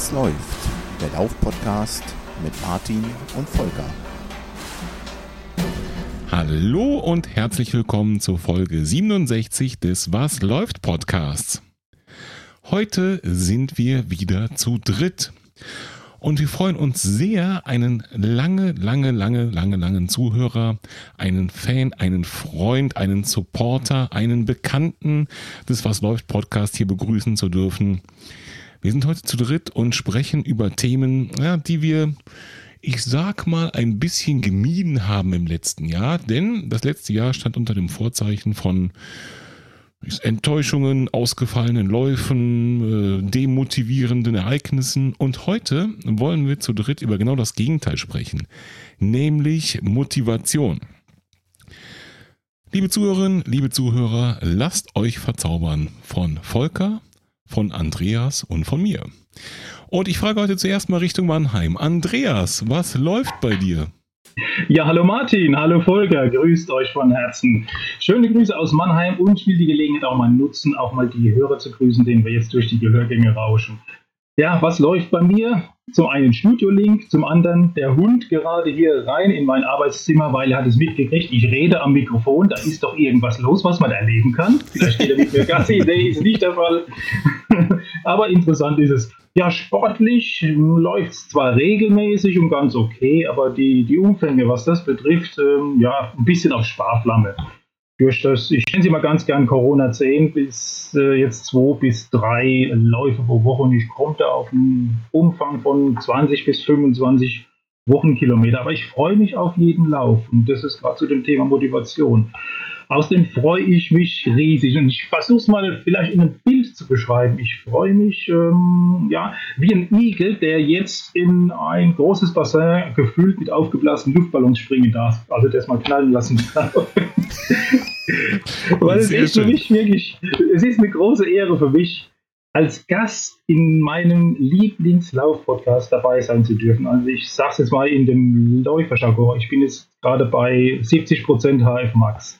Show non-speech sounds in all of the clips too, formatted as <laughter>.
Was läuft? Der Lauf-Podcast mit Martin und Volker. Hallo und herzlich willkommen zur Folge 67 des Was läuft Podcasts. Heute sind wir wieder zu dritt. Und wir freuen uns sehr, einen lange, lange, lange, lange, langen Zuhörer, einen Fan, einen Freund, einen Supporter, einen Bekannten des Was läuft Podcast hier begrüßen zu dürfen. Wir sind heute zu dritt und sprechen über Themen, ja, die wir, ich sag mal, ein bisschen gemieden haben im letzten Jahr, denn das letzte Jahr stand unter dem Vorzeichen von Enttäuschungen, ausgefallenen Läufen, äh, demotivierenden Ereignissen. Und heute wollen wir zu dritt über genau das Gegenteil sprechen, nämlich Motivation. Liebe Zuhörerinnen, liebe Zuhörer, lasst euch verzaubern von Volker, von Andreas und von mir. Und ich frage heute zuerst mal Richtung Mannheim. Andreas, was läuft bei dir? Ja, hallo Martin, hallo Volker, grüßt euch von Herzen. Schöne Grüße aus Mannheim und ich will die Gelegenheit auch mal nutzen, auch mal die Hörer zu grüßen, denen wir jetzt durch die Gehörgänge rauschen. Ja, was läuft bei mir? Zum einen Studio-Link, zum anderen der Hund gerade hier rein in mein Arbeitszimmer, weil er hat es mitgekriegt, ich rede am Mikrofon, da ist doch irgendwas los, was man erleben kann. Vielleicht geht er mit mir Gassi, nee, ist nicht der Fall. <laughs> Aber interessant ist es. Ja, sportlich läuft es zwar regelmäßig und ganz okay, aber die, die Umfänge, was das betrifft, ähm, ja, ein bisschen auf Sparflamme. Durch das, ich nenne sie mal ganz gern Corona 10 bis äh, jetzt 2 bis 3 Läufe pro Woche und ich komme da auf einen Umfang von 20 bis 25 Wochenkilometer. Aber ich freue mich auf jeden Lauf und das ist gerade zu dem Thema Motivation. Außerdem freue ich mich riesig und ich versuche es mal vielleicht in einem Bild zu beschreiben. Ich freue mich ähm, ja, wie ein Igel, der jetzt in ein großes Bassin gefüllt mit aufgeblasenen Luftballons springen darf. Also das mal knallen lassen darf. <laughs> Weil es ist für mich wirklich, es ist eine große Ehre für mich, als Gast in meinem Lieblingslauf-Podcast dabei sein zu dürfen. Also ich sage es jetzt mal in dem Läuferjargon, ich bin jetzt gerade bei 70% HF Max.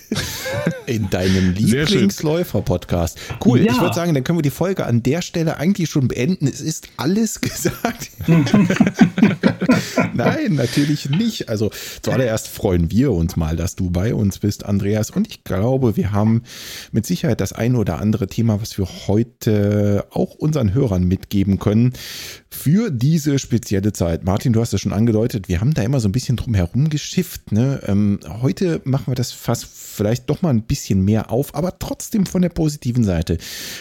<laughs> In deinem Lieblingsläufer-Podcast. Cool, ja. ich würde sagen, dann können wir die Folge an der Stelle eigentlich schon beenden. Es ist alles <laughs> gesagt. <laughs> Nein, natürlich nicht. Also zuallererst freuen wir uns mal, dass du bei uns bist, Andreas. Und ich glaube, wir haben mit Sicherheit das ein oder andere Thema, was wir heute auch unseren Hörern mitgeben können für diese spezielle Zeit. Martin, du hast es schon angedeutet, wir haben da immer so ein bisschen drum herum geschifft. Ne? Ähm, heute machen wir das fast vielleicht doch mal ein bisschen mehr auf, aber trotzdem von der positiven Seite.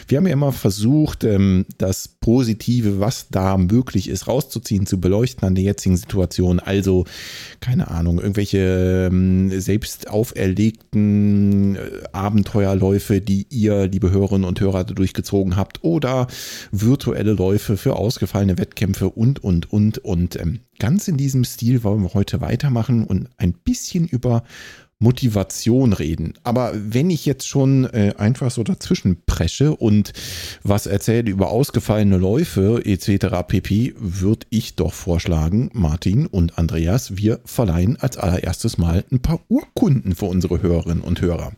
Wir haben ja immer versucht, ähm, das Positive, was da möglich ist, rauszuziehen, zu beleuchten an der jetzigen Situation. Also, keine Ahnung, irgendwelche ähm, selbst auferlegten äh, Abenteuerläufe, die ihr, liebe Hörerinnen und Hörer, durchgezogen habt oder virtuelle Läufe für ausgefallene Wettkämpfe und, und, und. Und ähm, ganz in diesem Stil wollen wir heute weitermachen und ein bisschen über Motivation reden. Aber wenn ich jetzt schon äh, einfach so dazwischen presche und was erzähle über ausgefallene Läufe etc. pp, würde ich doch vorschlagen, Martin und Andreas, wir verleihen als allererstes mal ein paar Urkunden für unsere Hörerinnen und Hörer.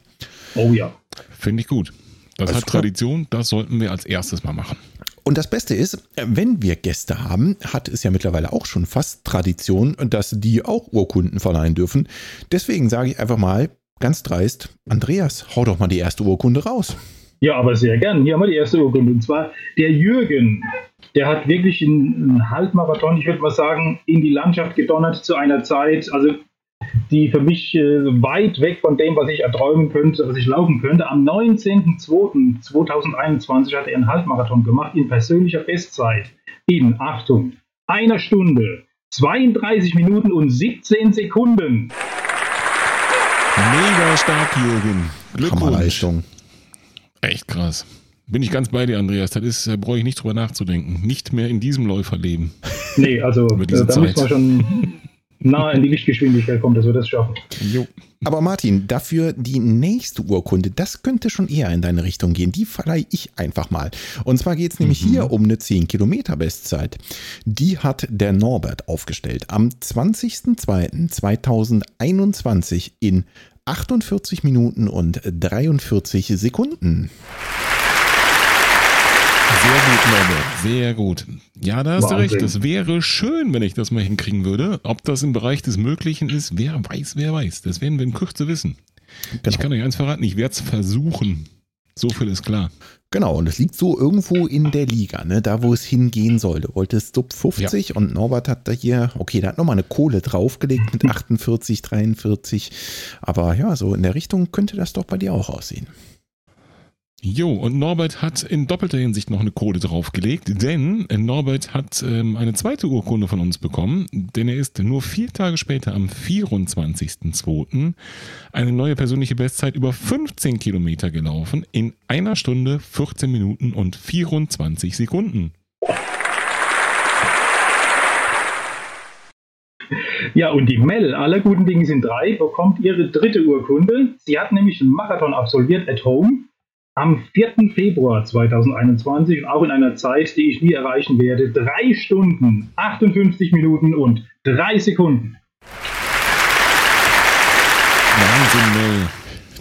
Oh ja. Finde ich gut. Das Alles hat Tradition, das sollten wir als erstes mal machen. Und das Beste ist, wenn wir Gäste haben, hat es ja mittlerweile auch schon fast Tradition, dass die auch Urkunden verleihen dürfen. Deswegen sage ich einfach mal ganz dreist, Andreas, hau doch mal die erste Urkunde raus. Ja, aber sehr gern. Hier haben wir die erste Urkunde. Und zwar der Jürgen. Der hat wirklich einen Halbmarathon, ich würde mal sagen, in die Landschaft gedonnert zu einer Zeit. Also die für mich äh, weit weg von dem, was ich erträumen könnte, was ich laufen könnte. Am 19.02.2021 hat er einen Halbmarathon gemacht in persönlicher Bestzeit. In, Achtung, einer Stunde, 32 Minuten und 17 Sekunden. Mega stark, Jürgen. Glückwunsch. Echt krass. Bin ich ganz bei dir, Andreas. Das ist, da brauche ich nicht drüber nachzudenken. Nicht mehr in diesem Läuferleben. Nee, also äh, da Zeit. muss man schon nahe in die Lichtgeschwindigkeit kommt, dass wir das schaffen. Jo. Aber Martin, dafür die nächste Urkunde, das könnte schon eher in deine Richtung gehen. Die verleihe ich einfach mal. Und zwar geht es nämlich mhm. hier um eine 10 Kilometer Bestzeit. Die hat der Norbert aufgestellt am 20.02.2021 in 48 Minuten und 43 Sekunden. Sehr gut, Norbert. Sehr gut. Ja, da hast Wahnsinn. du recht. Das wäre schön, wenn ich das mal hinkriegen würde. Ob das im Bereich des Möglichen ist, wer weiß, wer weiß. Das werden wir in Kürze wissen. Genau. Ich kann euch eins verraten, ich werde es versuchen. So viel ist klar. Genau, und es liegt so irgendwo in der Liga, ne, da wo es hingehen soll. Du wolltest Sub 50 ja. und Norbert hat da hier, okay, da hat nochmal eine Kohle draufgelegt mit <laughs> 48, 43. Aber ja, so in der Richtung könnte das doch bei dir auch aussehen. Jo, und Norbert hat in doppelter Hinsicht noch eine Kohle draufgelegt, denn Norbert hat ähm, eine zweite Urkunde von uns bekommen, denn er ist nur vier Tage später am 24.02. eine neue persönliche Bestzeit über 15 Kilometer gelaufen in einer Stunde, 14 Minuten und 24 Sekunden. Ja, und die Mel, aller guten Dinge sind drei, bekommt ihre dritte Urkunde. Sie hat nämlich einen Marathon absolviert at home am 4. Februar 2021 und auch in einer Zeit, die ich nie erreichen werde, drei Stunden, 58 Minuten und drei Sekunden. Wahnsinn, Mel.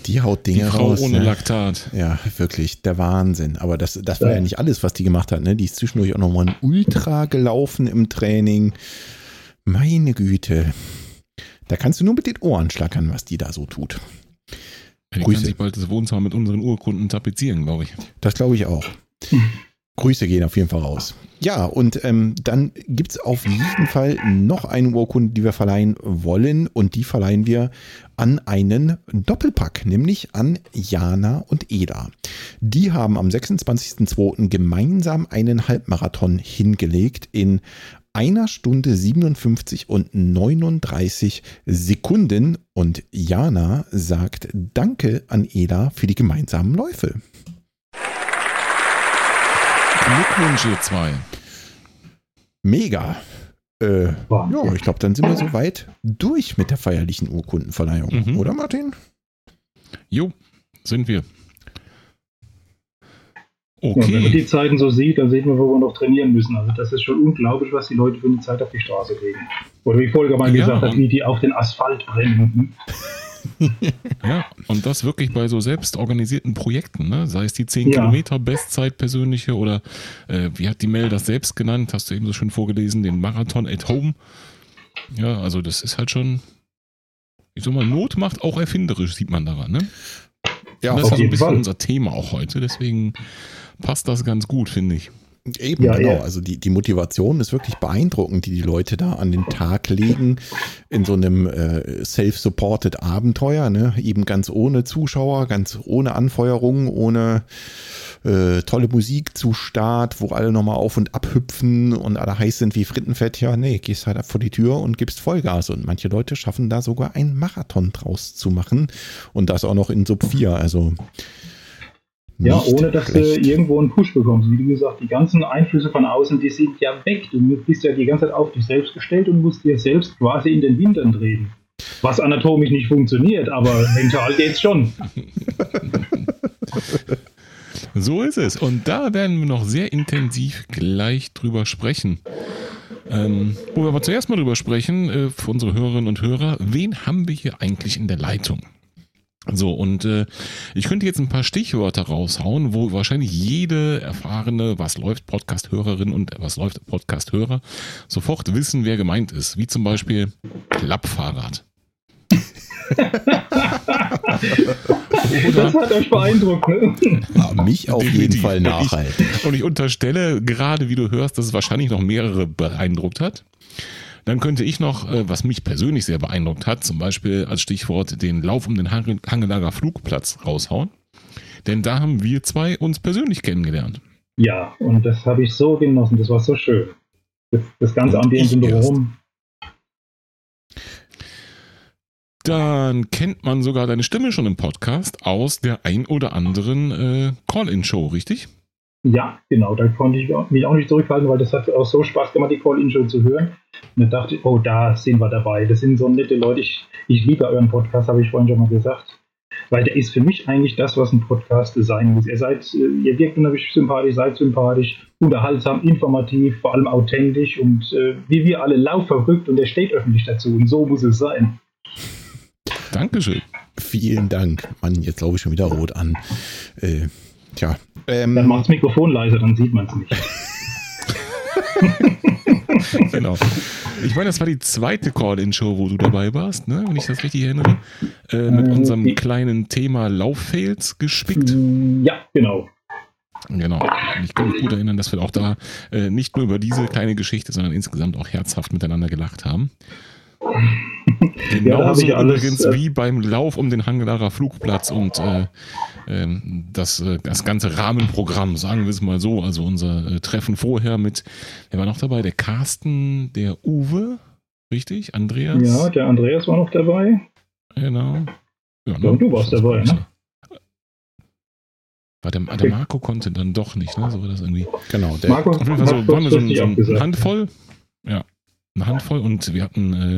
Die haut Dinge die Frau raus. ohne ne? Laktat. Ja, wirklich, der Wahnsinn. Aber das, das war ja. ja nicht alles, was die gemacht hat. Ne? Die ist zwischendurch auch nochmal ein Ultra gelaufen im Training. Meine Güte. Da kannst du nur mit den Ohren schlackern, was die da so tut. Die Grüße. sich bald das Wohnzimmer mit unseren Urkunden tapezieren, glaube ich. Das glaube ich auch. Grüße gehen auf jeden Fall raus. Ja, und ähm, dann gibt es auf jeden Fall noch eine Urkunde, die wir verleihen wollen. Und die verleihen wir an einen Doppelpack, nämlich an Jana und Eda. Die haben am 26.02. gemeinsam einen Halbmarathon hingelegt in einer Stunde 57 und 39 Sekunden. Und Jana sagt Danke an Eda für die gemeinsamen Läufe. Glückwunsch, ihr zwei. Mega. Äh, ja, ich glaube, dann sind wir soweit durch mit der feierlichen Urkundenverleihung, mhm. oder Martin? Jo, sind wir. Okay. Ja, wenn man die Zeiten so sieht, dann sieht man, wo wir noch trainieren müssen. Also das ist schon unglaublich, was die Leute für eine Zeit auf die Straße kriegen. Oder wie Volker mal ja, gesagt hat, wie die auf den Asphalt brennen. <laughs> ja, und das wirklich bei so selbst organisierten Projekten, ne? sei es die 10 ja. Kilometer Bestzeit persönliche oder äh, wie hat die Mel das selbst genannt, hast du eben so schön vorgelesen, den Marathon at Home. Ja, also das ist halt schon, ich sag mal, Not macht auch erfinderisch, sieht man daran. Ne? Ja, das ist so ein bisschen Fall. unser Thema auch heute, deswegen passt das ganz gut, finde ich. Eben, ja, genau. Ja. Also die, die Motivation ist wirklich beeindruckend, die die Leute da an den Tag legen in so einem äh, self-supported Abenteuer, ne? Eben ganz ohne Zuschauer, ganz ohne Anfeuerung, ohne äh, tolle Musik zu Start, wo alle nochmal auf und ab hüpfen und alle heiß sind wie Frittenfett. Ja, nee, gehst halt ab vor die Tür und gibst Vollgas. Und manche Leute schaffen da sogar einen Marathon draus zu machen und das auch noch in Sub 4. Also ja, ohne dass recht. du irgendwo einen Push bekommst. Wie du gesagt, die ganzen Einflüsse von außen, die sind ja weg. Du bist ja die ganze Zeit auf dich selbst gestellt und musst dir selbst quasi in den Hintern drehen. Was anatomisch nicht funktioniert, aber <laughs> mental geht's schon. <laughs> So ist es. Und da werden wir noch sehr intensiv gleich drüber sprechen. Ähm, wo wir aber zuerst mal drüber sprechen, äh, für unsere Hörerinnen und Hörer, wen haben wir hier eigentlich in der Leitung? So, und äh, ich könnte jetzt ein paar Stichwörter raushauen, wo wahrscheinlich jede erfahrene Was läuft Podcast-Hörerin und Was läuft Podcast-Hörer sofort wissen, wer gemeint ist. Wie zum Beispiel Klappfahrrad. das hat euch beeindruckt, ne? Ja, mich auf jeden Fall nachhalten. Und ich, und ich unterstelle gerade, wie du hörst, dass es wahrscheinlich noch mehrere beeindruckt hat. Dann könnte ich noch, äh, was mich persönlich sehr beeindruckt hat, zum Beispiel als Stichwort den Lauf um den Hangelager Flugplatz raushauen. Denn da haben wir zwei uns persönlich kennengelernt. Ja, und das habe ich so genossen. Das war so schön. Das, das ganze Ambiente drumherum. Dann kennt man sogar deine Stimme schon im Podcast aus der ein oder anderen äh, Call-In-Show, richtig? Ja, genau. Da konnte ich mich auch nicht zurückhalten, weil das hat auch so Spaß gemacht, die Call-In-Show zu hören. Und da dachte ich, oh, da sind wir dabei. Das sind so nette Leute. Ich, ich liebe euren Podcast, habe ich vorhin schon mal gesagt. Weil der ist für mich eigentlich das, was ein Podcast sein muss. Ihr seid, äh, ihr wirkt unheimlich sympathisch, seid sympathisch, unterhaltsam, informativ, vor allem authentisch und äh, wie wir alle laufverrückt und er steht öffentlich dazu. Und so muss es sein. Dankeschön. Vielen Dank. Mann, jetzt glaube ich schon wieder rot an. Äh, Tja. Ähm, dann macht das Mikrofon leiser, dann sieht man es nicht. <laughs> <laughs> genau. Ich meine, das war die zweite Call-In-Show, wo du dabei warst, ne? wenn ich das richtig erinnere. Äh, mit äh, unserem die, kleinen Thema Lauffails gespickt. Ja, genau. Genau. Ich kann mich gut erinnern, dass wir auch da äh, nicht nur über diese kleine Geschichte, sondern insgesamt auch herzhaft miteinander gelacht haben. Genauso ja, übrigens alles, äh, wie beim Lauf um den Hangelarer Flugplatz und äh, ähm, das, äh, das ganze Rahmenprogramm, sagen wir es mal so. Also unser äh, Treffen vorher mit, wer war noch dabei? Der Carsten, der Uwe, richtig? Andreas? Ja, der Andreas war noch dabei. Genau. Ja, ne? und du warst dabei, ne? War der, der Marco konnte dann doch nicht, ne? So war das irgendwie. Genau, der Marco, auf jeden Fall so, waren wir so, so eine Handvoll. Ja, eine Handvoll und wir hatten, äh,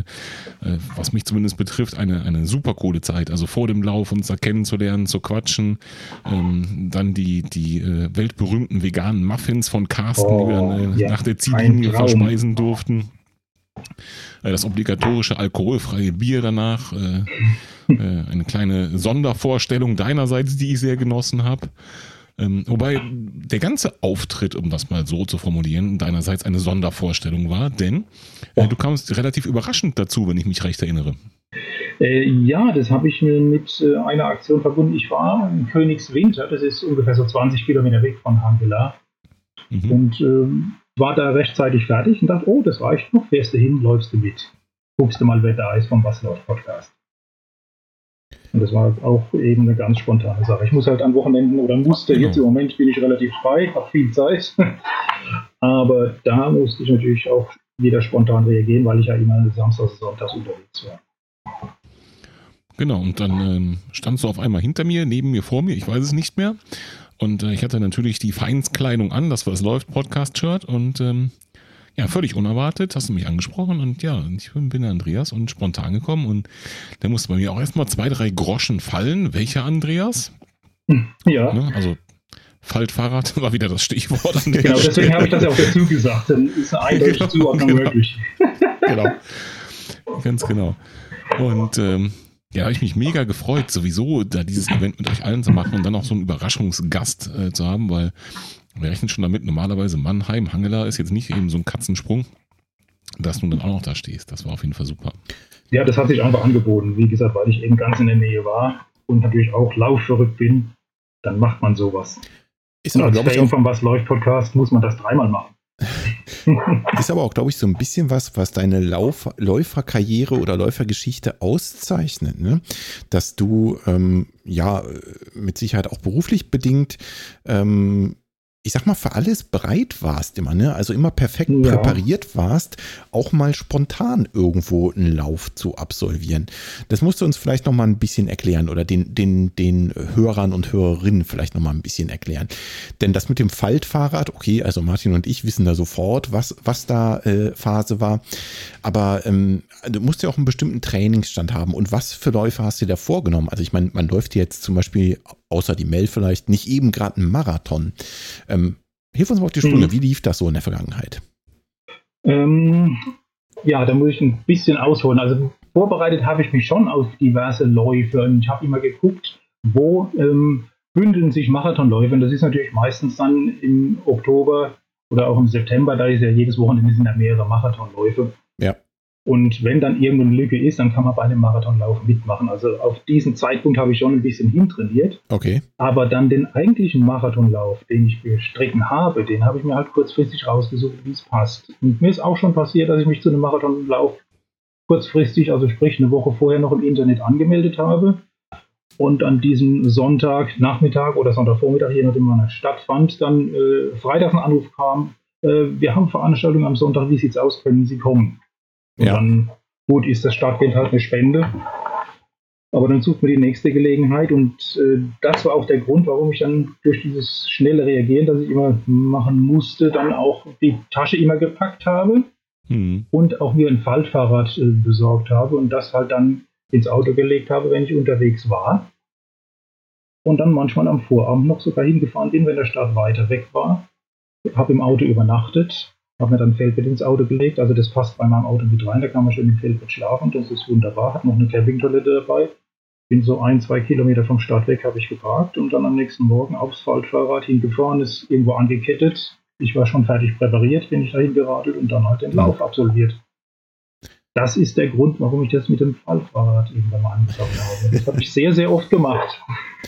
äh, was mich zumindest betrifft, eine, eine super coole Zeit. Also vor dem Lauf uns da kennenzulernen, zu quatschen. Ähm, dann die, die äh, weltberühmten veganen Muffins von Carsten, oh, die wir dann äh, ja, nach der Ziellinie verspeisen durften. Äh, das obligatorische alkoholfreie Bier danach. Äh, eine kleine Sondervorstellung deinerseits, die ich sehr genossen habe. Ähm, wobei der ganze Auftritt, um das mal so zu formulieren, deinerseits eine Sondervorstellung war, denn äh, du kamst relativ überraschend dazu, wenn ich mich recht erinnere. Äh, ja, das habe ich mir mit äh, einer Aktion verbunden. Ich war in Königswinter, das ist ungefähr so 20 Kilometer weg von Hangela. Mhm. Und ähm, war da rechtzeitig fertig und dachte, oh, das reicht noch, fährst du hin, läufst du mit. Guckst du mal, wer da ist vom Was Podcast. Und das war auch eben eine ganz spontane Sache. Ich muss halt an Wochenenden oder musste, jetzt im Moment bin ich relativ frei, habe viel Zeit. <laughs> Aber da musste ich natürlich auch wieder spontan reagieren, weil ich ja immer samstags und sonntags unterwegs war. Genau, und dann ähm, standst du auf einmal hinter mir, neben mir, vor mir, ich weiß es nicht mehr. Und äh, ich hatte natürlich die Feinskleidung an, das war das Läuft-Podcast-Shirt und ähm, ja, völlig unerwartet, hast du mich angesprochen und ja, ich bin der Andreas und spontan gekommen und da musste bei mir auch erstmal zwei, drei Groschen fallen. Welcher Andreas? Ja. Ne, also Faltfahrrad <laughs> war wieder das Stichwort. An der genau, deswegen habe ich das ja auch dazu gesagt. Dann ist eine eindeutige genau, Zuordnung genau. möglich. <laughs> genau. Ganz genau. Und ähm, ja, habe ich mich mega gefreut, sowieso da dieses Event mit euch allen zu machen und dann auch so einen Überraschungsgast äh, zu haben, weil wir rechnen schon damit, normalerweise Mannheim, Hangela ist jetzt nicht eben so ein Katzensprung, dass du dann auch noch da stehst. Das war auf jeden Fall super. Ja, das hat sich einfach angeboten. Wie gesagt, weil ich eben ganz in der Nähe war und natürlich auch laufverrückt bin, dann macht man sowas. Ist aber, glaube ich, auch vom Was läuft Podcast muss man das dreimal machen. <laughs> ist aber auch, glaube ich, so ein bisschen was, was deine Lauf Läuferkarriere oder Läufergeschichte auszeichnet, ne? Dass du ähm, ja mit Sicherheit auch beruflich bedingt ähm, ich sag mal, für alles bereit warst immer, ne? Also immer perfekt ja. präpariert warst, auch mal spontan irgendwo einen Lauf zu absolvieren. Das musst du uns vielleicht noch mal ein bisschen erklären oder den, den, den Hörern und Hörerinnen vielleicht noch mal ein bisschen erklären. Denn das mit dem Faltfahrrad, okay, also Martin und ich wissen da sofort, was, was da äh, Phase war. Aber ähm, du musst ja auch einen bestimmten Trainingsstand haben. Und was für Läufe hast du dir da vorgenommen? Also ich meine, man läuft jetzt zum Beispiel außer die Mail vielleicht, nicht eben gerade einen Marathon. Ähm, hilf uns mal auf die Sprünge. Mhm. Wie lief das so in der Vergangenheit? Ähm, ja, da muss ich ein bisschen ausholen. Also vorbereitet habe ich mich schon auf diverse Läufe und ich habe immer geguckt, wo ähm, bündeln sich Marathonläufe. Und das ist natürlich meistens dann im Oktober oder auch im September, da ist ja jedes Wochenende sind ja mehrere Marathonläufe. Ja. Und wenn dann irgendeine Lücke ist, dann kann man bei einem Marathonlauf mitmachen. Also auf diesen Zeitpunkt habe ich schon ein bisschen hintrainiert. Okay. Aber dann den eigentlichen Marathonlauf, den ich bestricken habe, den habe ich mir halt kurzfristig rausgesucht, wie es passt. Und mir ist auch schon passiert, dass ich mich zu einem Marathonlauf kurzfristig, also sprich eine Woche vorher noch im Internet angemeldet habe. Und an diesem Sonntagnachmittag oder Sonntagvormittag, je nachdem wann er stattfand, dann äh, Freitag ein Anruf kam, äh, wir haben Veranstaltungen am Sonntag, wie sieht's aus, können Sie kommen? Und ja. dann, gut, ist das Startgeld halt eine Spende. Aber dann sucht man die nächste Gelegenheit und äh, das war auch der Grund, warum ich dann durch dieses schnelle Reagieren, das ich immer machen musste, dann auch die Tasche immer gepackt habe mhm. und auch mir ein Faltfahrrad äh, besorgt habe und das halt dann ins Auto gelegt habe, wenn ich unterwegs war. Und dann manchmal am Vorabend noch sogar hingefahren bin, wenn der Start weiter weg war. Habe im Auto übernachtet habe mir dann ein Feldbett ins Auto gelegt. Also das passt bei meinem Auto mit rein. Da kann man schön im Feldbett schlafen. Das ist wunderbar. Hat noch eine Campingtoilette dabei. bin so ein, zwei Kilometer vom Start weg, habe ich geparkt und dann am nächsten Morgen aufs Faltfahrrad hingefahren, ist irgendwo angekettet. Ich war schon fertig präpariert, bin ich dahin geradelt und dann halt den Lauf absolviert. Das ist der Grund, warum ich das mit dem Fallfahrrad irgendwann mal angefangen habe. Das habe ich sehr, sehr oft gemacht.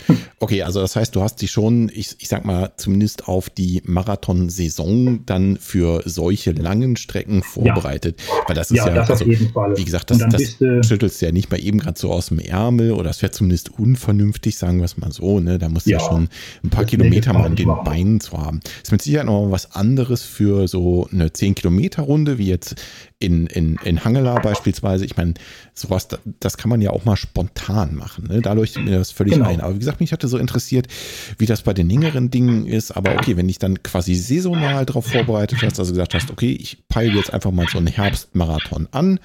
<laughs> Okay, also das heißt, du hast dich schon, ich, ich sag mal, zumindest auf die Marathonsaison dann für solche langen Strecken vorbereitet. Ja. Weil das ist ja, ja das also, wie gesagt, das, das schüttelst du ja nicht mal eben gerade so aus dem Ärmel oder das wäre zumindest unvernünftig, sagen wir es mal so. Ne? Da musst du ja, ja schon ein paar Kilometer mal an den machen. Beinen zu haben. Ist mit Sicherheit noch was anderes für so eine 10-Kilometer-Runde, wie jetzt in, in, in Hangela beispielsweise. Ich meine, sowas, das kann man ja auch mal spontan machen. Ne? Da leuchtet mir das völlig genau. ein. Aber wie gesagt, mich hatte so interessiert, wie das bei den längeren Dingen ist. Aber okay, wenn dich dann quasi saisonal darauf vorbereitet hast, also gesagt hast, okay, ich peile jetzt einfach mal so einen Herbstmarathon an,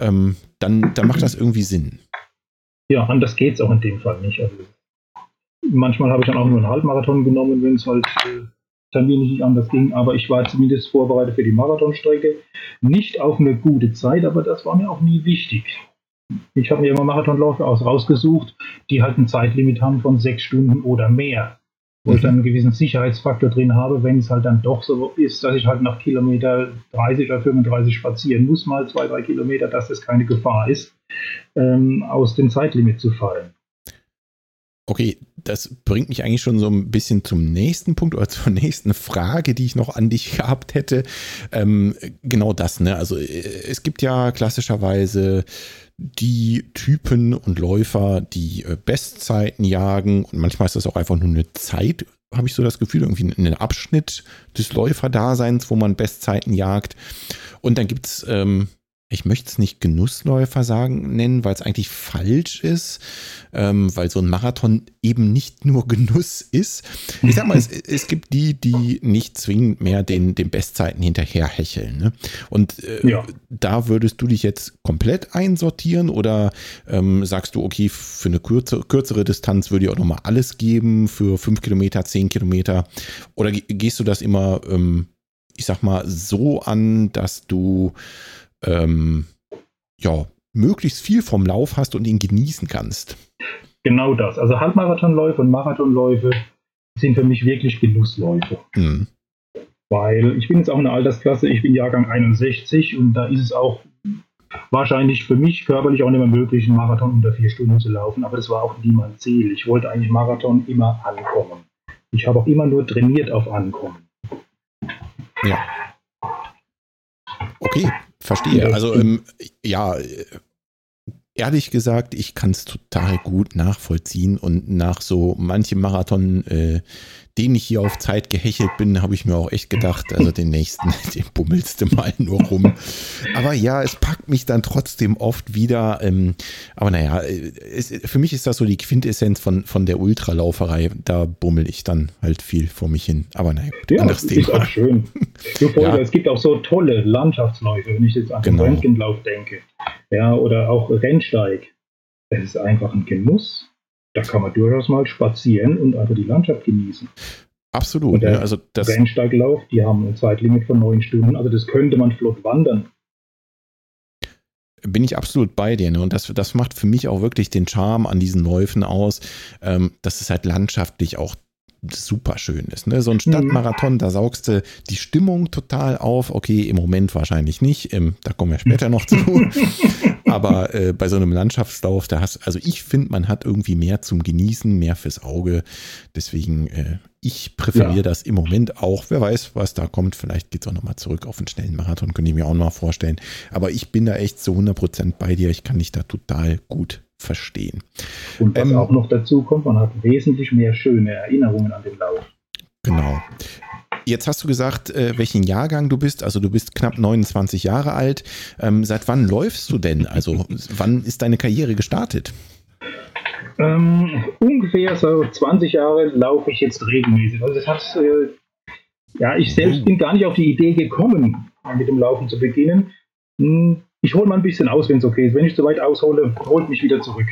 ähm, dann, dann macht das irgendwie Sinn. Ja, anders geht es auch in dem Fall nicht. Also manchmal habe ich dann auch nur einen Halbmarathon genommen, wenn es halt äh, terminlich nicht anders ging, aber ich war zumindest vorbereitet für die Marathonstrecke. Nicht auf eine gute Zeit, aber das war mir auch nie wichtig. Ich habe mir immer Marathonläufe aus rausgesucht, die halt ein Zeitlimit haben von sechs Stunden oder mehr. Wo mhm. ich dann einen gewissen Sicherheitsfaktor drin habe, wenn es halt dann doch so ist, dass ich halt nach Kilometer 30 oder 35 spazieren muss, mal zwei, drei Kilometer, dass das keine Gefahr ist, ähm, aus dem Zeitlimit zu fallen. Okay, das bringt mich eigentlich schon so ein bisschen zum nächsten Punkt oder zur <laughs> nächsten Frage, die ich noch an dich gehabt hätte. Ähm, genau das, ne? Also äh, es gibt ja klassischerweise die Typen und Läufer, die äh, Bestzeiten jagen und manchmal ist das auch einfach nur eine Zeit, habe ich so das Gefühl, irgendwie einen Abschnitt des Läuferdaseins, wo man Bestzeiten jagt. Und dann gibt es ähm, ich möchte es nicht Genussläufer sagen, nennen, weil es eigentlich falsch ist, ähm, weil so ein Marathon eben nicht nur Genuss ist. Ich sag mal, es, <laughs> es gibt die, die nicht zwingend mehr den, den Bestzeiten hinterherhecheln. Ne? Und äh, ja. da würdest du dich jetzt komplett einsortieren oder ähm, sagst du, okay, für eine kürze, kürzere Distanz würde ich auch nochmal alles geben, für fünf Kilometer, zehn Kilometer? Oder gehst du das immer, ähm, ich sag mal, so an, dass du ähm, ja, möglichst viel vom Lauf hast und ihn genießen kannst. Genau das. Also Halbmarathonläufe und Marathonläufe sind für mich wirklich Genussläufe. Mhm. Weil ich bin jetzt auch in der Altersklasse, ich bin Jahrgang 61 und da ist es auch wahrscheinlich für mich körperlich auch nicht mehr möglich, einen Marathon unter vier Stunden zu laufen. Aber das war auch nie mein Ziel. Ich wollte eigentlich Marathon immer ankommen. Ich habe auch immer nur trainiert auf Ankommen. Ja. Okay, Verstehe. Also ähm, ja, ehrlich gesagt, ich kann es total gut nachvollziehen und nach so manchem Marathon, äh, den ich hier auf Zeit gehechelt bin, habe ich mir auch echt gedacht, also den nächsten, <laughs> den bummelst du mal nur rum. Aber ja, es packt mich dann trotzdem oft wieder. Ähm, aber naja, es, für mich ist das so die Quintessenz von, von der Ultralauferei. Da bummel ich dann halt viel vor mich hin. Aber naja, ja, anderes das Thema. Ist auch schön. <laughs> ja. Es gibt auch so tolle Landschaftsläufe, wenn ich jetzt an den genau. Röntgenlauf denke. Ja, oder auch Rennsteig. Es ist einfach ein Genuss da kann man durchaus mal spazieren und einfach die Landschaft genießen. Absolut. Und der ja, also das Rennsteiglauf, die haben ein Zeitlimit von neun Stunden, also das könnte man flott wandern. Bin ich absolut bei dir. Ne? Und das, das macht für mich auch wirklich den Charme an diesen Läufen aus, ähm, dass es halt landschaftlich auch super schön ist. Ne? So ein mhm. Stadtmarathon, da saugst du die Stimmung total auf. Okay, im Moment wahrscheinlich nicht. Ähm, da kommen wir später noch zu. <laughs> Aber äh, bei so einem Landschaftslauf, da hast also ich finde, man hat irgendwie mehr zum Genießen, mehr fürs Auge. Deswegen, äh, ich präferiere ja. das im Moment auch. Wer weiß, was da kommt. Vielleicht geht es auch nochmal zurück auf einen schnellen Marathon, könnte ich mir auch noch vorstellen. Aber ich bin da echt zu 100% bei dir. Ich kann dich da total gut verstehen. Und was ähm, auch noch dazu kommt, man hat wesentlich mehr schöne Erinnerungen an den Lauf. Genau. Jetzt hast du gesagt, äh, welchen Jahrgang du bist. Also du bist knapp 29 Jahre alt. Ähm, seit wann läufst du denn? Also wann ist deine Karriere gestartet? Ähm, ungefähr so 20 Jahre laufe ich jetzt regelmäßig. Also das hat, äh, ja, ich selbst bin gar nicht auf die Idee gekommen, mit dem Laufen zu beginnen. Hm, ich hole mal ein bisschen aus, wenn es okay ist. Wenn ich zu weit aushole, holt mich wieder zurück.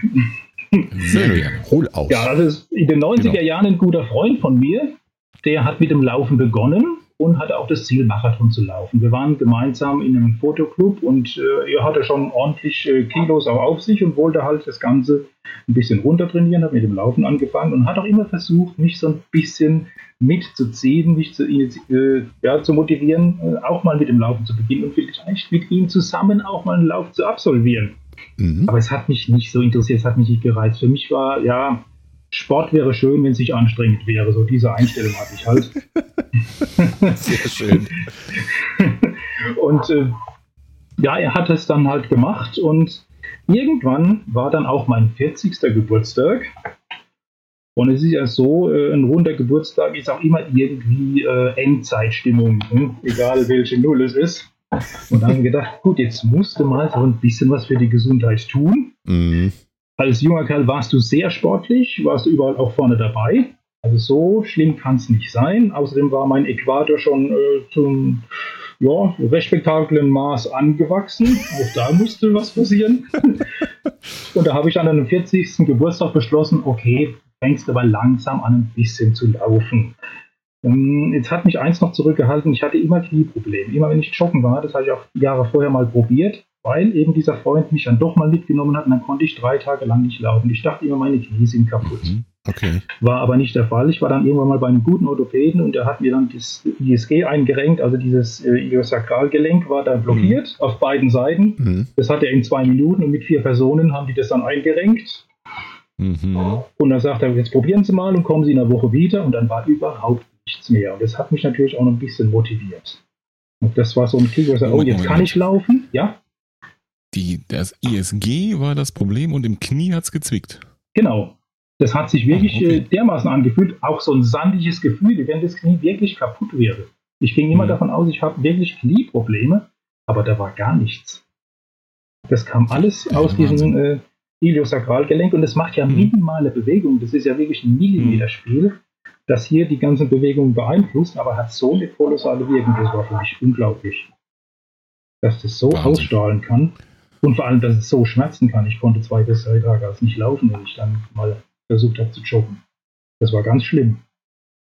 Sehr gerne. Hol aus. Ja, das ist in den 90er genau. Jahren ein guter Freund von mir. Der hat mit dem Laufen begonnen und hatte auch das Ziel, Marathon zu laufen. Wir waren gemeinsam in einem Fotoclub und äh, er hatte schon ordentlich äh, Kilos auch auf sich und wollte halt das Ganze ein bisschen runtertrainieren, hat mit dem Laufen angefangen und hat auch immer versucht, mich so ein bisschen mitzuziehen, mich zu, äh, ja, zu motivieren, äh, auch mal mit dem Laufen zu beginnen und vielleicht mit ihm zusammen auch mal einen Lauf zu absolvieren. Mhm. Aber es hat mich nicht so interessiert, es hat mich nicht gereizt. Für mich war, ja, Sport wäre schön, wenn es nicht anstrengend wäre. So diese Einstellung hatte ich halt. <laughs> Sehr schön. <laughs> und äh, ja, er hat es dann halt gemacht und irgendwann war dann auch mein 40. Geburtstag. Und es ist ja so, äh, ein runder Geburtstag ist auch immer irgendwie äh, Endzeitstimmung, hm? egal welche Null es ist. Und dann haben wir gedacht, gut, jetzt musst du mal so ein bisschen was für die Gesundheit tun. Mhm. Als junger Kerl warst du sehr sportlich, warst du überall auch vorne dabei. Also so schlimm kann es nicht sein. Außerdem war mein Äquator schon äh, zum ja, respektablen Maß angewachsen. Auch da musste was passieren. <laughs> Und da habe ich an dem 40. Geburtstag beschlossen, okay, fängst aber langsam an, ein bisschen zu laufen. Ähm, jetzt hat mich eins noch zurückgehalten, ich hatte immer Knieprobleme. Immer wenn ich joggen war, das habe ich auch Jahre vorher mal probiert, weil eben dieser Freund mich dann doch mal mitgenommen hat und dann konnte ich drei Tage lang nicht laufen. Ich dachte immer, meine Knie sind kaputt. Mhm. Okay. War aber nicht der Fall. Ich war dann irgendwann mal bei einem guten Orthopäden und der hat mir dann das ISG eingerenkt, also dieses äh, Iliosakralgelenk war da blockiert mhm. auf beiden Seiten. Mhm. Das hat er in zwei Minuten und mit vier Personen haben die das dann eingerenkt. Mhm. Und dann sagt er, jetzt probieren Sie mal und kommen Sie in einer Woche wieder und dann war überhaupt nichts mehr. Und das hat mich natürlich auch noch ein bisschen motiviert. Und das war so ein Kick, wo ich sage, oh, jetzt kann ich laufen, ja. Die, das ISG war das Problem und im Knie hat es gezwickt. Genau. Das hat sich wirklich oh, okay. Äh, dermaßen angefühlt, auch so ein sandiges Gefühl, wie wenn das Knie wirklich kaputt wäre. Ich ging immer mhm. davon aus, ich habe wirklich Knieprobleme, aber da war gar nichts. Das kam alles ja, aus diesem äh, Iliosakralgelenk und das macht ja mhm. minimale Bewegung. Das ist ja wirklich ein Millimeterspiel, das hier die ganzen Bewegungen beeinflusst, aber hat so eine kolossale Wirkung. Das war für mich unglaublich. Dass das so Wahnsinn. ausstrahlen kann und vor allem, dass es so schmerzen kann. Ich konnte zwei bis drei Tage als nicht laufen, wenn ich dann mal versucht habe zu joggen. Das war ganz schlimm.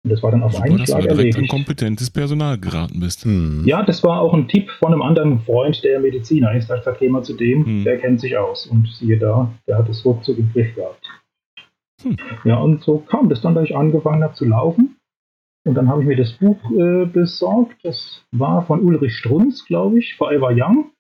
Und das war dann auf Super, einen Schlag dass du direkt an kompetentes Personal geraten bist. Hm. Ja, das war auch ein Tipp von einem anderen Freund, der Mediziner ist. Da gesagt, geh mal zu dem, hm. der kennt sich aus. Und siehe da, der hat es ruckzuck im Griff gehabt. Hm. Ja, und so kam das dann, dass ich angefangen habe zu laufen. Und dann habe ich mir das Buch äh, besorgt. Das war von Ulrich Strunz, glaube ich, Forever Young.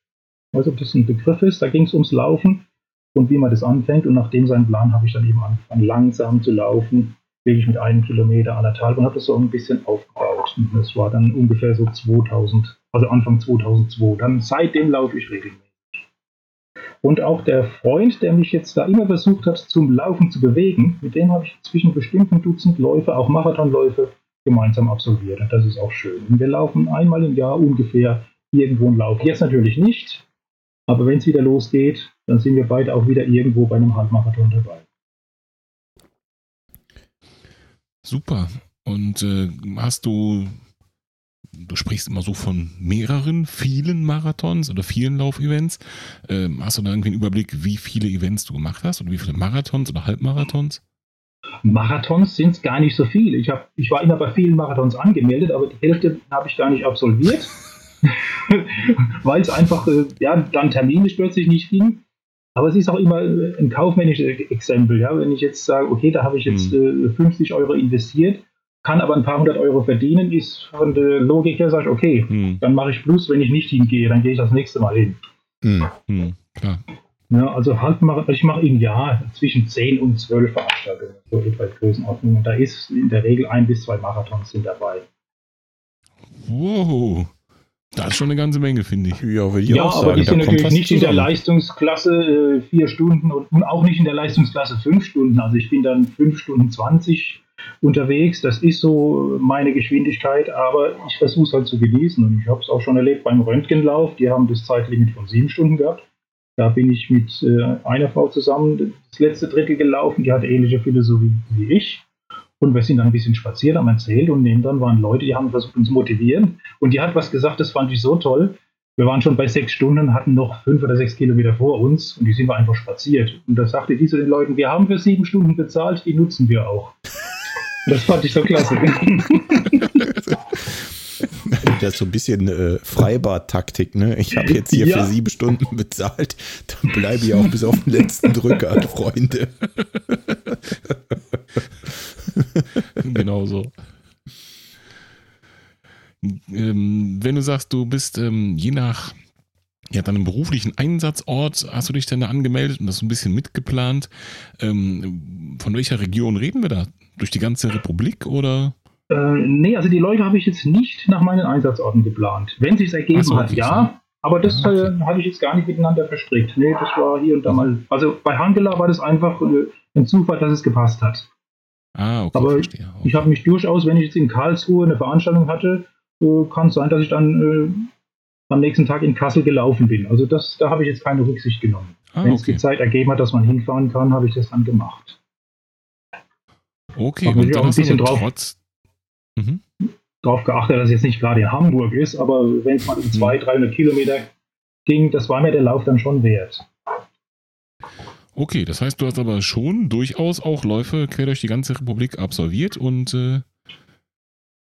Ich weiß ob das ein Begriff ist. Da ging es ums Laufen und wie man das anfängt. Und nach dem seinen Plan habe ich dann eben angefangen, langsam zu laufen wirklich mit einem Kilometer anderthalb und habe das so ein bisschen aufgebaut. Und das war dann ungefähr so 2000, also Anfang 2002. Dann seitdem laufe ich regelmäßig. Und auch der Freund, der mich jetzt da immer versucht hat, zum Laufen zu bewegen, mit dem habe ich zwischen bestimmten Dutzend Läufe, auch Marathonläufe, gemeinsam absolviert. Und das ist auch schön. Und wir laufen einmal im Jahr ungefähr irgendwo einen Lauf. Jetzt natürlich nicht, aber wenn es wieder losgeht, dann sind wir beide auch wieder irgendwo bei einem Halbmarathon dabei. Super. Und äh, hast du, du sprichst immer so von mehreren, vielen Marathons oder vielen Laufevents. Äh, hast du da irgendwie einen Überblick, wie viele Events du gemacht hast oder wie viele Marathons oder Halbmarathons? Marathons sind es gar nicht so viele. Ich, hab, ich war immer bei vielen Marathons angemeldet, aber die Hälfte habe ich gar nicht absolviert, <laughs> <laughs> weil es einfach äh, ja, dann terminlich plötzlich nicht ging. Aber es ist auch immer äh, ein kaufmännisches Exempel. Ja? Wenn ich jetzt sage, okay, da habe ich jetzt mhm. 50 äh, Euro investiert, kann aber ein paar hundert Euro verdienen, ist von der Logik her, sage ich, okay, mhm. dann mache ich Plus, wenn ich nicht hingehe, dann gehe ich das nächste Mal hin. Mhm. Klar. Ja, also halt mache, ich mache im Jahr zwischen 10 und 12 Veranstaltungen, so etwa Größenordnung. Und da ist in der Regel ein bis zwei Marathons sind dabei. Wow. Das ist schon eine ganze Menge, finde ich. Ja, will ich ja auch aber sagen. die sind natürlich nicht zusammen. in der Leistungsklasse äh, vier Stunden und, und, auch nicht in der Leistungsklasse fünf Stunden. Also ich bin dann fünf Stunden 20 unterwegs. Das ist so meine Geschwindigkeit, aber ich versuche es halt zu genießen. Und ich habe es auch schon erlebt beim Röntgenlauf. Die haben das Zeitlimit von sieben Stunden gehabt. Da bin ich mit äh, einer Frau zusammen das letzte Drittel gelaufen. Die hatte ähnliche Philosophie wie ich. Und wir sind dann ein bisschen spaziert, haben erzählt und neben dann waren Leute, die haben versucht, uns zu motivieren. Und die hat was gesagt, das fand ich so toll. Wir waren schon bei sechs Stunden, hatten noch fünf oder sechs Kilometer vor uns und die sind wir einfach spaziert. Und da sagte die zu den Leuten, wir haben für sieben Stunden bezahlt, die nutzen wir auch. Das fand ich so klasse. <laughs> Das ist so ein bisschen äh, Freibad-Taktik, ne? Ich habe jetzt hier ja. für sieben Stunden bezahlt, dann bleibe ich auch bis auf den letzten Drücker, Freunde. <laughs> <laughs> genau so. Ähm, wenn du sagst, du bist ähm, je nach ja, deinem beruflichen Einsatzort, hast du dich denn da angemeldet und das so ein bisschen mitgeplant? Ähm, von welcher Region reden wir da? Durch die ganze Republik oder? Äh, nee, also die Leute habe ich jetzt nicht nach meinen Einsatzorten geplant. Wenn sich ergeben so, hat, ja. Aber das ah, okay. äh, habe ich jetzt gar nicht miteinander verstrickt. Nee, das war hier und da mal. Also bei Hangela war das einfach äh, ein Zufall, dass es gepasst hat. Ah, okay. Aber verstehe. Okay. ich habe mich durchaus, wenn ich jetzt in Karlsruhe eine Veranstaltung hatte, äh, kann es sein, dass ich dann äh, am nächsten Tag in Kassel gelaufen bin. Also das, da habe ich jetzt keine Rücksicht genommen. Ah, Wenn es die Zeit ergeben hat, dass man hinfahren kann, habe ich das dann gemacht. Okay, und dann auch ein bisschen drauf, trotz... mhm. drauf geachtet, dass es jetzt nicht gerade in Hamburg ist, aber wenn es mal um 200, 300 Kilometer ging, das war mir der Lauf dann schon wert. Okay, das heißt, du hast aber schon durchaus auch Läufe quer durch die ganze Republik absolviert und äh,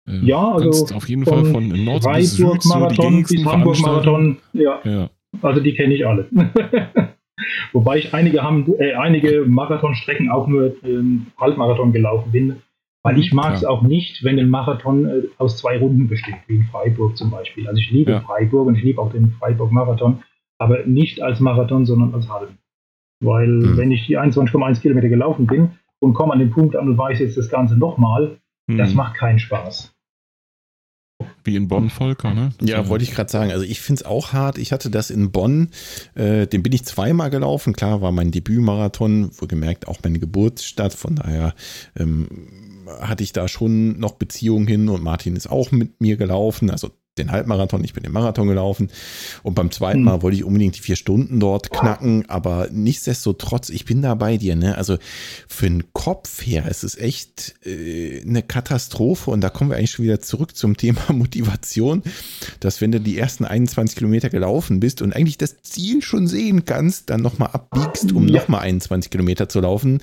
äh ja, also auf jeden Fall von Nord bis Süd Marathon so bis Hamburg Marathon, ja. ja. Also die kenne ich alle. <laughs> Wobei ich einige haben, äh, einige Marathonstrecken auch nur ähm, Halbmarathon gelaufen bin, weil ich mag es auch nicht, wenn ein Marathon äh, aus zwei Runden besteht, wie in Freiburg zum Beispiel. Also ich liebe ja. Freiburg und ich liebe auch den Freiburg Marathon, aber nicht als Marathon, sondern als Halben. Weil mhm. wenn ich die 21,1 Kilometer gelaufen bin und komme an den Punkt an und weiß jetzt das Ganze nochmal, mhm. das macht keinen Spaß. Wie in Bonn, Volker, ne? ja, wollte ich gerade sagen. Also ich finde es auch hart. Ich hatte das in Bonn, äh, den bin ich zweimal gelaufen. Klar, war mein Debütmarathon, wohlgemerkt auch meine Geburtsstadt. Von daher ähm, hatte ich da schon noch Beziehungen hin und Martin ist auch mit mir gelaufen. Also den Halbmarathon, ich bin den Marathon gelaufen und beim zweiten Mal hm. wollte ich unbedingt die vier Stunden dort knacken, aber nichtsdestotrotz, ich bin da bei dir, ne? Also für den Kopf her ist es echt äh, eine Katastrophe und da kommen wir eigentlich schon wieder zurück zum Thema <laughs> Motivation, dass wenn du die ersten 21 Kilometer gelaufen bist und eigentlich das Ziel schon sehen kannst, dann nochmal abbiegst, um ja. nochmal 21 Kilometer zu laufen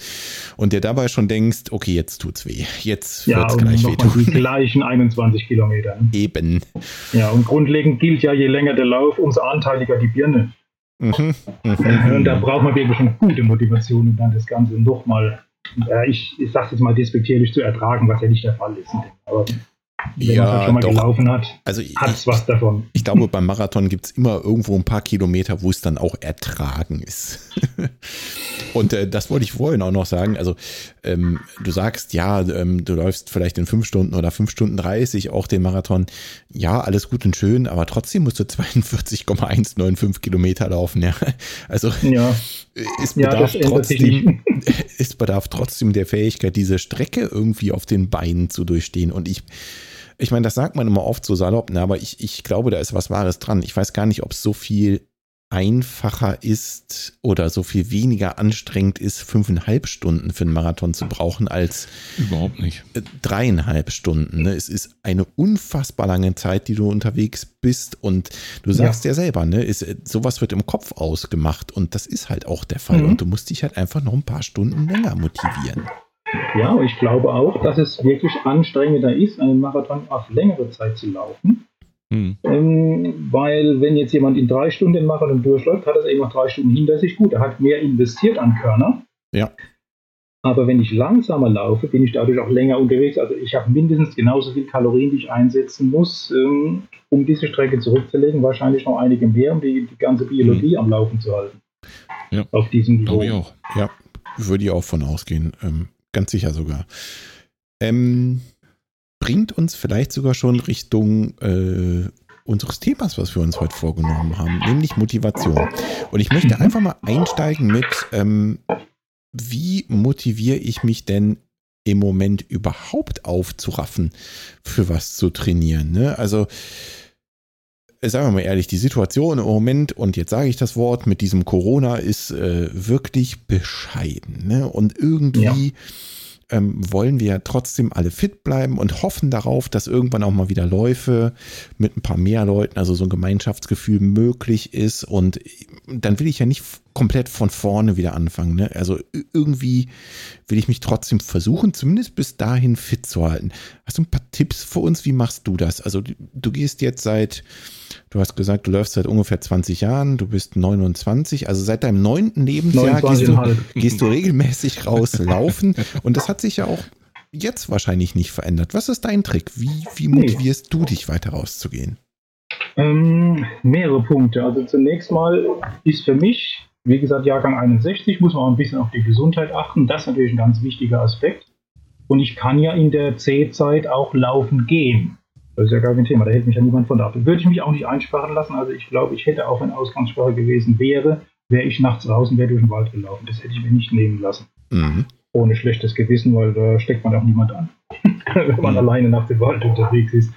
und dir dabei schon denkst, okay, jetzt tut's weh, jetzt ja, wird's gleich weh. Die gleichen 21 Kilometer. Eben. Ja, und grundlegend gilt ja, je länger der Lauf, umso anteiliger die Birne. Mhm. Mhm. Und da braucht man wirklich schon gute Motivation, um dann das Ganze nochmal, äh, ich, ich sage jetzt mal despektierlich zu ertragen, was ja nicht der Fall ist. Aber wenn ja, man schon mal doch. gelaufen hat, also hat es was davon. Ich glaube, <laughs> beim Marathon gibt es immer irgendwo ein paar Kilometer, wo es dann auch ertragen ist. <laughs> Und äh, das wollte ich vorhin auch noch sagen. Also ähm, du sagst, ja, ähm, du läufst vielleicht in fünf Stunden oder fünf Stunden 30 auch den Marathon. Ja, alles gut und schön, aber trotzdem musst du <laughs> 42,195 Kilometer laufen. Ja, also ja. es bedarf ja, trotzdem, es bedarf trotzdem der Fähigkeit, diese Strecke irgendwie auf den Beinen zu durchstehen. Und ich ich meine, das sagt man immer oft so salopp, ne, aber ich, ich glaube, da ist was Wahres dran. Ich weiß gar nicht, ob es so viel einfacher ist oder so viel weniger anstrengend ist, fünfeinhalb Stunden für einen Marathon zu brauchen, als überhaupt nicht äh, dreieinhalb Stunden. Ne? Es ist eine unfassbar lange Zeit, die du unterwegs bist und du sagst ja, ja selber, ne, ist, äh, sowas wird im Kopf ausgemacht und das ist halt auch der Fall mhm. und du musst dich halt einfach noch ein paar Stunden länger motivieren. Ja, ich glaube auch, dass es wirklich anstrengender ist, einen Marathon auf längere Zeit zu laufen hm. Ähm, weil wenn jetzt jemand in drei Stunden den Marathon durchläuft, hat er eben noch drei Stunden hinter sich. Gut, er hat mehr investiert an Körner. Ja. Aber wenn ich langsamer laufe, bin ich dadurch auch länger unterwegs. Also ich habe mindestens genauso viel Kalorien, die ich einsetzen muss, ähm, um diese Strecke zurückzulegen. Wahrscheinlich noch einige mehr, um die, die ganze Biologie hm. am Laufen zu halten. Ja. Auf diesem Niveau. Glaube ich auch. Ja, würde ich auch von ausgehen. Ähm, ganz sicher sogar. Ähm, bringt uns vielleicht sogar schon Richtung äh, unseres Themas, was wir uns heute vorgenommen haben, nämlich Motivation. Und ich möchte einfach mal einsteigen mit, ähm, wie motiviere ich mich denn im Moment überhaupt aufzuraffen, für was zu trainieren? Ne? Also, sagen wir mal ehrlich, die Situation im Moment, und jetzt sage ich das Wort, mit diesem Corona ist äh, wirklich bescheiden. Ne? Und irgendwie. Ja ähm, wollen wir trotzdem alle fit bleiben und hoffen darauf, dass irgendwann auch mal wieder Läufe mit ein paar mehr Leuten, also so ein Gemeinschaftsgefühl möglich ist. Und dann will ich ja nicht komplett von vorne wieder anfangen. Ne? Also irgendwie will ich mich trotzdem versuchen, zumindest bis dahin fit zu halten. Hast du ein paar Tipps für uns? Wie machst du das? Also du gehst jetzt seit, du hast gesagt, du läufst seit ungefähr 20 Jahren, du bist 29, also seit deinem neunten Lebensjahr gehst du, gehst du regelmäßig rauslaufen und das hat sich ja auch jetzt wahrscheinlich nicht verändert. Was ist dein Trick? Wie, wie motivierst du dich weiter rauszugehen? Ähm, mehrere Punkte. Also zunächst mal ist für mich wie gesagt, Jahrgang 61 muss man auch ein bisschen auf die Gesundheit achten. Das ist natürlich ein ganz wichtiger Aspekt. Und ich kann ja in der C-Zeit auch laufen gehen. Das ist ja gar kein Thema, da hält mich ja niemand von ab. Würde ich mich auch nicht einsperren lassen. Also ich glaube, ich hätte auch, wenn Ausgangssperre gewesen wäre, wäre ich nachts draußen, wäre durch den Wald gelaufen. Das hätte ich mir nicht nehmen lassen. Mhm. Ohne schlechtes Gewissen, weil da steckt man auch niemand an, <laughs> wenn man mhm. alleine nach dem Wald unterwegs ist.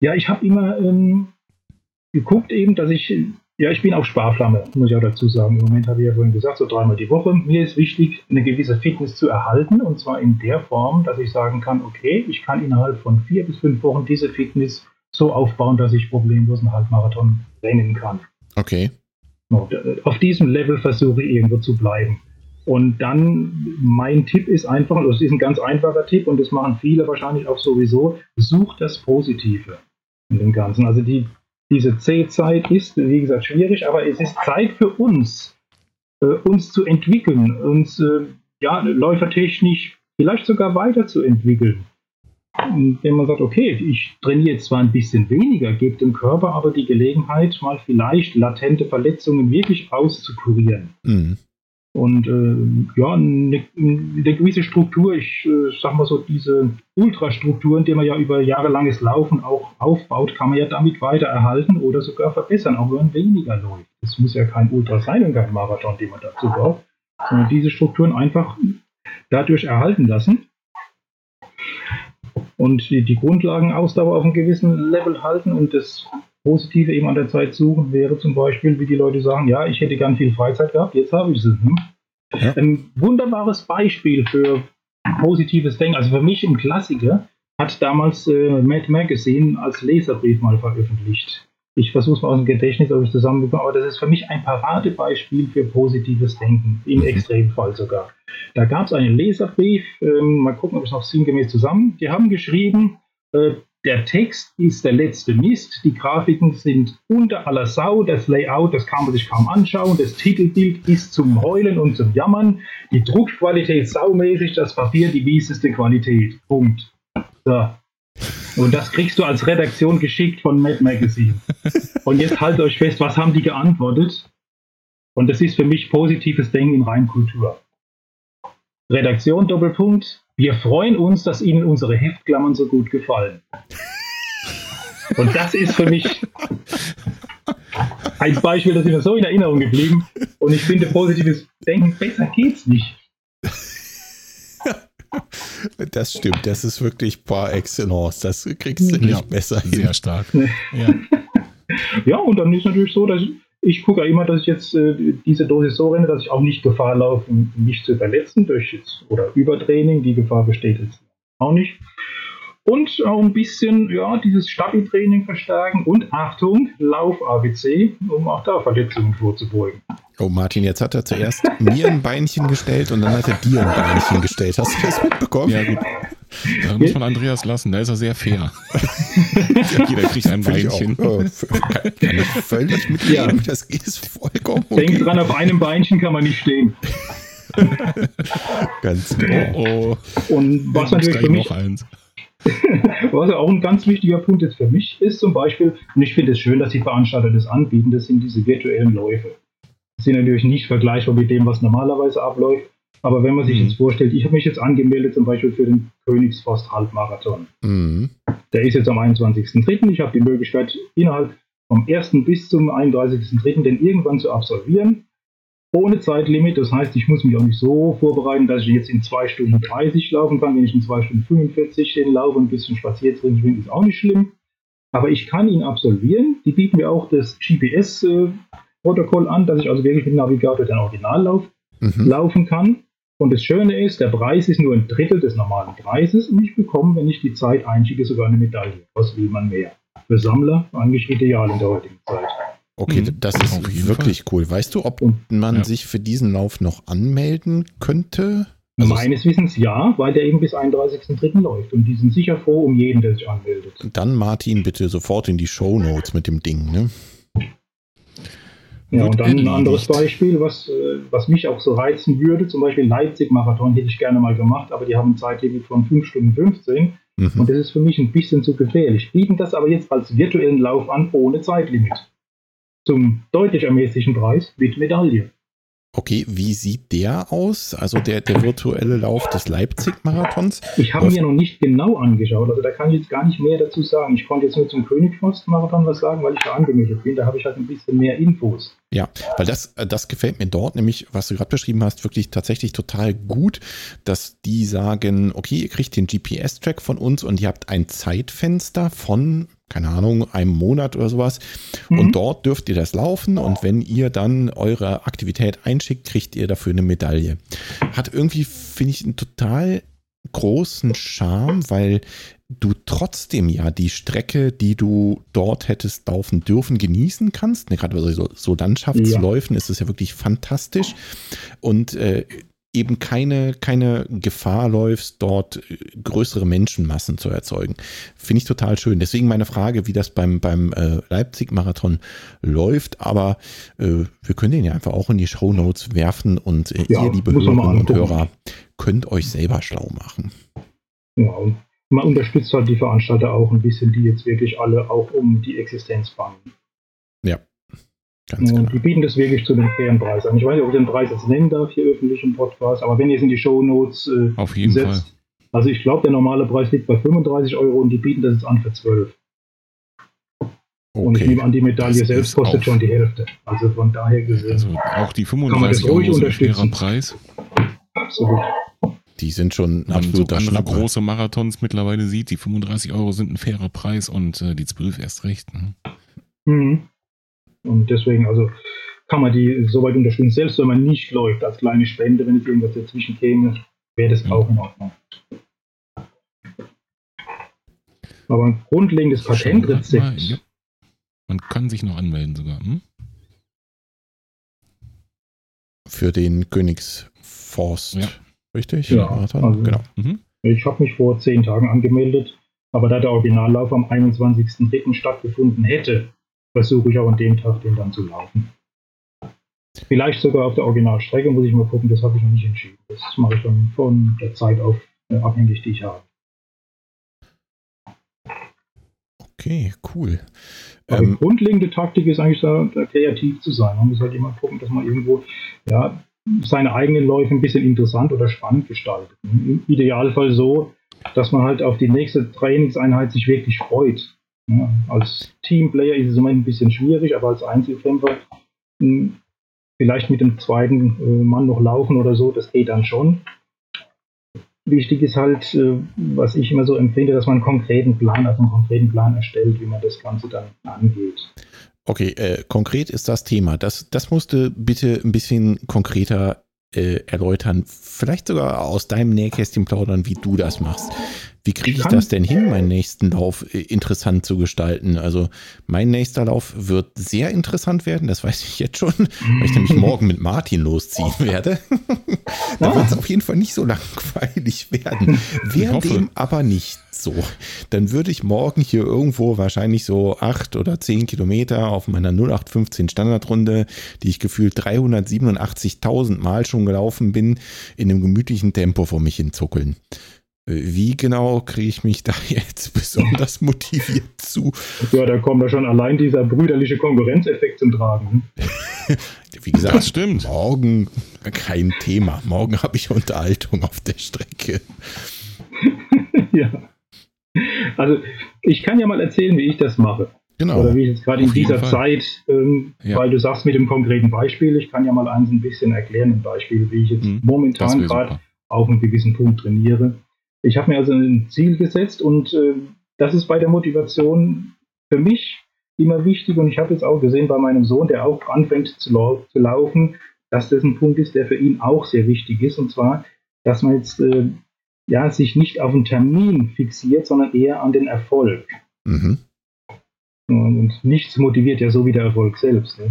Ja, ich habe immer ähm, geguckt eben, dass ich ja, ich bin auch Sparflamme, muss ich auch dazu sagen. Im Moment habe ich ja vorhin gesagt, so dreimal die Woche. Mir ist wichtig, eine gewisse Fitness zu erhalten und zwar in der Form, dass ich sagen kann, okay, ich kann innerhalb von vier bis fünf Wochen diese Fitness so aufbauen, dass ich problemlos einen Halbmarathon rennen kann. Okay. Auf diesem Level versuche ich irgendwo zu bleiben. Und dann, mein Tipp ist einfach, das ist ein ganz einfacher Tipp und das machen viele wahrscheinlich auch sowieso, such das Positive in dem Ganzen. Also die diese C-Zeit ist, wie gesagt, schwierig, aber es ist Zeit für uns, äh, uns zu entwickeln, uns äh, ja, läufertechnisch vielleicht sogar weiterzuentwickeln. Wenn man sagt, okay, ich trainiere zwar ein bisschen weniger, gebe dem Körper aber die Gelegenheit, mal vielleicht latente Verletzungen wirklich auszukurieren. Mhm. Und äh, ja, eine, eine, gewisse Struktur, ich äh, sag mal so, diese Ultrastrukturen, die man ja über jahrelanges Laufen auch aufbaut, kann man ja damit weiter erhalten oder sogar verbessern, auch wenn weniger läuft. Es muss ja kein Ultra sein und kein Marathon, den man dazu braucht, sondern diese Strukturen einfach dadurch erhalten lassen und die, die Grundlagenausdauer auf einem gewissen Level halten und das Positive eben an der Zeit suchen wäre zum Beispiel, wie die Leute sagen, ja, ich hätte gern viel Freizeit gehabt, jetzt habe ich sie. Hm? Ja. Ein wunderbares Beispiel für positives Denken, also für mich ein Klassiker, hat damals äh, Mad Magazine als Leserbrief mal veröffentlicht. Ich versuche es mal aus dem Gedächtnis, ob ich zusammenbekomme, aber das ist für mich ein Paradebeispiel für positives Denken, im mhm. Extremfall sogar. Da gab es einen Leserbrief, ähm, mal gucken, ob ich es noch sinngemäß zusammen. Die haben geschrieben, äh, der Text ist der letzte Mist. Die Grafiken sind unter aller Sau. Das Layout, das kann man sich kaum anschauen. Das Titelbild ist zum Heulen und zum Jammern. Die Druckqualität saumäßig. Das Papier die mieseste Qualität. Punkt. So. Und das kriegst du als Redaktion geschickt von Mad Magazine. Und jetzt haltet euch fest, was haben die geantwortet? Und das ist für mich positives Denken in Reinkultur. Redaktion Doppelpunkt. Wir freuen uns, dass Ihnen unsere Heftklammern so gut gefallen. Und das ist für mich ein Beispiel, das ist mir so in Erinnerung geblieben. Und ich finde, positives Denken, besser geht's nicht. Das stimmt, das ist wirklich par excellence. Das kriegst du nicht ja, besser hin. Sehr stark. Ja. ja, und dann ist natürlich so, dass ich gucke ja immer, dass ich jetzt äh, diese Dosis so renne, dass ich auch nicht Gefahr laufe, mich zu verletzen durch jetzt, oder Übertraining. Die Gefahr besteht jetzt auch nicht. Und auch ein bisschen, ja, dieses Stabi-Training verstärken und Achtung, Lauf-ABC, um auch da Verletzungen vorzubeugen. Oh, Martin, jetzt hat er zuerst mir ein Beinchen gestellt und dann hat er dir ein Beinchen gestellt. Hast du das mitbekommen? Ja, gut. Da muss man Andreas lassen, da ist er sehr fair. <laughs> Jeder kriegt ein Beinchen. Äh, kann, ich völlig mitleben, ja. das ist vollkommen okay. Denk dran, auf einem Beinchen kann man nicht stehen. <laughs> Ganz genau. Oh, oh. Und was natürlich für mich, <laughs> was auch ein ganz wichtiger Punkt jetzt für mich ist, zum Beispiel, und ich finde es schön, dass die Veranstalter das anbieten, das sind diese virtuellen Läufe. Das sind natürlich nicht vergleichbar mit dem, was normalerweise abläuft. Aber wenn man sich mhm. jetzt vorstellt, ich habe mich jetzt angemeldet zum Beispiel für den Königsforst Halbmarathon. Mhm. Der ist jetzt am 21.03. Ich habe die Möglichkeit, innerhalb vom 1. bis zum 31.03. den irgendwann zu absolvieren. Ohne Zeitlimit. Das heißt, ich muss mich auch nicht so vorbereiten, dass ich jetzt in 2 Stunden 30 laufen kann. Wenn ich in 2 Stunden 45 den laufe und ein bisschen spaziert drin bin, ist auch nicht schlimm. Aber ich kann ihn absolvieren. Die bieten mir auch das GPS-Protokoll an, dass ich also wirklich mit dem Navigator den Originallauf mhm. laufen kann. Und das Schöne ist, der Preis ist nur ein Drittel des normalen Preises und ich bekomme, wenn ich die Zeit einschicke, sogar eine Medaille. Was will man mehr? Für Sammler eigentlich ideal in der heutigen Zeit. Okay, mhm. das ist wirklich Fall. cool. Weißt du, ob man ja. sich für diesen Lauf noch anmelden könnte? Also Meines Wissens ja, weil der eben bis 31.03. läuft. Und die sind sicher froh um jeden, der sich anmeldet. Dann Martin bitte sofort in die Show Notes mit dem Ding, ne? Ja, und dann ein anderes Beispiel, was, äh, was mich auch so reizen würde, zum Beispiel Leipzig-Marathon hätte ich gerne mal gemacht, aber die haben ein Zeitlimit von 5 Stunden 15 mhm. und das ist für mich ein bisschen zu gefährlich. Bieten das aber jetzt als virtuellen Lauf an, ohne Zeitlimit. Zum deutlich ermäßigten Preis mit Medaille. Okay, wie sieht der aus? Also der, der virtuelle Lauf des Leipzig-Marathons? Ich habe mir noch nicht genau angeschaut, also da kann ich jetzt gar nicht mehr dazu sagen. Ich konnte jetzt nur zum Königsforst-Marathon was sagen, weil ich da angemeldet bin. Da habe ich halt ein bisschen mehr Infos. Ja, weil das, das gefällt mir dort, nämlich, was du gerade beschrieben hast, wirklich tatsächlich total gut, dass die sagen, okay, ihr kriegt den GPS-Track von uns und ihr habt ein Zeitfenster von keine Ahnung, einem Monat oder sowas. Mhm. Und dort dürft ihr das laufen und wenn ihr dann eure Aktivität einschickt, kriegt ihr dafür eine Medaille. Hat irgendwie, finde ich, einen total großen Charme, weil du trotzdem ja die Strecke, die du dort hättest laufen dürfen, genießen kannst. Ne, gerade bei so, so Landschaftsläufen ja. ist es ja wirklich fantastisch. Und äh, eben keine, keine Gefahr läufst, dort äh, größere Menschenmassen zu erzeugen. Finde ich total schön. Deswegen meine Frage, wie das beim, beim äh, Leipzig-Marathon läuft. Aber äh, wir können den ja einfach auch in die Show Notes werfen und äh, ja, ihr, liebe Hörerinnen und Hörer, könnt euch selber schlau machen. Ja, und man unterstützt halt die Veranstalter auch ein bisschen, die jetzt wirklich alle auch um die Existenz bangen. Ja, Ganz und genau. die bieten das wirklich zu einem fairen Preis an. Ich weiß nicht, ob ich den Preis jetzt nennen darf hier öffentlich im Podcast, aber wenn ihr es in die Show Notes äh, Auf jeden setzt, Fall. also ich glaube, der normale Preis liegt bei 35 Euro und die bieten das jetzt an für 12. Okay. Und ich nehme an, die Medaille das selbst kostet schon die Hälfte. Also von daher gesehen. Also auch die 35 Euro sind ein fairer Preis. Absolut. Die sind schon ein absoluter so andere große Marathons mittlerweile sieht, die 35 Euro sind ein fairer Preis und äh, die 12 erst recht. Ne? Mhm. Und deswegen, also kann man die soweit unterstützen. Selbst wenn man nicht läuft als kleine Spende, wenn es irgendwas dazwischen käme, wäre das auch in Ordnung. Aber ein grundlegendes Patentrezept. Ja. Man kann sich noch anmelden sogar. Hm? Für den Königsforst. Ja. Richtig? Ja, also genau. Mhm. Ich habe mich vor zehn Tagen angemeldet, aber da der Originallauf am 21.03. stattgefunden hätte, versuche ich auch an dem Tag den dann zu laufen. Vielleicht sogar auf der Originalstrecke, muss ich mal gucken, das habe ich noch nicht entschieden. Das mache ich dann von der Zeit auf äh, abhängig, die ich habe. Okay, cool. Aber ähm, die grundlegende Taktik ist eigentlich da, da, kreativ zu sein. Man muss halt immer gucken, dass man irgendwo ja, seine eigenen Läufe ein bisschen interessant oder spannend gestaltet. Im Idealfall so, dass man halt auf die nächste Trainingseinheit sich wirklich freut. Ja, als Teamplayer ist es immer ein bisschen schwierig, aber als Einzelkämpfer hm, vielleicht mit dem zweiten äh, Mann noch laufen oder so, das geht dann schon. Wichtig ist halt, äh, was ich immer so empfinde, dass man einen konkreten Plan, also einen konkreten Plan erstellt, wie man das Ganze dann angeht. Okay, äh, konkret ist das Thema. Das, das musste bitte ein bisschen konkreter äh, erläutern. Vielleicht sogar aus deinem Nähkästchen plaudern, wie du das machst. Wie kriege ich das denn hin, meinen nächsten Lauf äh, interessant zu gestalten? Also mein nächster Lauf wird sehr interessant werden, das weiß ich jetzt schon, weil ich nämlich <laughs> morgen mit Martin losziehen werde. <laughs> da wird es auf jeden Fall nicht so langweilig werden. Wäre dem aber nicht so, dann würde ich morgen hier irgendwo wahrscheinlich so acht oder zehn Kilometer auf meiner 0815 Standardrunde, die ich gefühlt 387.000 Mal schon gelaufen bin, in einem gemütlichen Tempo vor mich hinzuckeln. Wie genau kriege ich mich da <laughs> jetzt besonders motiviert zu? Ja, da kommt ja schon allein dieser brüderliche Konkurrenzeffekt zum Tragen. Wie gesagt, das stimmt. Morgen kein Thema. Morgen habe ich Unterhaltung auf der Strecke. <laughs> ja. Also, ich kann ja mal erzählen, wie ich das mache. Genau. Oder wie ich jetzt gerade in dieser Fall. Zeit, ähm, ja. weil du sagst mit dem konkreten Beispiel, ich kann ja mal eins ein bisschen erklären, ein Beispiel, wie ich jetzt hm, momentan gerade auf einen gewissen Punkt trainiere. Ich habe mir also ein Ziel gesetzt und äh, das ist bei der Motivation für mich immer wichtig und ich habe jetzt auch gesehen bei meinem Sohn, der auch anfängt zu, lau zu, laufen, dass das ein Punkt ist, der für ihn auch sehr wichtig ist und zwar, dass man jetzt äh, ja, sich nicht auf einen Termin fixiert, sondern eher an den Erfolg. Mhm. Und nichts motiviert ja so wie der Erfolg selbst. Ne?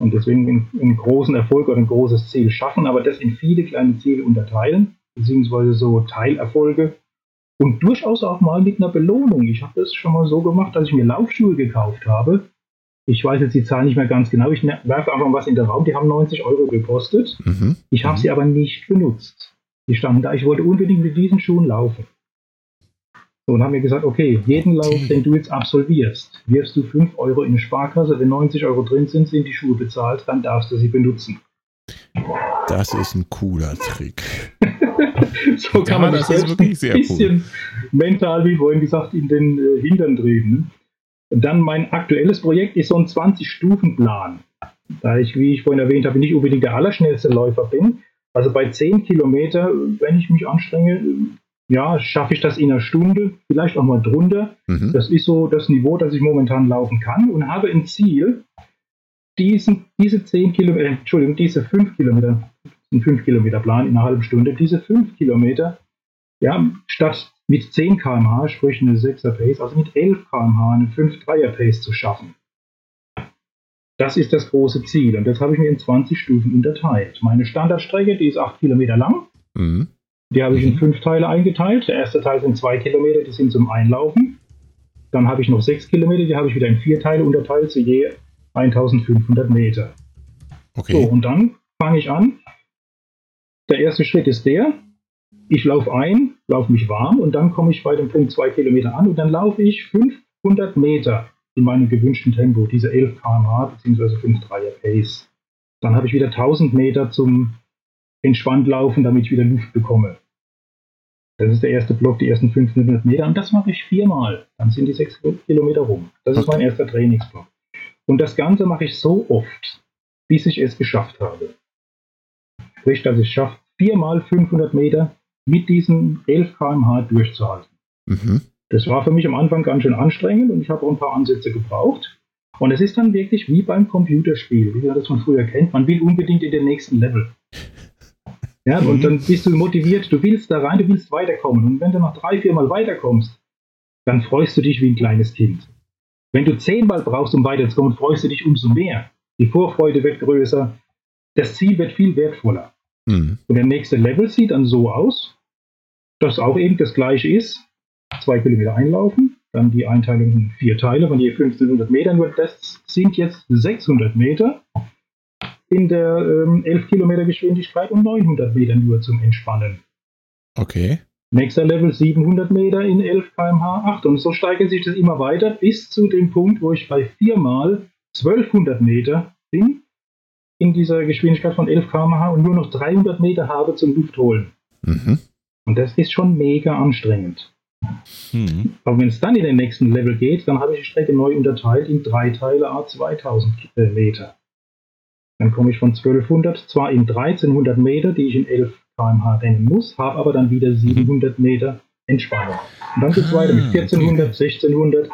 Und deswegen einen, einen, großen Erfolg oder ein großes Ziel schaffen, aber das in viele kleine Ziele unterteilen, beziehungsweise so Teilerfolge und durchaus auch mal mit einer Belohnung. Ich habe das schon mal so gemacht, dass ich mir Laufschuhe gekauft habe. Ich weiß jetzt die Zahl nicht mehr ganz genau. Ich werfe einfach was in den Raum. Die haben 90 Euro gekostet. Mhm. Ich habe mhm. sie aber nicht benutzt. Die standen da. Ich wollte unbedingt mit diesen Schuhen laufen. So, und haben mir gesagt, okay, jeden Lauf, den du jetzt absolvierst, wirfst du 5 Euro in eine Sparkasse. Wenn 90 Euro drin sind, sind die Schuhe bezahlt, dann darfst du sie benutzen. Das ist ein cooler Trick. <laughs> so kann ja, man das sehr ein bisschen cool. mental, wie vorhin gesagt, in den äh, Hintern treten. Dann mein aktuelles Projekt ist so ein 20-Stufen-Plan. Da ich, wie ich vorhin erwähnt habe, nicht unbedingt der allerschnellste Läufer bin. Also bei 10 Kilometer, wenn ich mich anstrenge, ja, schaffe ich das in einer Stunde, vielleicht auch mal drunter. Mhm. Das ist so das Niveau, das ich momentan laufen kann und habe ein Ziel, diesen, diese 10 Kilometer, Entschuldigung, diese 5 Kilometer, ein 5 Kilometer Plan in einer halben Stunde, diese 5 Kilometer, ja, statt mit 10 km/h, sprich eine 6er Pace, also mit 11 km/h eine 5-3er Pace zu schaffen. Das ist das große Ziel und das habe ich mir in 20 Stufen unterteilt. Meine Standardstrecke, die ist 8 Kilometer lang. Mhm. Die habe ich in mhm. fünf Teile eingeteilt. Der erste Teil sind zwei Kilometer, die sind zum Einlaufen. Dann habe ich noch sechs Kilometer, die habe ich wieder in vier Teile unterteilt, zu je 1500 Meter. Okay. So, und dann fange ich an. Der erste Schritt ist der, ich laufe ein, laufe mich warm und dann komme ich bei dem Punkt zwei Kilometer an und dann laufe ich 500 Meter in meinem gewünschten Tempo, diese 11 km/h bzw. 5,3er Pace. Dann habe ich wieder 1000 Meter zum entspannt laufen, damit ich wieder Luft bekomme. Das ist der erste Block, die ersten 500 Meter. Und das mache ich viermal. Dann sind die sechs Kilometer rum. Das ist mein erster Trainingsblock. Und das Ganze mache ich so oft, bis ich es geschafft habe. Sprich, dass ich schaffe, viermal 500 Meter mit diesen 11 km/h durchzuhalten. Mhm. Das war für mich am Anfang ganz schön anstrengend und ich habe auch ein paar Ansätze gebraucht. Und es ist dann wirklich wie beim Computerspiel, wie man das von früher kennt. Man will unbedingt in den nächsten Level. Ja, mhm. und dann bist du motiviert, du willst da rein, du willst weiterkommen. Und wenn du noch drei, vier Mal weiterkommst, dann freust du dich wie ein kleines Kind. Wenn du zehnmal brauchst, um weiterzukommen, freust du dich umso mehr. Die Vorfreude wird größer, das Ziel wird viel wertvoller. Mhm. Und der nächste Level sieht dann so aus, dass auch eben das gleiche ist. Zwei Kilometer einlaufen, dann die Einteilung in vier Teile von je 1500 Metern. Nur das sind jetzt 600 Meter in der ähm, 11 Kilometer Geschwindigkeit und 900 Meter nur zum Entspannen. Okay. Nächster Level 700 Meter in 11 km/h 8 und so steigert sich das immer weiter bis zu dem Punkt, wo ich bei viermal 1200 Meter bin in dieser Geschwindigkeit von 11 km/h und nur noch 300 Meter habe zum Luftholen. Mhm. Und das ist schon mega anstrengend. Mhm. Aber wenn es dann in den nächsten Level geht, dann habe ich die Strecke neu unterteilt in drei Teile a 2000 Meter. Dann komme ich von 1200 zwar in 1300 Meter, die ich in 11 km/h rennen muss, habe aber dann wieder 700 Meter Entspannung. Und dann geht es weiter mit 1400, ah, 1600.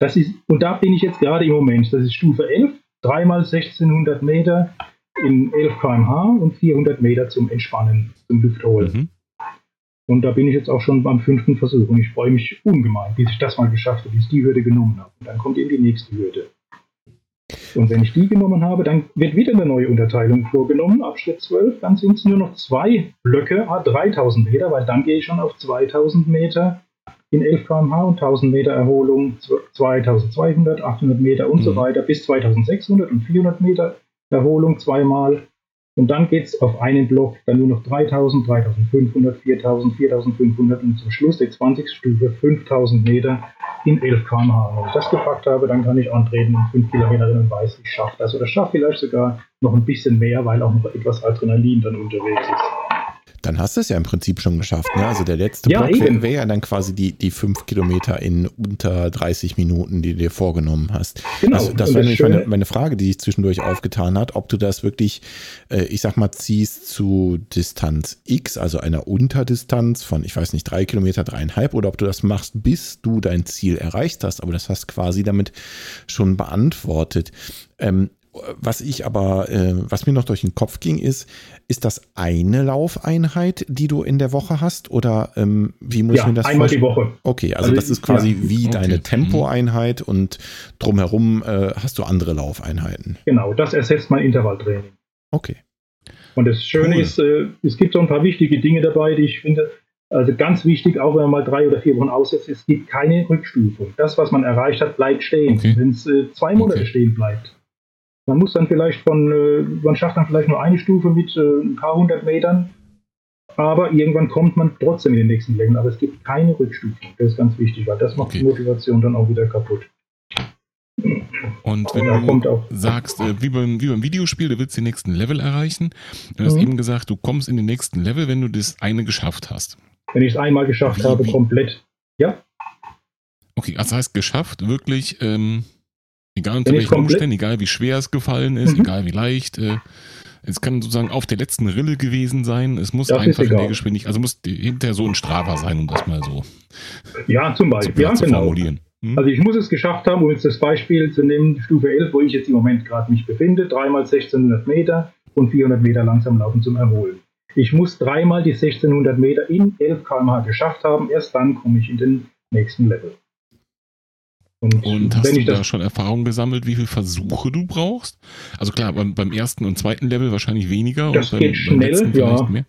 Das ist, und da bin ich jetzt gerade im Moment. Das ist Stufe 11, dreimal 1600 Meter in 11 km/h und 400 Meter zum Entspannen, zum Luftholen. Mhm. Und da bin ich jetzt auch schon beim fünften Versuch und ich freue mich ungemein, bis ich das mal geschafft habe, bis ich die Hürde genommen habe. Und dann kommt eben die nächste Hürde. Und wenn ich die genommen habe, dann wird wieder eine neue Unterteilung vorgenommen, ab Schritt 12. Dann sind es nur noch zwei Blöcke, a 3000 Meter, weil dann gehe ich schon auf 2000 Meter in 11 km/h und 1000 Meter Erholung, 2200, 800 Meter und mhm. so weiter bis 2600 und 400 Meter Erholung zweimal. Und dann geht es auf einen Block dann nur noch 3000, 3500, 4000, 4500 und zum Schluss der 20. Stufe 5000 Meter in 11 km/h. Wenn ich das gepackt habe, dann kann ich antreten und 5 Kilometer und weiß, ich schaffe das. Oder schaffe vielleicht sogar noch ein bisschen mehr, weil auch noch etwas Adrenalin dann unterwegs ist. Dann hast du es ja im Prinzip schon geschafft. Ne? Also der letzte ja, Block wäre wär ja dann quasi die, die fünf Kilometer in unter 30 Minuten, die du dir vorgenommen hast. Genau. Also das wäre nämlich meine, meine, Frage, die sich zwischendurch aufgetan hat, ob du das wirklich, äh, ich sag mal, ziehst zu Distanz X, also einer Unterdistanz von, ich weiß nicht, drei Kilometer, dreieinhalb, oder ob du das machst, bis du dein Ziel erreicht hast. Aber das hast quasi damit schon beantwortet. Ähm, Was ich aber, äh, was mir noch durch den Kopf ging, ist, ist das eine Laufeinheit, die du in der Woche hast? Oder ähm, wie muss ja, ich mir das einmal vorstellen? die Woche. Okay, also, Also das ist quasi ja. wie Okay. deine Mhm. Tempoeinheit und drumherum äh, hast du andere Laufeinheiten. Genau, das ersetzt mein Intervalltraining. Okay. Und das Schöne Cool. ist, äh, es gibt so ein paar wichtige Dinge dabei, die ich finde, also ganz wichtig, auch wenn man mal drei oder vier Wochen aussetzt, es gibt keine Rückstufung. Das, was man erreicht hat, bleibt stehen. Okay. Wenn es äh, zwei Monate Okay. stehen bleibt. Man muss dann vielleicht von, äh, man schafft dann vielleicht nur eine Stufe mit äh, ein paar hundert Metern, aber irgendwann kommt man trotzdem in den nächsten Level. Aber es gibt keine Rückstufung. Das ist ganz wichtig, weil das macht Okay. die Motivation dann auch wieder kaputt. Und wenn du sagst, äh, wie, beim, wie beim Videospiel, du willst den nächsten Level erreichen. Du hast Mhm. eben gesagt, du kommst in den nächsten Level, wenn du das eine geschafft hast. Wenn ich es einmal geschafft Wie- habe, wie- komplett. Ja, Okay, das heißt geschafft, wirklich, ähm, egal unter welchen Umständen, egal wie schwer es gefallen ist, Mhm. egal wie leicht, äh, es kann sozusagen auf der letzten Rille gewesen sein. Es muss Das einfach in der. Geschwindigkeit, also muss hinterher so ein Strava sein, um das mal so ja zum zu, Beispiel. Ja, zu genau. formulieren. Hm? Also ich muss es geschafft haben, um jetzt das Beispiel zu nehmen, Stufe 11, wo ich jetzt im Moment gerade mich befinde, dreimal 1600 Meter und 400 Meter langsam laufen zum Erholen. Ich muss dreimal die 1600 Meter in 11 km/h geschafft haben, erst dann komme ich in den nächsten Level. Und, Und hast du da schon Erfahrung gesammelt, wie viele Versuche du brauchst? Also klar, beim, beim ersten und zweiten Level wahrscheinlich weniger Das und geht beim, schnell, beim letzten ja. vielleicht mehr.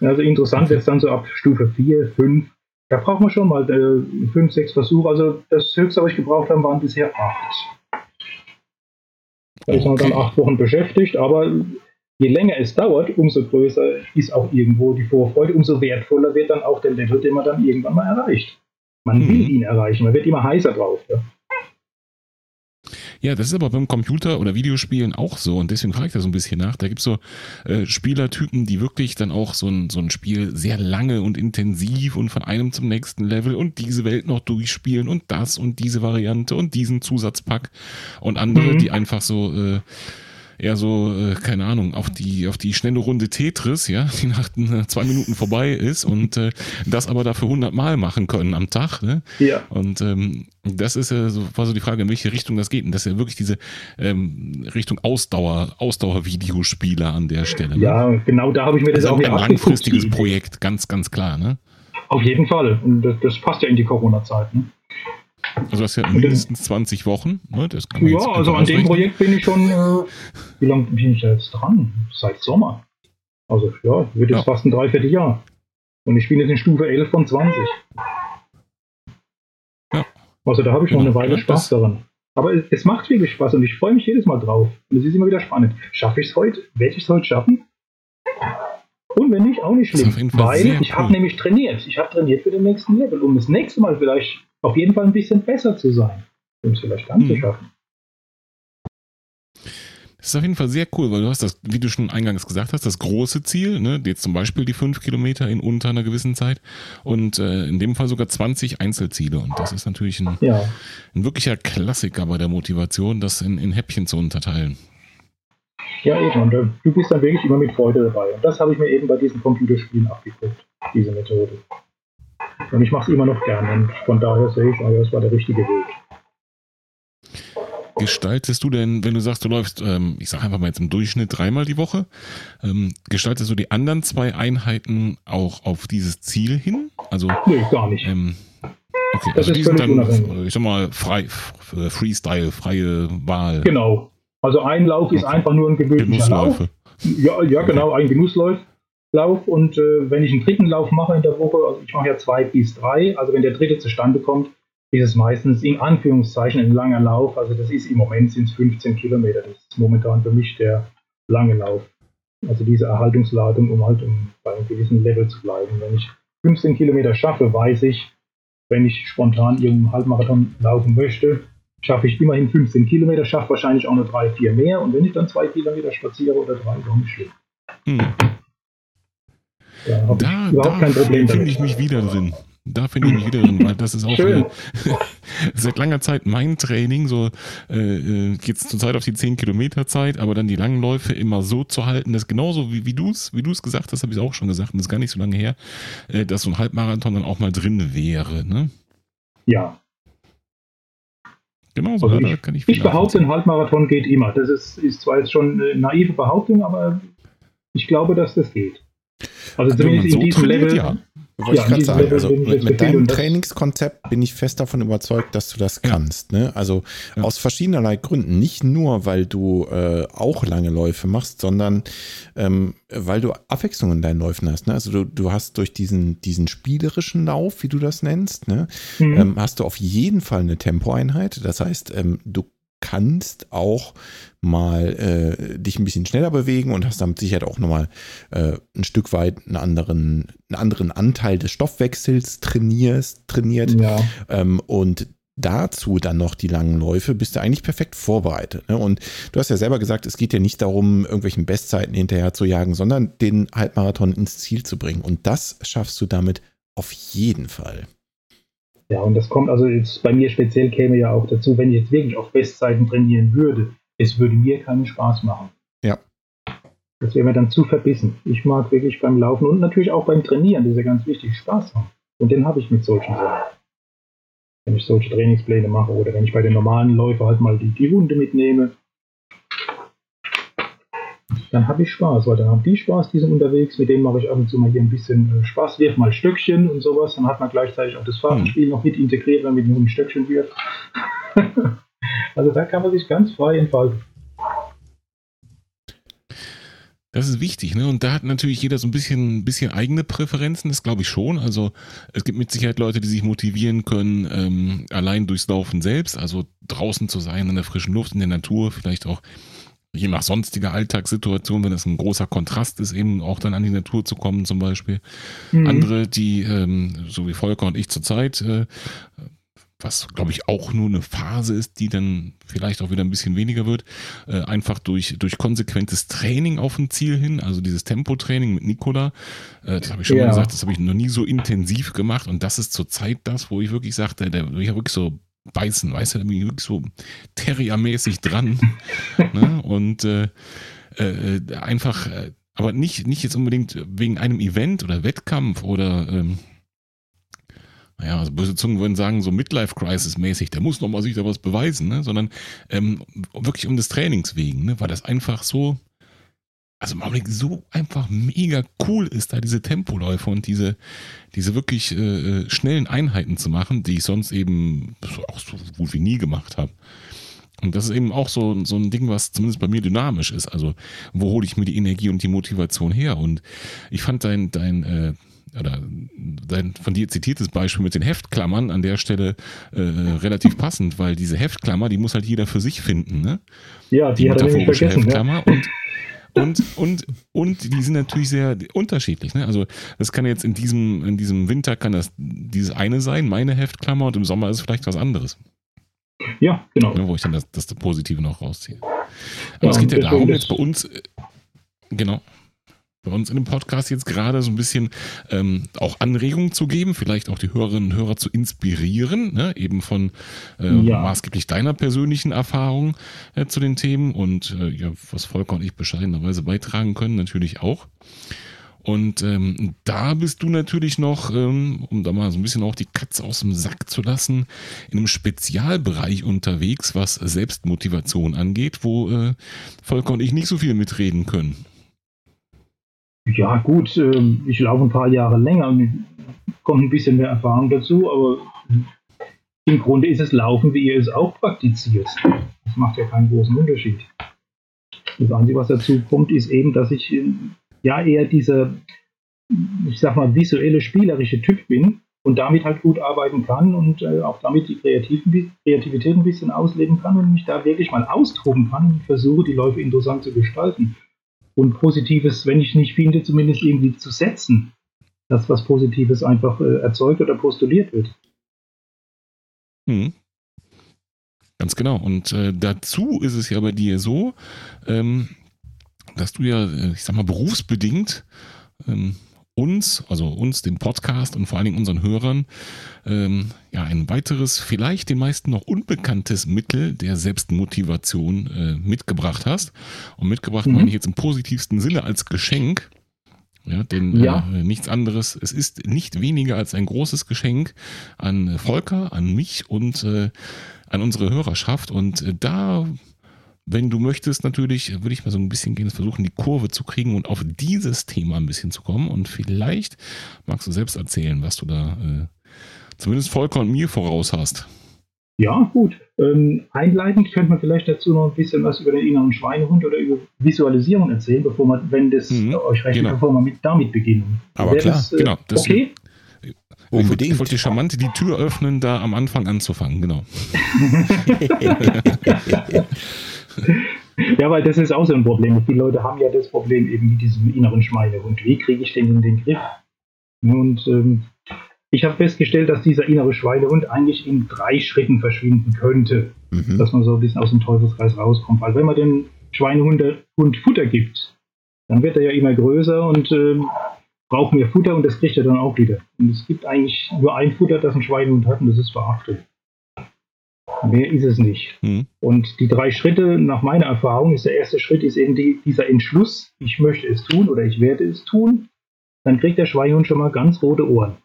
also interessant wird es dann so ab Stufe 4, 5, da braucht man schon mal äh, 5, 6 Versuche. Also das höchste, was ich gebraucht habe, waren bisher 8. Da ist man dann Okay. acht Wochen beschäftigt, aber je länger es dauert, umso größer ist auch irgendwo die Vorfreude, umso wertvoller wird dann auch der Level, den man dann irgendwann mal erreicht. Man Mhm. will ihn erreichen, man wird immer heißer drauf. Ja. Ja, das ist aber beim Computer- oder Videospielen auch so und deswegen frage ich da so ein bisschen nach. Da gibt es so äh, Spielertypen, die wirklich dann auch so ein, so ein Spiel sehr lange und intensiv und von einem zum nächsten Level und diese Welt noch durchspielen und das und diese Variante und diesen Zusatzpack und andere, Mhm. die einfach so äh, eher so, äh, keine Ahnung, auf die, auf die schnelle Runde Tetris, ja, <laughs> die nach äh, zwei Minuten vorbei ist und äh, das aber dafür 100 Mal machen können am Tag, ne? ja. Und ähm, das ist ja so, war so die Frage, in welche Richtung das geht. Und das ist ja wirklich diese ähm, Richtung Ausdauer, Ausdauer-Videospieler an der Stelle. Ne? ja, genau da habe ich mir das ist auch ein langfristiges Projekt, ganz, ganz klar. Ne? Auf jeden Fall. Und das, das passt ja in die Corona-Zeit. Ne? Also das ist ja mindestens 20 Wochen. Ne? Ja, also an dem. Projekt bin ich schon, äh, wie lange bin ich da jetzt dran? Seit Sommer. Also ja, wird jetzt Ja. fast ein Dreivierteljahr. Und ich bin jetzt in Stufe 11 von 20. Ja. Also da habe ich noch Genau, eine Weile ja, Spaß daran. Aber es, es macht wirklich Spaß und ich freue mich jedes Mal drauf. Und es ist immer wieder spannend. Schaffe ich es heute? Werde ich es heute schaffen? Und wenn nicht, auch nicht schlimm. Weil ich habe cool. nämlich trainiert. Ich habe trainiert für den nächsten Level, um das nächste Mal vielleicht auf jeden Fall ein bisschen besser zu sein. Um es vielleicht dann zu Mhm. schaffen. Das ist auf jeden Fall sehr cool, weil du hast das, wie du schon eingangs gesagt hast, das große Ziel, ne, jetzt zum Beispiel die fünf Kilometer in unter einer gewissen Zeit und äh, in dem Fall sogar 20 Einzelziele. Und das ist natürlich ein, Ja. ein wirklicher Klassiker bei der Motivation, das in, in Häppchen zu unterteilen. Ja, eben. Und äh, du bist dann wirklich immer mit Freude dabei. Und das habe ich mir eben bei diesen Computerspielen abgeguckt, diese Methode. Und ich mache es immer noch gerne. Und von daher sehe ich, ah ja, das war der richtige Weg. Gestaltest du denn, wenn du sagst, du läufst, ähm, ich sage einfach mal jetzt im Durchschnitt dreimal die Woche, ähm, gestaltest du die anderen zwei Einheiten auch auf dieses Ziel hin? Also, Nee, gar nicht. ähm, okay, Das also ist die sind dann, unabhängig. ich sag mal, frei, f- Freestyle, freie Wahl, Genau. Also ein Lauf ist einfach nur ein gewöhnlicher Lauf. Ja, ja genau, ein Genusslauf. Lauf. Und äh, wenn ich einen dritten Lauf mache in der Woche, also ich mache ja zwei bis drei, also wenn der dritte zustande kommt, ist es meistens in Anführungszeichen ein langer Lauf. Also das ist im Moment sind es 15 Kilometer. Das ist momentan für mich der lange Lauf. Also diese Erhaltungsladung, um halt um bei einem gewissen Level zu bleiben. Wenn ich 15 Kilometer schaffe, weiß ich, wenn ich spontan irgendeinen Halbmarathon laufen möchte, schaffe ich immerhin 15 Kilometer, schaffe wahrscheinlich auch nur drei, vier mehr. Und wenn ich dann zwei Kilometer spaziere oder drei, ist auch nicht schlimm. Hm. Da Da, überhaupt da kein Problem finde damit. ich mich wieder drin. Da finde ich mich wieder drin, weil das ist auch äh, <laughs> seit langer Zeit mein Training, so äh, geht es zurzeit auf die 10 Kilometer Zeit, aber dann die langen Läufe immer so zu halten, dass genauso wie, wie du es wie du's gesagt hast, habe ich es auch schon gesagt, und das ist gar nicht so lange her, äh, dass so ein Halbmarathon dann auch mal drin wäre. Ne? Ja, Genau so, also ich, kann ich Ich behaupte, ein Halbmarathon geht immer. Das ist, ist zwar jetzt schon eine naive Behauptung, aber ich glaube, dass das geht. Also, also zumindest in diesem Level. Ja. Wollte ja, ich gerade sagen, also mit, mit deinem Trainingskonzept bin ich fest davon überzeugt, dass du das kannst. Ne? Also ja. aus verschiedenerlei Gründen. Nicht nur, weil du äh, auch lange Läufe machst, sondern ähm, weil du Abwechslung in deinen Läufen hast. Ne? Also du, du hast durch diesen, diesen spielerischen Lauf, wie du das nennst, ne? Mhm. Ähm, hast du auf jeden Fall eine Tempoeinheit. Das heißt, ähm, du kannst auch mal äh, dich ein bisschen schneller bewegen und hast damit sicher auch nochmal äh, ein Stück weit einen anderen, einen anderen Anteil des Stoffwechsels trainierst, trainiert. Ja. Ähm, und dazu dann noch die langen Läufe, bist du eigentlich perfekt vorbereitet. Ne? Und du hast ja selber gesagt, es geht ja nicht darum, irgendwelchen Bestzeiten hinterher zu jagen, sondern den Halbmarathon ins Ziel zu bringen. Und das schaffst du damit auf jeden Fall. Ja, und das kommt also jetzt bei mir speziell käme ja auch dazu, wenn ich jetzt wirklich auf Bestzeiten trainieren würde, es würde mir keinen Spaß machen. Ja. Das wäre mir dann zu verbissen. Ich mag wirklich beim Laufen und natürlich auch beim Trainieren, das ist ja ganz wichtig, Spaß haben. Und den habe ich mit solchen Sachen. Wenn ich solche Trainingspläne mache oder wenn ich bei den normalen Läufen halt mal die, die Hunde mitnehme dann habe ich Spaß, weil dann haben die Spaß, die sind unterwegs, mit denen mache ich ab und zu mal hier ein bisschen äh, Spaß, wirf mal Stöckchen und sowas, dann hat man gleichzeitig auch das Fahrtenspiel mhm. noch mit integriert, wenn man mit nur ein Stöckchen wirft. <laughs> also da kann man sich ganz frei entfalten. Das ist wichtig, ne? Und da hat natürlich jeder so ein bisschen, bisschen eigene Präferenzen, das glaube ich schon. Also es gibt mit Sicherheit Leute, die sich motivieren können, ähm, allein durchs Laufen selbst, also draußen zu sein, in der frischen Luft, in der Natur, vielleicht auch je nach sonstiger Alltagssituation, wenn es ein großer Kontrast ist, eben auch dann an die Natur zu kommen zum Beispiel. Mhm. Andere, die, ähm, so wie Volker und ich zurzeit, äh, was glaube ich auch nur eine Phase ist, die dann vielleicht auch wieder ein bisschen weniger wird, äh, einfach durch, durch konsequentes Training auf ein Ziel hin, also dieses Tempotraining mit Nikola, äh, das habe ich schon ja. mal gesagt, das habe ich noch nie so intensiv gemacht und das ist zurzeit das, wo ich wirklich sagte, der, ich habe wirklich so beißen, weißt du, irgendwie wirklich so Terrier-mäßig dran. <laughs> ne? Und äh, äh, einfach, äh, aber nicht, nicht jetzt unbedingt wegen einem Event oder Wettkampf oder ähm, naja, also böse Zungen würden sagen, so Midlife-Crisis-mäßig, der muss nochmal sich da was beweisen, ne? sondern ähm, wirklich um des Trainings wegen, ne? weil das einfach so, also im Augenblick so einfach mega cool ist, da diese Tempoläufe und diese, diese wirklich äh, äh, schnellen Einheiten zu machen, die ich sonst eben auch so gut wie nie gemacht habe. Und das ist eben auch so, so ein Ding, was zumindest bei mir dynamisch ist. Also, wo hole ich mir die Energie und die Motivation her? Und ich fand dein, dein, äh, oder dein von dir zitiertes Beispiel mit den Heftklammern an der Stelle äh, relativ <laughs> passend, weil diese Heftklammer, die muss halt jeder für sich finden, ne? Ja, die, die hat er nicht vergessen. Heftklammer ja. und und, und, und die sind natürlich sehr unterschiedlich. Ne? Also das kann jetzt in diesem, in diesem Winter kann das dieses eine sein, meine Heftklammer, und im Sommer ist es vielleicht was anderes. Ja, genau. wo ich dann das, das Positive noch rausziehe. Aber ja, es geht ja darum, jetzt bei uns, äh, genau bei uns in dem Podcast jetzt gerade so ein bisschen ähm, auch Anregungen zu geben, vielleicht auch die Hörerinnen und Hörer zu inspirieren, ne? eben von äh, ja. maßgeblich deiner persönlichen Erfahrung äh, zu den Themen und äh, ja, was Volker und ich bescheidenerweise beitragen können, natürlich auch. Und ähm, da bist du natürlich noch, ähm, um da mal so ein bisschen auch die Katze aus dem Sack zu lassen, in einem Spezialbereich unterwegs, was Selbstmotivation angeht, wo äh, Volker und ich nicht so viel mitreden können. Ja, gut, ähm, ich laufe ein paar Jahre länger und kommt ein bisschen mehr Erfahrung dazu, aber im Grunde ist es Laufen, wie ihr es auch praktiziert. Das macht ja keinen großen Unterschied. Das Einzige, was dazu kommt, ist eben, dass ich ähm, ja eher dieser, ich sag mal, visuelle, spielerische Typ bin und damit halt gut arbeiten kann und äh, auch damit die Kreativität ein bisschen ausleben kann und mich da wirklich mal austoben kann und versuche, die Läufe interessant zu gestalten und Positives, wenn ich nicht finde, zumindest irgendwie zu setzen. Das, was Positives einfach äh, erzeugt oder postuliert wird. Hm. Ganz genau. Und äh, dazu ist es ja bei dir so, ähm, dass du ja, äh, ich sag mal, berufsbedingt ähm, uns, also uns, dem Podcast und vor allen Dingen unseren Hörern, ähm, ja, ein weiteres, vielleicht den meisten noch unbekanntes Mittel der Selbstmotivation äh, mitgebracht hast. Und mitgebracht mhm. meine ich jetzt im positivsten Sinne als Geschenk. Ja, denn ja. Äh, nichts anderes, es ist nicht weniger als ein großes Geschenk an Volker, an mich und äh, an unsere Hörerschaft. Und äh, da, wenn du möchtest, natürlich, würde ich mal so ein bisschen gehen, versuchen, die Kurve zu kriegen und auf dieses Thema ein bisschen zu kommen. Und vielleicht magst du selbst erzählen, was du da äh, zumindest Volker und mir voraus hast. Ja, gut. Ähm, einleitend könnte man vielleicht dazu noch ein bisschen was über den inneren Schweinehund oder über Visualisierung erzählen, bevor man, wenn das mhm, euch recht genau. bevor wir mit, damit beginnen. Aber Wäre klar, das, äh, genau. Das okay. Unbedingt. Ich wollte die Charmante die Tür öffnen, da am Anfang anzufangen, genau. <laughs> <laughs> ja, weil das ist auch so ein Problem. Viele Leute haben ja das Problem eben mit diesem inneren Schweinehund. Wie kriege ich den in den Griff? Und ähm, ich habe festgestellt, dass dieser innere Schweinehund eigentlich in drei Schritten verschwinden könnte, mhm. dass man so ein bisschen aus dem Teufelskreis rauskommt. Weil wenn man dem Schweinehund Hund Futter gibt, dann wird er ja immer größer und äh, braucht mehr Futter und das kriegt er dann auch wieder. Und es gibt eigentlich nur ein Futter, das ein Schweinehund hat und das ist Verachtung. Mehr ist es nicht. Mhm. Und die drei Schritte, nach meiner Erfahrung, ist der erste Schritt ist eben die, dieser Entschluss, ich möchte es tun oder ich werde es tun. Dann kriegt der Schweinehund schon mal ganz rote Ohren.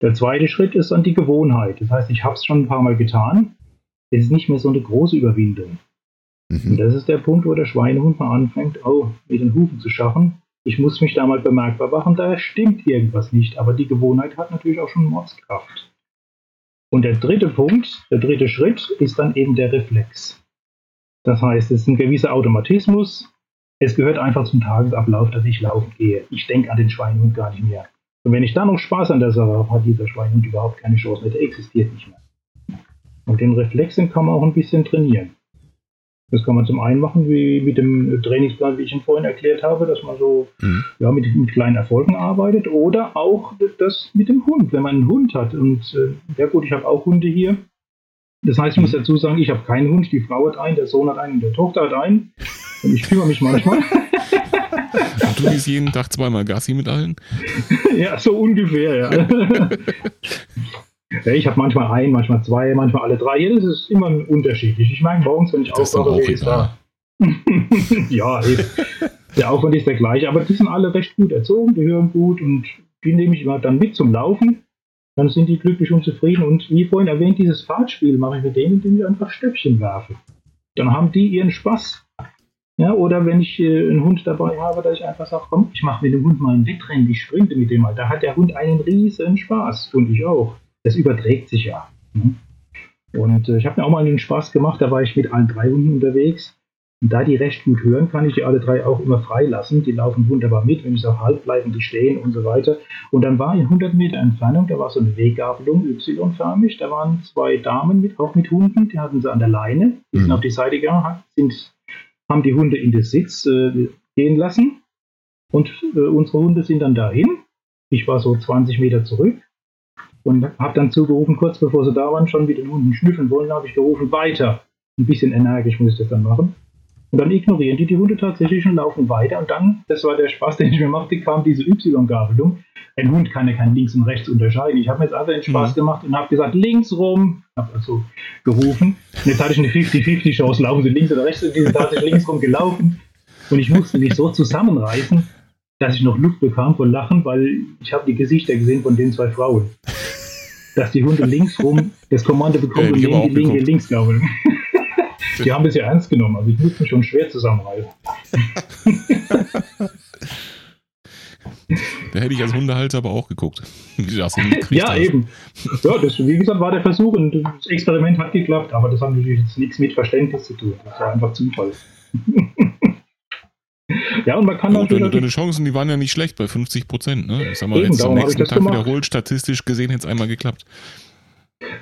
Der zweite Schritt ist dann die Gewohnheit. Das heißt, ich habe es schon ein paar Mal getan. Es ist nicht mehr so eine große Überwindung. Mhm. Und das ist der Punkt, wo der Schweinehund mal anfängt, oh, mit den Hufen zu schaffen. Ich muss mich da mal bemerkbar machen, da stimmt irgendwas nicht. Aber die Gewohnheit hat natürlich auch schon Mordskraft. Und der dritte Punkt, der dritte Schritt ist dann eben der Reflex. Das heißt, es ist ein gewisser Automatismus. Es gehört einfach zum Tagesablauf, dass ich laufen gehe. Ich denke an den Schweinehund gar nicht mehr. Und wenn ich da noch Spaß an der Sache habe, hat dieser Schweinehund überhaupt keine Chance mehr. Der existiert nicht mehr. Und den Reflex kann man auch ein bisschen trainieren. Das kann man zum einen machen, wie mit dem Trainingsplan, wie ich ihn vorhin erklärt habe, dass man so mhm. ja, mit, mit, kleinen Erfolgen arbeitet. Oder auch das mit dem Hund, wenn man einen Hund hat. Und äh, ja gut, ich habe auch Hunde hier. Das heißt, ich muss mhm. dazu sagen, ich habe keinen Hund, die Frau hat einen, der Sohn hat einen, der Tochter hat einen. Und ich kümmere mich manchmal. <laughs> Und du gehst jeden Tag zweimal Gassi mit allen? <laughs> ja, so ungefähr, ja. <laughs> ich habe manchmal ein, manchmal zwei, manchmal alle drei. Ja, das ist immer unterschiedlich. Ich meine, morgens, wenn ich aufwache, wer ist da? <laughs> ja, eben. Der Aufwand ist der gleiche, aber die sind alle recht gut erzogen, die hören gut und die nehme ich immer dann mit zum Laufen. Dann sind die glücklich und zufrieden. Und wie vorhin erwähnt, dieses Fahrtspiel mache ich mit denen, indem ich einfach Stöckchen werfe. Dann haben die ihren Spaß. Ja, oder wenn ich äh, einen Hund dabei habe, dass ich einfach sage, komm, ich mache mit dem Hund mal ein Wettrennen, ich sprinte mit dem mal. Da hat der Hund einen riesen Spaß und ich auch. Das überträgt sich ja. Ne? Und äh, ich habe mir auch mal den Spaß gemacht, da war ich mit allen drei Hunden unterwegs. Und da die recht gut hören, kann ich die alle drei auch immer freilassen. Die laufen wunderbar mit, wenn ich sage, halt, bleiben die stehen und so weiter. Und dann war in 100 Meter Entfernung, da war so eine Weggabelung, Y-förmig. Da waren zwei Damen mit, auch mit Hunden, die hatten sie an der Leine, die sind mhm. auf die Seite gegangen, sind haben die Hunde in den Sitz äh, gehen lassen und äh, unsere Hunde sind dann dahin. Ich war so 20 Meter zurück und habe dann zugerufen, kurz bevor sie da waren, schon mit den Hunden schnüffeln wollen, habe ich gerufen, weiter. Ein bisschen energisch muss ich das dann machen. Und dann ignorieren die die Hunde tatsächlich und laufen weiter. Und dann, das war der Spaß, <laughs> den ich mir machte, kam diese Y-Gabelung. Ein Hund kann ja kein links und rechts unterscheiden. Ich habe mir jetzt einfach den Spaß mhm. gemacht und habe gesagt, links rum. Habe also gerufen. Und jetzt hatte ich eine 50-50 Chance, laufen sie links oder rechts. Und die sind tatsächlich links rum gelaufen. Und ich musste mich so zusammenreißen, dass ich noch Luft bekam vor Lachen, weil ich habe die Gesichter gesehen von den zwei Frauen. Dass die Hunde links rum das Kommando bekommen ja, und die linke links laufen. Die haben das ja ernst genommen, also ich muss mich schon schwer zusammenreißen. Da hätte ich als Hundehalter aber auch geguckt. Ja, hast. eben. Ja, das, wie gesagt, war der Versuch und das Experiment hat geklappt, aber das hat natürlich jetzt nichts mit Verständnis zu tun. Das war einfach Zufall. Ja, und man kann auch. Deine, deine Chancen, die waren ja nicht schlecht bei 50 Prozent. Ne? Ich sag mal, jetzt am nächsten Tag gemacht. wiederholt, statistisch gesehen hätte es einmal geklappt.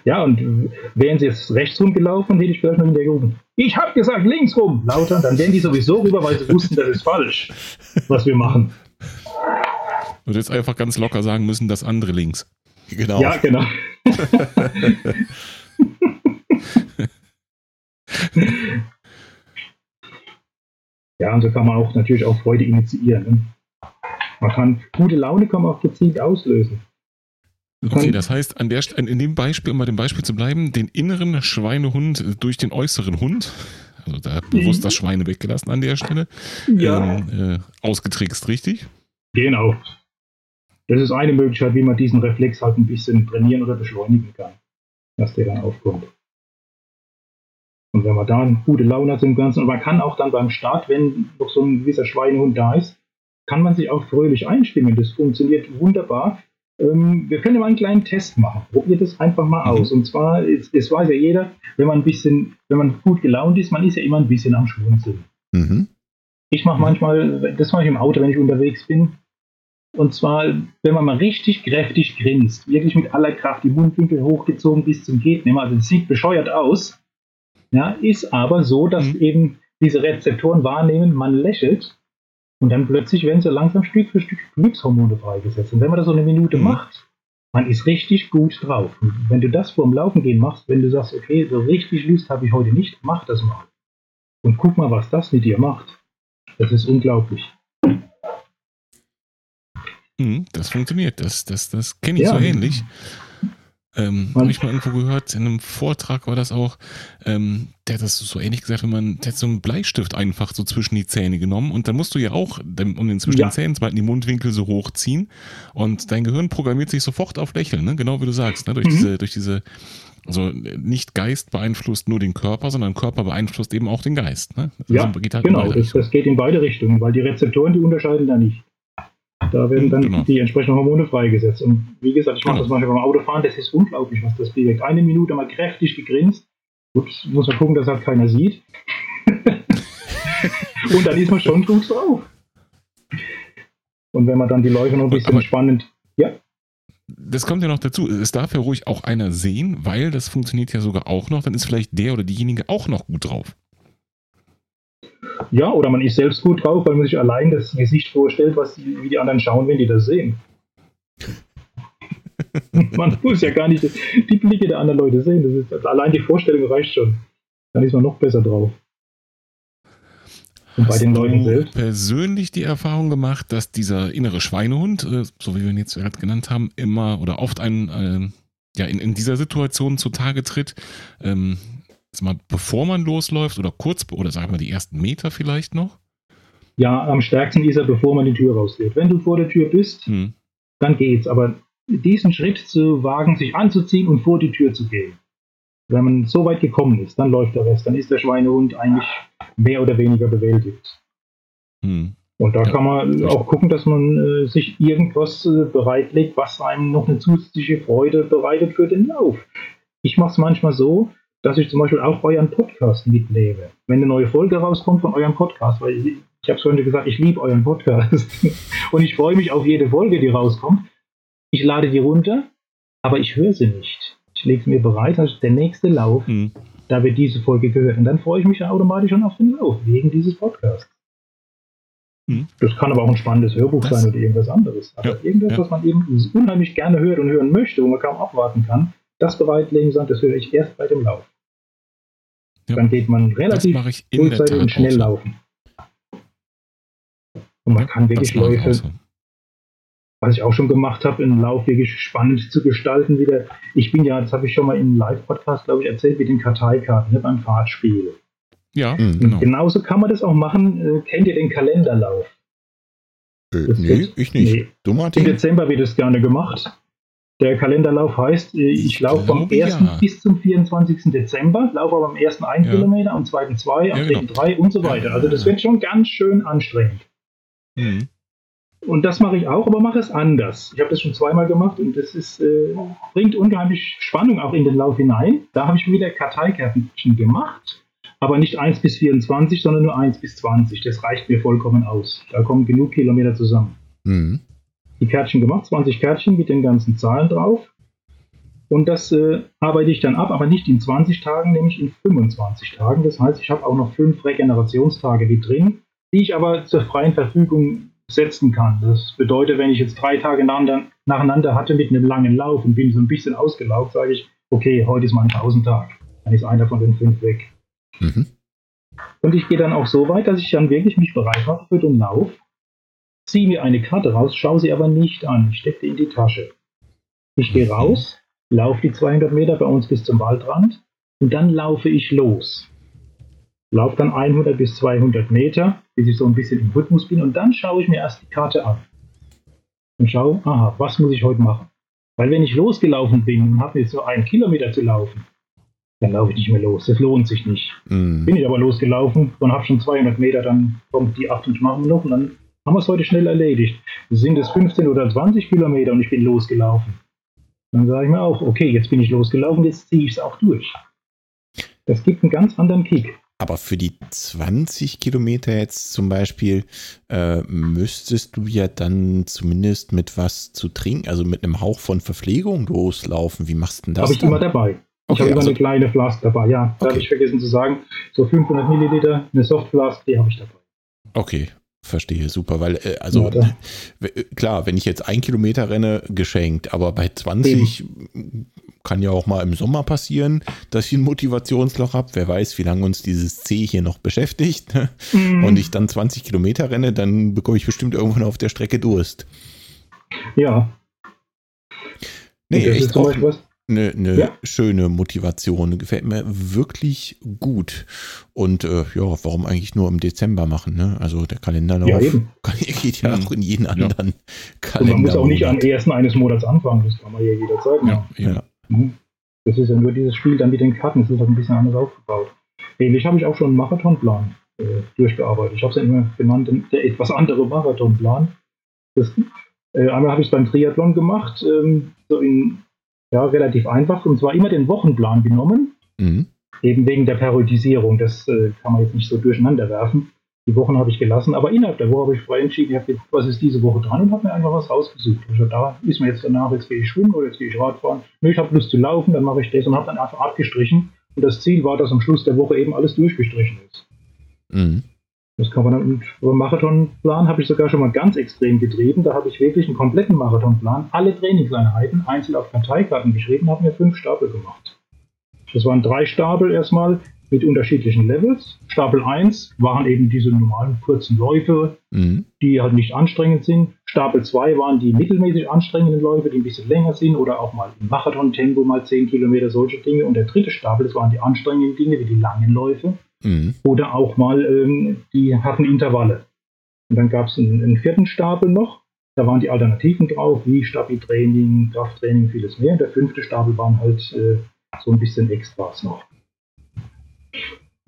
Ja, und wären sie jetzt rechts rumgelaufen, hätte ich vielleicht noch hinterher gerufen. Ich habe gesagt links rum, lauter, dann wären die sowieso rüber, weil sie wussten, das ist falsch, was wir machen. Und jetzt einfach ganz locker sagen müssen, das andere links. Genau. Ja, genau. <laughs> <laughs> ja, und so kann man auch natürlich auch Freude initiieren. Ne? Man kann gute Laune kann man auch gezielt auslösen. Okay, das heißt, an der, in dem Beispiel, um bei dem Beispiel zu bleiben, den inneren Schweinehund durch den äußeren Hund, also da hat bewusst das Schweine weggelassen an der Stelle, ja. ähm, äh, ausgetrickst, richtig? Genau. Das ist eine Möglichkeit, wie man diesen Reflex halt ein bisschen trainieren oder beschleunigen kann, dass der dann aufkommt. Und wenn man da eine gute Laune hat im Ganzen, und man kann auch dann beim Start, wenn noch so ein gewisser Schweinehund da ist, kann man sich auch fröhlich einstimmen. Das funktioniert wunderbar. Ähm, wir können mal einen kleinen Test machen. Probiert das einfach mal mhm. aus. Und zwar, es, es, weiß ja jeder, wenn man ein bisschen, wenn man gut gelaunt ist, man ist ja immer ein bisschen am Schmunzeln. Mhm. Ich mache manchmal, das mache ich im Auto, wenn ich unterwegs bin. Und zwar, wenn man mal richtig kräftig grinst, wirklich mit aller Kraft die Mundwinkel hochgezogen bis zum Geht. Also es sieht bescheuert aus. Ja, ist aber so, dass mhm. eben diese Rezeptoren wahrnehmen, man lächelt und dann plötzlich werden so langsam Stück für Stück Glückshormone freigesetzt. Und wenn man das so eine Minute mhm. macht, man ist richtig gut drauf. Und wenn du das vor dem Laufen gehen machst, wenn du sagst, okay, so richtig Lust habe ich heute nicht, mach das mal. Und guck mal, was das mit dir macht. Das ist unglaublich. Mhm, das funktioniert. Das, das, das kenne ich ja. so ähnlich. Ähm, Habe ich mal irgendwo gehört, in einem Vortrag war das auch, ähm, der hat das so ähnlich gesagt, wenn man, der hat so einen Bleistift einfach so zwischen die Zähne genommen und dann musst du ja auch, um den zwischen ja. den Zähnen zu halten, die Mundwinkel so hochziehen und dein Gehirn programmiert sich sofort auf Lächeln, ne? genau wie du sagst, ne? durch mhm. diese, durch diese, also nicht Geist beeinflusst nur den Körper, sondern Körper beeinflusst eben auch den Geist. Ne? Also ja, halt genau, das, das geht in beide Richtungen, weil die Rezeptoren, die unterscheiden da nicht. Da werden dann genau. die entsprechenden Hormone freigesetzt. Und wie gesagt, ich mache genau. das manchmal beim Autofahren, das ist unglaublich, was das bewegt. Eine Minute mal kräftig gegrinst. Gut, muss man gucken, dass halt keiner sieht. <laughs> und dann ist man schon gut drauf. Und wenn man dann die Läufe noch ein bisschen Aber spannend. Ja. Das kommt ja noch dazu. Es darf ja ruhig auch einer sehen, weil das funktioniert ja sogar auch noch. Dann ist vielleicht der oder diejenige auch noch gut drauf. Ja, oder man ist selbst gut drauf, weil man sich allein das Gesicht vorstellt, was die, wie die anderen schauen, wenn die das sehen. <laughs> man muss ja gar nicht die Blicke der anderen Leute sehen. Das ist, allein die Vorstellung reicht schon. Dann ist man noch besser drauf. Und Hast bei den Leuten selbst. persönlich die Erfahrung gemacht, dass dieser innere Schweinehund, äh, so wie wir ihn jetzt gerade genannt haben, immer oder oft ein, äh, ja, in, in dieser Situation zutage tritt, ähm, Sag mal, bevor man losläuft oder kurz, oder sagen wir die ersten Meter vielleicht noch? Ja, am stärksten ist er, bevor man die Tür rausgeht. Wenn du vor der Tür bist, hm. dann geht's. Aber diesen Schritt zu wagen, sich anzuziehen und vor die Tür zu gehen, wenn man so weit gekommen ist, dann läuft der Rest. Dann ist der Schweinehund eigentlich mehr oder weniger bewältigt. Hm. Und da ja, kann man auch gucken, dass man äh, sich irgendwas äh, bereitlegt, was einem noch eine zusätzliche Freude bereitet für den Lauf. Ich mache es manchmal so, dass ich zum Beispiel auch euren Podcast mitnehme. Wenn eine neue Folge rauskommt von eurem Podcast, weil ich, ich habe es vorhin gesagt, ich liebe euren Podcast <laughs> und ich freue mich auf jede Folge, die rauskommt. Ich lade die runter, aber ich höre sie nicht. Ich lege sie mir bereit, also der nächste Lauf, mhm. da wird diese Folge gehört. Und dann freue ich mich automatisch schon auf den Lauf, wegen dieses Podcasts. Mhm. Das kann aber auch ein spannendes Hörbuch das, sein oder irgendwas anderes. Aber ja, irgendwas, ja. was man eben unheimlich gerne hört und hören möchte, wo man kaum abwarten kann, das bereitlegen, das höre ich erst bei dem Lauf. Ja, dann geht man relativ frühzeitig und schnell laufen. Und man kann wirklich Läufe, so. was ich auch schon gemacht habe, einen Lauf wirklich spannend zu gestalten wieder. Ich bin ja, das habe ich schon mal im Live-Podcast, glaube ich, erzählt, mit den Karteikarten ne, beim Fahrtspiel. Ja, genau. Genauso kann man das auch machen. Äh, kennt ihr den Kalenderlauf? Äh, nee, wird, ich nicht. Nee. Du, Martin? Im Dezember wird es gerne gemacht. Der Kalenderlauf heißt, äh, ich laufe vom 1. Ja. bis zum 24. Dezember, laufe aber am 1. 1 ja. Kilometer, am 2. 2, am ja, 3. Genau. 3 und so weiter. Also das wird schon ganz schön anstrengend. Mhm. Und das mache ich auch, aber mache es anders. Ich habe das schon zweimal gemacht und das ist, äh, bringt unheimlich Spannung auch in den Lauf hinein. Da habe ich wieder Karteikärtchen gemacht, aber nicht 1 bis 24, sondern nur 1 bis 20. Das reicht mir vollkommen aus. Da kommen genug Kilometer zusammen. Mhm die Kärtchen gemacht, 20 Kärtchen mit den ganzen Zahlen drauf. Und das äh, arbeite ich dann ab, aber nicht in 20 Tagen, nämlich in 25 Tagen. Das heißt, ich habe auch noch fünf Regenerationstage mit drin, die ich aber zur freien Verfügung setzen kann. Das bedeutet, wenn ich jetzt drei Tage nacheinander hatte mit einem langen Lauf und bin so ein bisschen ausgelaugt, sage ich, okay, heute ist mein Tausendtag. Dann ist einer von den fünf weg. Mhm. Und ich gehe dann auch so weit, dass ich dann wirklich mich bereit mache für den Lauf ziehe mir eine Karte raus, schaue sie aber nicht an, stecke in die Tasche. Ich gehe raus, laufe die 200 Meter bei uns bis zum Waldrand und dann laufe ich los. Laufe dann 100 bis 200 Meter, bis ich so ein bisschen im Rhythmus bin und dann schaue ich mir erst die Karte an. und schaue, aha, was muss ich heute machen? Weil wenn ich losgelaufen bin und habe jetzt so einen Kilometer zu laufen, dann laufe ich nicht mehr los. Das lohnt sich nicht. Mhm. Bin ich aber losgelaufen und habe schon 200 Meter, dann kommt die 8 und machen noch und dann haben wir es heute schnell erledigt. Sind es 15 oder 20 Kilometer und ich bin losgelaufen. Dann sage ich mir auch, okay, jetzt bin ich losgelaufen, jetzt ziehe ich es auch durch. Das gibt einen ganz anderen Kick. Aber für die 20 Kilometer jetzt zum Beispiel äh, müsstest du ja dann zumindest mit was zu trinken, also mit einem Hauch von Verpflegung loslaufen. Wie machst du denn das? Habe ich dann? immer dabei. Ich Okay, habe immer also- eine kleine Flask dabei. Ja, da Okay. habe ich vergessen zu sagen. So 500 Milliliter, eine Softflask, die habe ich dabei. Okay, verstehe, super, weil, äh, also Ja, w- klar, wenn ich jetzt ein Kilometer renne, geschenkt, aber bei 20 kann ja auch mal im Sommer passieren, dass ich ein Motivationsloch habe. Wer weiß, wie lange uns dieses C hier noch beschäftigt. ne? Mhm. Und ich dann 20 Kilometer renne, dann bekomme ich bestimmt irgendwann auf der Strecke Durst. Ja, Nee, echt auch was. Eine, eine Ja. schöne Motivation. Gefällt mir wirklich gut. Und äh, ja, warum eigentlich nur im Dezember machen? Ne? Also der Kalenderlauf Ja, <laughs> kann, geht ja Mhm. auch in jeden Ja. anderen Und Kalender. man muss auch nicht am ersten eines Monats anfangen. Das kann man ja jederzeit machen. Ja. Ja. Mhm. Das ist ja nur dieses Spiel dann mit den Karten. Das ist halt ein bisschen anders aufgebaut. Ähnlich habe ich auch schon einen Marathonplan äh, durchgearbeitet. Ich habe es ja immer genannt, der etwas andere Marathonplan. Das, äh, einmal habe ich es beim Triathlon gemacht, ähm, so in ja, relativ einfach, und zwar immer den Wochenplan genommen, Mhm. eben wegen der Periodisierung. Das äh, kann man jetzt nicht so durcheinander werfen. Die Wochen habe ich gelassen, aber innerhalb der Woche habe ich frei entschieden, ich habe jetzt, was ist diese Woche dran und habe mir einfach was rausgesucht. Also da ist mir jetzt danach, jetzt gehe ich schwimmen oder jetzt gehe ich Radfahren. Nö, ich habe Lust zu laufen, dann mache ich das und habe dann einfach abgestrichen. Und das Ziel war, dass am Schluss der Woche eben alles durchgestrichen ist. Mhm. Das kann man dann, beim Marathonplan habe ich sogar schon mal ganz extrem getrieben. Da habe ich wirklich einen kompletten Marathonplan, alle Trainingseinheiten einzeln auf Karteikarten geschrieben, habe mir fünf Stapel gemacht. Das waren drei Stapel erstmal mit unterschiedlichen Levels. Stapel 1 waren eben diese normalen kurzen Läufe, Mhm. die halt nicht anstrengend sind. Stapel 2 waren die mittelmäßig anstrengenden Läufe, die ein bisschen länger sind oder auch mal im Marathon-Tempo mal 10 Kilometer, solche Dinge. Und der dritte Stapel, das waren die anstrengenden Dinge, wie die langen Läufe Mhm. oder auch mal, ähm, die hatten Intervalle. Und dann gab es einen, einen vierten Stapel noch, da waren die Alternativen drauf, wie Stabi-Training, Krafttraining, vieles mehr. Der fünfte Stapel waren halt äh, so ein bisschen Extras noch.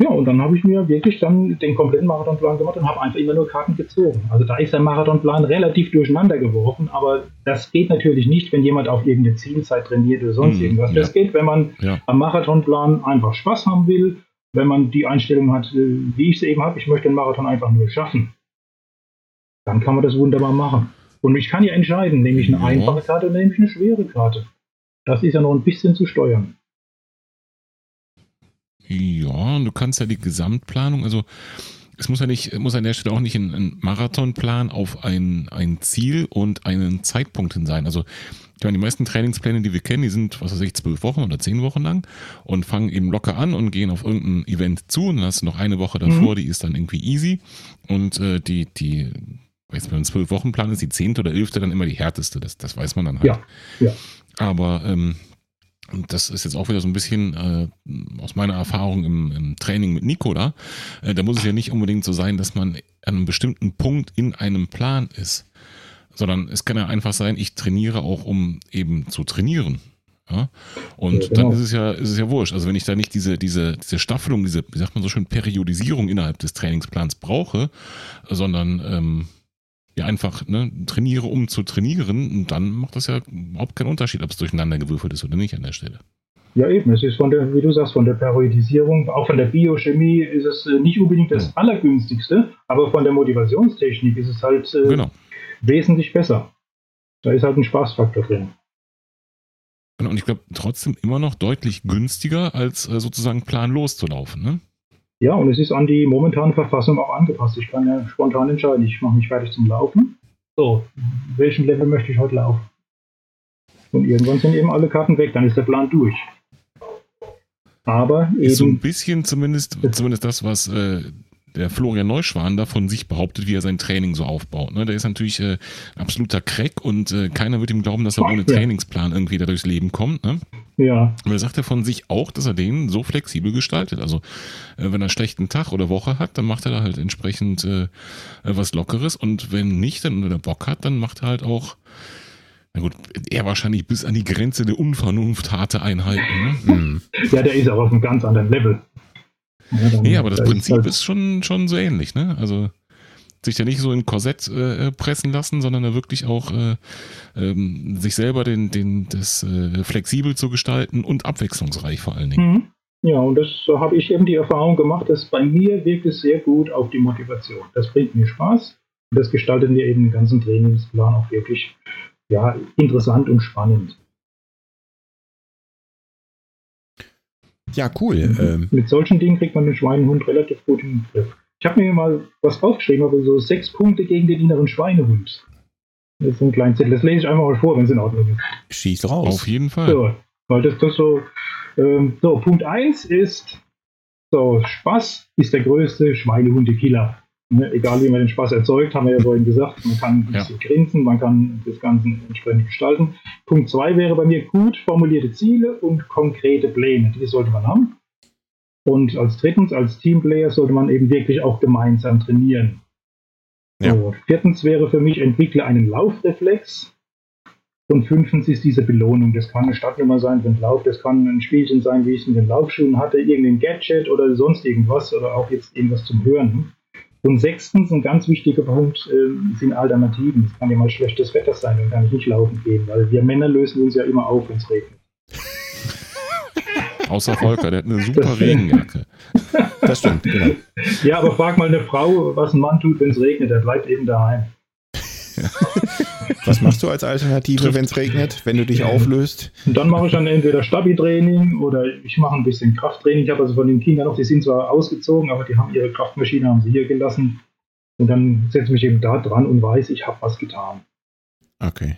Ja, und dann habe ich mir wirklich dann den kompletten Marathonplan gemacht und habe einfach immer nur Karten gezogen. Also da ist der Marathonplan relativ durcheinander geworfen, aber das geht natürlich nicht, wenn jemand auf irgendeine Zielzeit trainiert oder sonst Mhm, irgendwas. ja. Das geht, wenn man Ja. am Marathonplan einfach Spaß haben will, wenn man die Einstellung hat, äh, wie ich es eben habe, ich möchte den Marathon einfach nur schaffen, dann kann man das wunderbar machen. Und ich kann ja entscheiden, nehme ich eine Ja. einfache Karte oder nehme ich eine schwere Karte. Das ist ja noch ein bisschen zu steuern. Ja, und du kannst ja die Gesamtplanung, also es muss ja nicht, muss an der Stelle auch nicht ein, ein Marathonplan auf ein, ein Ziel und einen Zeitpunkt hin sein. Also ich meine, die meisten Trainingspläne, die wir kennen, die sind, was weiß ich, zwölf Wochen oder zehn Wochen lang und fangen eben locker an und gehen auf irgendein Event zu und dann hast du noch eine Woche davor, die ist dann irgendwie easy und äh, die, die, weiß man, ein zwölf Wochen Plan ist die zehnte oder elfte dann immer die härteste, das, das weiß man dann halt. Ja, ja. Aber ähm, das ist jetzt auch wieder so ein bisschen äh, aus meiner Erfahrung im, im Training mit Nico da. Äh, da muss es ja nicht unbedingt so sein, dass man an einem bestimmten Punkt in einem Plan ist, sondern es kann ja einfach sein, ich trainiere auch, um eben zu trainieren. Ja? Und Ja, genau. dann ist es ja, ist es ja wurscht. Also wenn ich da nicht diese, diese, diese Staffelung, diese, wie sagt man so schön, Periodisierung innerhalb des Trainingsplans brauche, sondern ähm, ja einfach ne, trainiere, um zu trainieren, dann macht das ja überhaupt keinen Unterschied, ob es durcheinander gewürfelt ist oder nicht an der Stelle. Ja, eben. Es ist von der, wie du sagst, von der Periodisierung, auch von der Biochemie ist es äh, nicht unbedingt das Ja. Allergünstigste, aber von der Motivationstechnik ist es halt äh, Genau. wesentlich besser. Da ist halt ein Spaßfaktor drin. Genau, Und ich glaube trotzdem immer noch deutlich günstiger, als äh, sozusagen planlos zu laufen. Ne? Ja, und es ist an die momentane Verfassung auch angepasst. Ich kann ja spontan entscheiden, ich mache mich fertig zum Laufen. So, welchen Level möchte ich heute laufen? Und irgendwann sind eben alle Karten weg, dann ist der Plan durch. Aber Ist so ein eben, bisschen zumindest, zumindest das, was äh, der Florian Neuschwan da von sich behauptet, wie er sein Training so aufbaut. Ne? Der ist natürlich äh, absoluter Crack und äh, keiner wird ihm glauben, dass er ohne. Trainingsplan irgendwie da durchs Leben kommt. Ne? Ja. Aber er sagt ja von sich auch, dass er den so flexibel gestaltet. Also äh, wenn er einen schlechten Tag oder Woche hat, dann macht er da halt entsprechend äh, was Lockeres und wenn nicht, dann wenn er Bock hat, dann macht er halt auch, na gut, er wahrscheinlich bis an die Grenze der Unvernunft harte Einheiten. Ne? <laughs> Mhm. Ja, der ist auch auf einem ganz anderen Level. Ja, dann- Nee, aber das da Prinzip halt- ist schon, schon so ähnlich, ne? Also sich ja nicht so in Korsett äh, pressen lassen, sondern da wirklich auch äh, ähm, sich selber den, den, das äh, flexibel zu gestalten und abwechslungsreich vor allen Dingen. Mhm. Ja, und das so habe ich eben die Erfahrung gemacht, dass bei mir wirkt es sehr gut auf die Motivation. Das bringt mir Spaß und das gestaltet mir eben den ganzen Trainingsplan auch wirklich ja, interessant und spannend. Ja, cool. Ähm, Mit solchen Dingen kriegt man den Schweinehund relativ gut in den Griff. Ich habe mir mal was aufgeschrieben, aber so sechs Punkte gegen den inneren Schweinehund. Das ist so ein kleiner Zettel. Das lese ich einfach mal vor, wenn es in Ordnung ist. schieß raus. Auf jeden Fall. So, weil das, das so, ähm, so, Punkt 1 ist, so, Spaß ist der größte Schweinehundekiller. Ne, egal wie man den Spaß erzeugt, haben wir ja vorhin gesagt, man kann ein Ja. bisschen grinsen, man kann das Ganze entsprechend gestalten. Punkt 2 wäre bei mir gut formulierte Ziele und konkrete Pläne. Die sollte man haben. Und als drittens, als Teamplayer sollte man eben wirklich auch gemeinsam trainieren. Ja. So, viertens wäre für mich, entwickle einen Laufreflex. Und fünftens ist diese Belohnung. Das kann eine Startnummer sein für den Lauf, das kann ein Spielchen sein, wie ich es mit den Laufschuhen hatte, irgendein Gadget oder sonst irgendwas oder auch jetzt irgendwas zum Hören. Und sechstens, ein ganz wichtiger Punkt, äh, sind Alternativen. Es kann ja mal schlechtes Wetter sein, dann kann ich nicht laufen gehen, weil wir Männer lösen uns ja immer auf, wenn es regnet. <laughs> Außer Volker, der hat eine super Regenjacke. Das stimmt, genau. Ja, aber frag mal eine Frau, was ein Mann tut, wenn es regnet. Er bleibt eben daheim. Was machst du als Alternative, wenn es regnet, wenn du dich auflöst? Und dann mache ich dann entweder Stabi-Training oder ich mache ein bisschen Krafttraining. Ich habe also von den Kindern noch, die sind zwar ausgezogen, aber die haben ihre Kraftmaschine haben sie hier gelassen. Und dann setze ich mich eben da dran und weiß, ich habe was getan. Okay.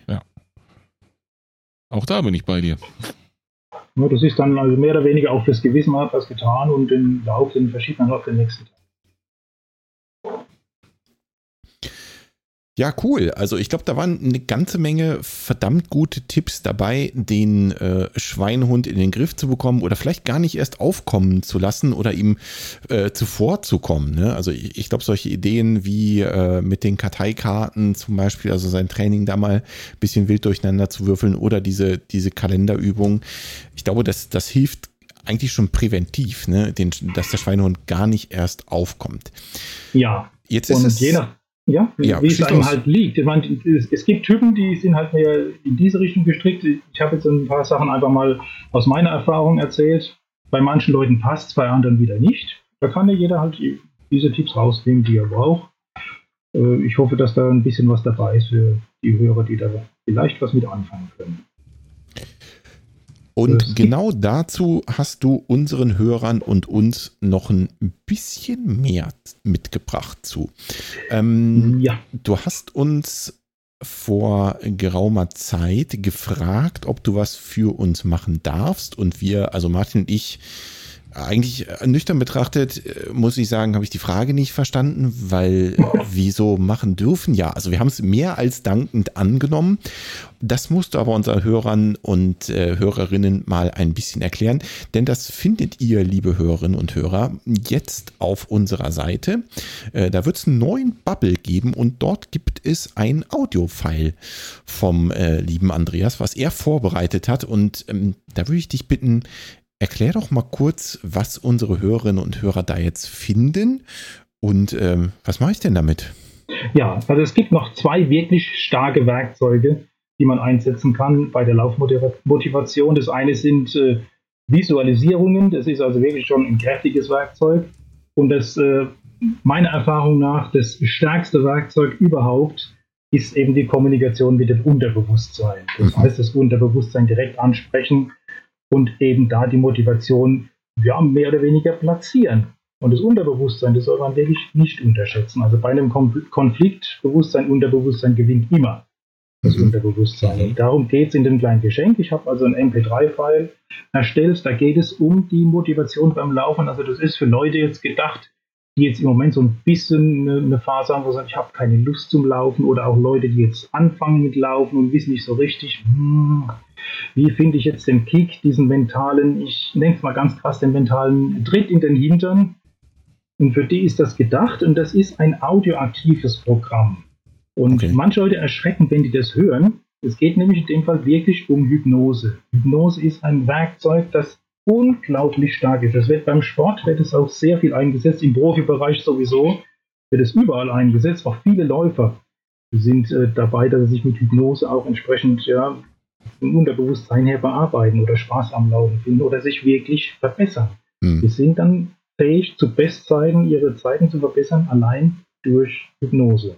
Auch da bin ich bei dir. Das ist dann also mehr oder weniger auch fürs Gewissen, hat was getan und den Lauf, den verschiebt man auf den nächsten Tag. Ja, cool. Also ich glaube, da waren eine ganze Menge verdammt gute Tipps dabei, den äh, Schweinehund in den Griff zu bekommen oder vielleicht gar nicht erst aufkommen zu lassen oder ihm äh, zuvorzukommen. Ne? Also ich, ich glaube, solche Ideen wie äh, mit den Karteikarten zum Beispiel, also sein Training da mal ein bisschen wild durcheinander zu würfeln oder diese, diese Kalenderübung, ich glaube, das, das hilft eigentlich schon präventiv, ne? den, dass der Schweinehund gar nicht erst aufkommt. Ja, Jetzt ist und es je nach, ja, Ja, wie es einem los. halt liegt. Ich meine, es, es gibt Typen, die sind halt mehr in diese Richtung gestrickt. Ich habe jetzt ein paar Sachen einfach mal aus meiner Erfahrung erzählt. Bei manchen Leuten passt es, bei anderen wieder nicht. Da kann ja jeder halt diese Tipps rausnehmen, die er braucht. Äh, Ich hoffe, dass da ein bisschen was dabei ist für die Hörer, die da vielleicht was mit anfangen können. Und genau dazu hast du unseren Hörern und uns noch ein bisschen mehr mitgebracht zu. Ähm, Ja, du hast uns vor geraumer Zeit gefragt, ob du was für uns machen darfst. Und wir, also Martin und ich, eigentlich äh, nüchtern betrachtet, äh, muss ich sagen, habe ich die Frage nicht verstanden, weil <laughs> wieso machen dürfen? Ja, also wir haben es mehr als dankend angenommen. Das musst du aber unseren Hörern und äh, Hörerinnen mal ein bisschen erklären, denn das findet ihr, liebe Hörerinnen und Hörer, jetzt auf unserer Seite. Äh, da wird es einen neuen Bubble geben und dort gibt es ein Audio-File vom äh, lieben Andreas, was er vorbereitet hat. Und ähm, da würde ich dich bitten, erklär doch mal kurz, was unsere Hörerinnen und Hörer da jetzt finden und ähm, was mache ich denn damit? Ja, also es gibt noch zwei wirklich starke Werkzeuge, die man einsetzen kann bei der Laufmotivation. Das eine sind äh, Visualisierungen, das ist also wirklich schon ein kräftiges Werkzeug. Und das, äh, meiner Erfahrung nach, das stärkste Werkzeug überhaupt ist eben die Kommunikation mit dem Unterbewusstsein. Das Mhm. heißt, das Unterbewusstsein direkt ansprechen und eben da die Motivation ja, mehr oder weniger platzieren. Und das Unterbewusstsein, das soll man wirklich nicht unterschätzen. Also bei einem Kon- Konflikt, Bewusstsein, Unterbewusstsein gewinnt immer das Mhm. Unterbewusstsein. Und darum geht es in dem kleinen Geschenk. Ich habe also ein MP3-File erstellt. Da geht es um die Motivation beim Laufen. Also das ist für Leute jetzt gedacht, die jetzt im Moment so ein bisschen eine, eine Phase haben, wo sie sagen, ich habe keine Lust zum Laufen. Oder auch Leute, die jetzt anfangen mit Laufen und wissen nicht so richtig, hm, wie finde ich jetzt den Kick, diesen mentalen, ich nenne es mal ganz krass, den mentalen Tritt in den Hintern. Und für die ist das gedacht und das ist ein audioaktives Programm. Und okay. manche Leute erschrecken, wenn die das hören. Es geht nämlich in dem Fall wirklich um Hypnose. Hypnose ist ein Werkzeug, das unglaublich stark ist. Es wird beim Sport wird es auch sehr viel eingesetzt, im Profibereich sowieso wird es überall eingesetzt. Auch viele Läufer sind äh, dabei, dass sie sich mit Hypnose auch entsprechend ja, im Unterbewusstsein her bearbeiten oder Spaß am Laufen finden oder sich wirklich verbessern. Hm. Sie sind dann fähig, zu Bestzeiten ihre Zeiten zu verbessern, allein durch Hypnose.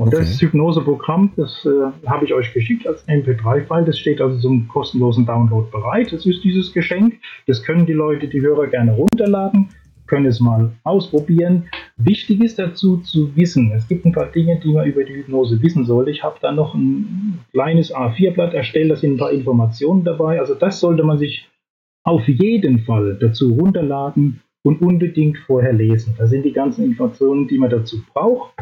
Und okay. das Hypnoseprogramm, das äh, habe ich euch geschickt als MP3-File. Das steht also zum kostenlosen Download bereit. Das ist dieses Geschenk. Das können die Leute, die Hörer gerne runterladen, können es mal ausprobieren. Wichtig ist dazu zu wissen, es gibt ein paar Dinge, die man über die Hypnose wissen sollte. Ich habe da noch ein kleines A4-Blatt erstellt, da sind ein paar Informationen dabei. Also das sollte man sich auf jeden Fall dazu runterladen und unbedingt vorher lesen. Da sind die ganzen Informationen, die man dazu braucht.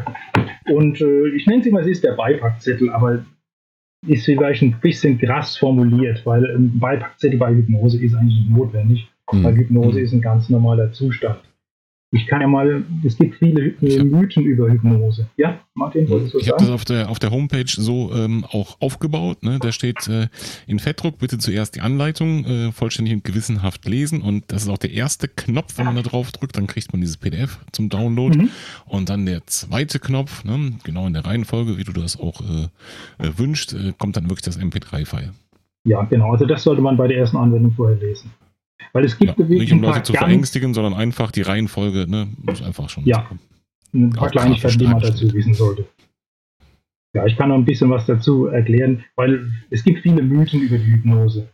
Und äh, ich nenne es immer, es ist der Beipackzettel, aber ist vielleicht ein bisschen krass formuliert, weil ein Beipackzettel bei Hypnose ist eigentlich nicht notwendig, mhm. weil Hypnose mhm. ist ein ganz normaler Zustand. Ich kann ja mal, es gibt viele Mythen über Hypnose. Ja, Martin, Ich habe das auf der, auf der Homepage so ähm, auch aufgebaut. Ne? Da steht äh, in Fettdruck bitte zuerst die Anleitung äh, vollständig und gewissenhaft lesen. Und das ist auch der erste Knopf, wenn man da drauf drückt, dann kriegt man dieses PDF zum Download. Mhm. Und dann der zweite Knopf, ne? genau in der Reihenfolge, wie du das auch äh, äh wünscht, äh, kommt dann wirklich das MP3-File. Ja, genau. Also das sollte man bei der ersten Anwendung vorher lesen. Weil es gibt ja, Nicht um Leute zu verängstigen, sondern einfach die Reihenfolge, ne, muss einfach schon. Ja, ein paar Kleinigkeiten, die man dazu wissen sollte. Ja, ich kann noch ein bisschen was dazu erklären, weil es gibt viele Mythen über die Hypnose.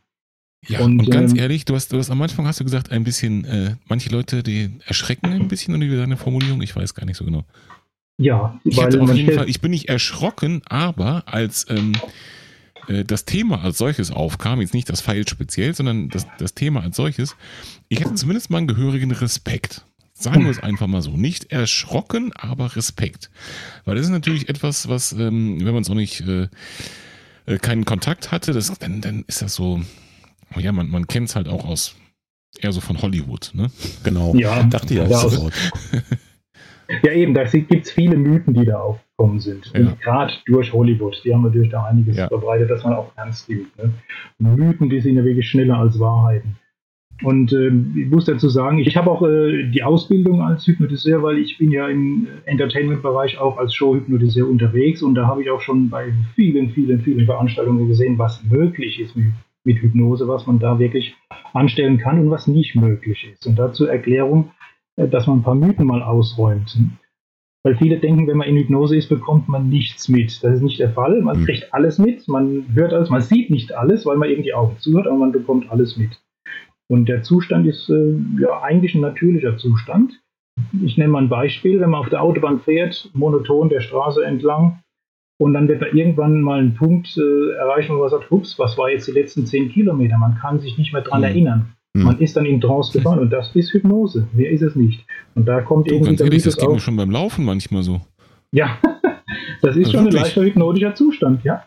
Ja, und, und ganz ähm, ehrlich, du hast, du hast am Anfang hast du gesagt, ein bisschen, äh, manche Leute, die erschrecken ein bisschen über deine Formulierung, ich weiß gar nicht so genau. Ja, ich weil auf jeden Fall, ich bin nicht erschrocken, aber als ähm, äh, das Thema als solches aufkam, jetzt nicht das Pfeil speziell, sondern das, das Thema als solches, ich hätte zumindest mal einen gehörigen Respekt. Sagen wir es einfach mal so. Nicht erschrocken, aber Respekt. Weil das ist natürlich etwas, was, ähm, wenn man es auch nicht äh, äh, keinen Kontakt hatte, das, dann, dann ist das so, oh ja, man, man kennt es halt auch aus eher so von Hollywood, ne? Genau. Ja, dachte ich auch sofort. <laughs> Ja, eben, da gibt es viele Mythen, die da aufgekommen sind. Ja. gerade durch Hollywood, die haben natürlich da einiges ja. verbreitet, dass man auch ernst nimmt. Ne? Mythen, die sind ja wirklich schneller als Wahrheiten. Und äh, ich muss dazu sagen, ich habe auch äh, die Ausbildung als Hypnotiseur, weil ich bin ja im Entertainment-Bereich auch als Show-Hypnotiseur unterwegs und da habe ich auch schon bei vielen, vielen, vielen Veranstaltungen gesehen, was möglich ist mit, mit Hypnose, was man da wirklich anstellen kann und was nicht möglich ist. Und dazu Erklärung, äh, dass man ein paar Mythen mal ausräumt. Weil viele denken, wenn man in Hypnose ist, bekommt man nichts mit. Das ist nicht der Fall. Man mhm. kriegt alles mit, man hört alles, man sieht nicht alles, weil man eben die Augen zuhört, aber man bekommt alles mit. Und der Zustand ist äh, ja eigentlich ein natürlicher Zustand. Ich nenne mal ein Beispiel, wenn man auf der Autobahn fährt, monoton der Straße entlang, und dann wird da irgendwann mal ein Punkt äh, erreichen, wo man sagt, ups, was war jetzt die letzten zehn Kilometer? Man kann sich nicht mehr dran mhm. erinnern. Hm. Man ist dann in Trance gefallen und das ist Hypnose. Mehr ist es nicht. Und da kommt du, irgendwie ganz ehrlich, das geht mir schon beim Laufen manchmal so. Ja, <laughs> das ist also schon wirklich? ein leichter hypnotischer Zustand, ja.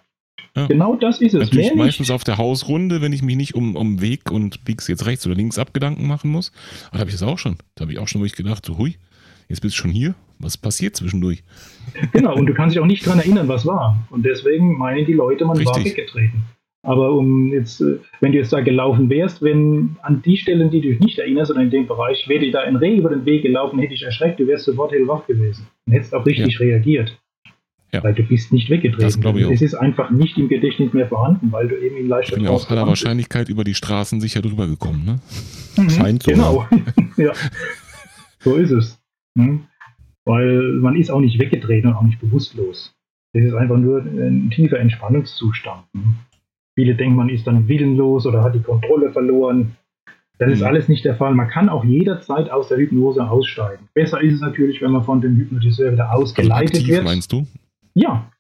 ja. Genau das ist es. Natürlich Mehr meistens nicht. auf der Hausrunde, wenn ich mich nicht um, um Weg und biegst jetzt rechts oder links ab Gedanken machen muss. Aber da habe ich das auch schon. Da habe ich auch schon, wo ich gedacht, so hui, jetzt bist du schon hier. Was passiert zwischendurch? Genau, und du kannst dich auch nicht daran erinnern, was war. Und deswegen meinen die Leute, man Richtig. war weggetreten. Aber um jetzt, äh, wenn du jetzt da gelaufen wärst, wenn an die Stellen, die du dich nicht erinnerst, oder in dem Bereich, wäre dir da ein Reh über den Weg gelaufen, hätte ich erschreckt, du wärst sofort hellwach gewesen. Und hättest auch richtig ja. reagiert. Ja. Weil du bist nicht weggetreten. Das glaube ich auch. Es ist einfach nicht im Gedächtnis mehr vorhanden, weil du eben in leichter Ich bin ja aus aller Wahrscheinlichkeit über die Straßen sicher drüber gekommen, ne? Mhm, Scheint so. Genau. <laughs> ja. So ist es. Mhm. Weil man ist auch nicht weggetreten und auch nicht bewusstlos. Es ist einfach nur ein tiefer Entspannungszustand. Mhm. Viele denken, man ist dann willenlos oder hat die Kontrolle verloren. Das ist mhm. alles nicht der Fall. Man kann auch jederzeit aus der Hypnose aussteigen. Besser ist es natürlich, wenn man von dem Hypnotiseur wieder ausgeleitet also aktiv, wird. meinst du? Ja.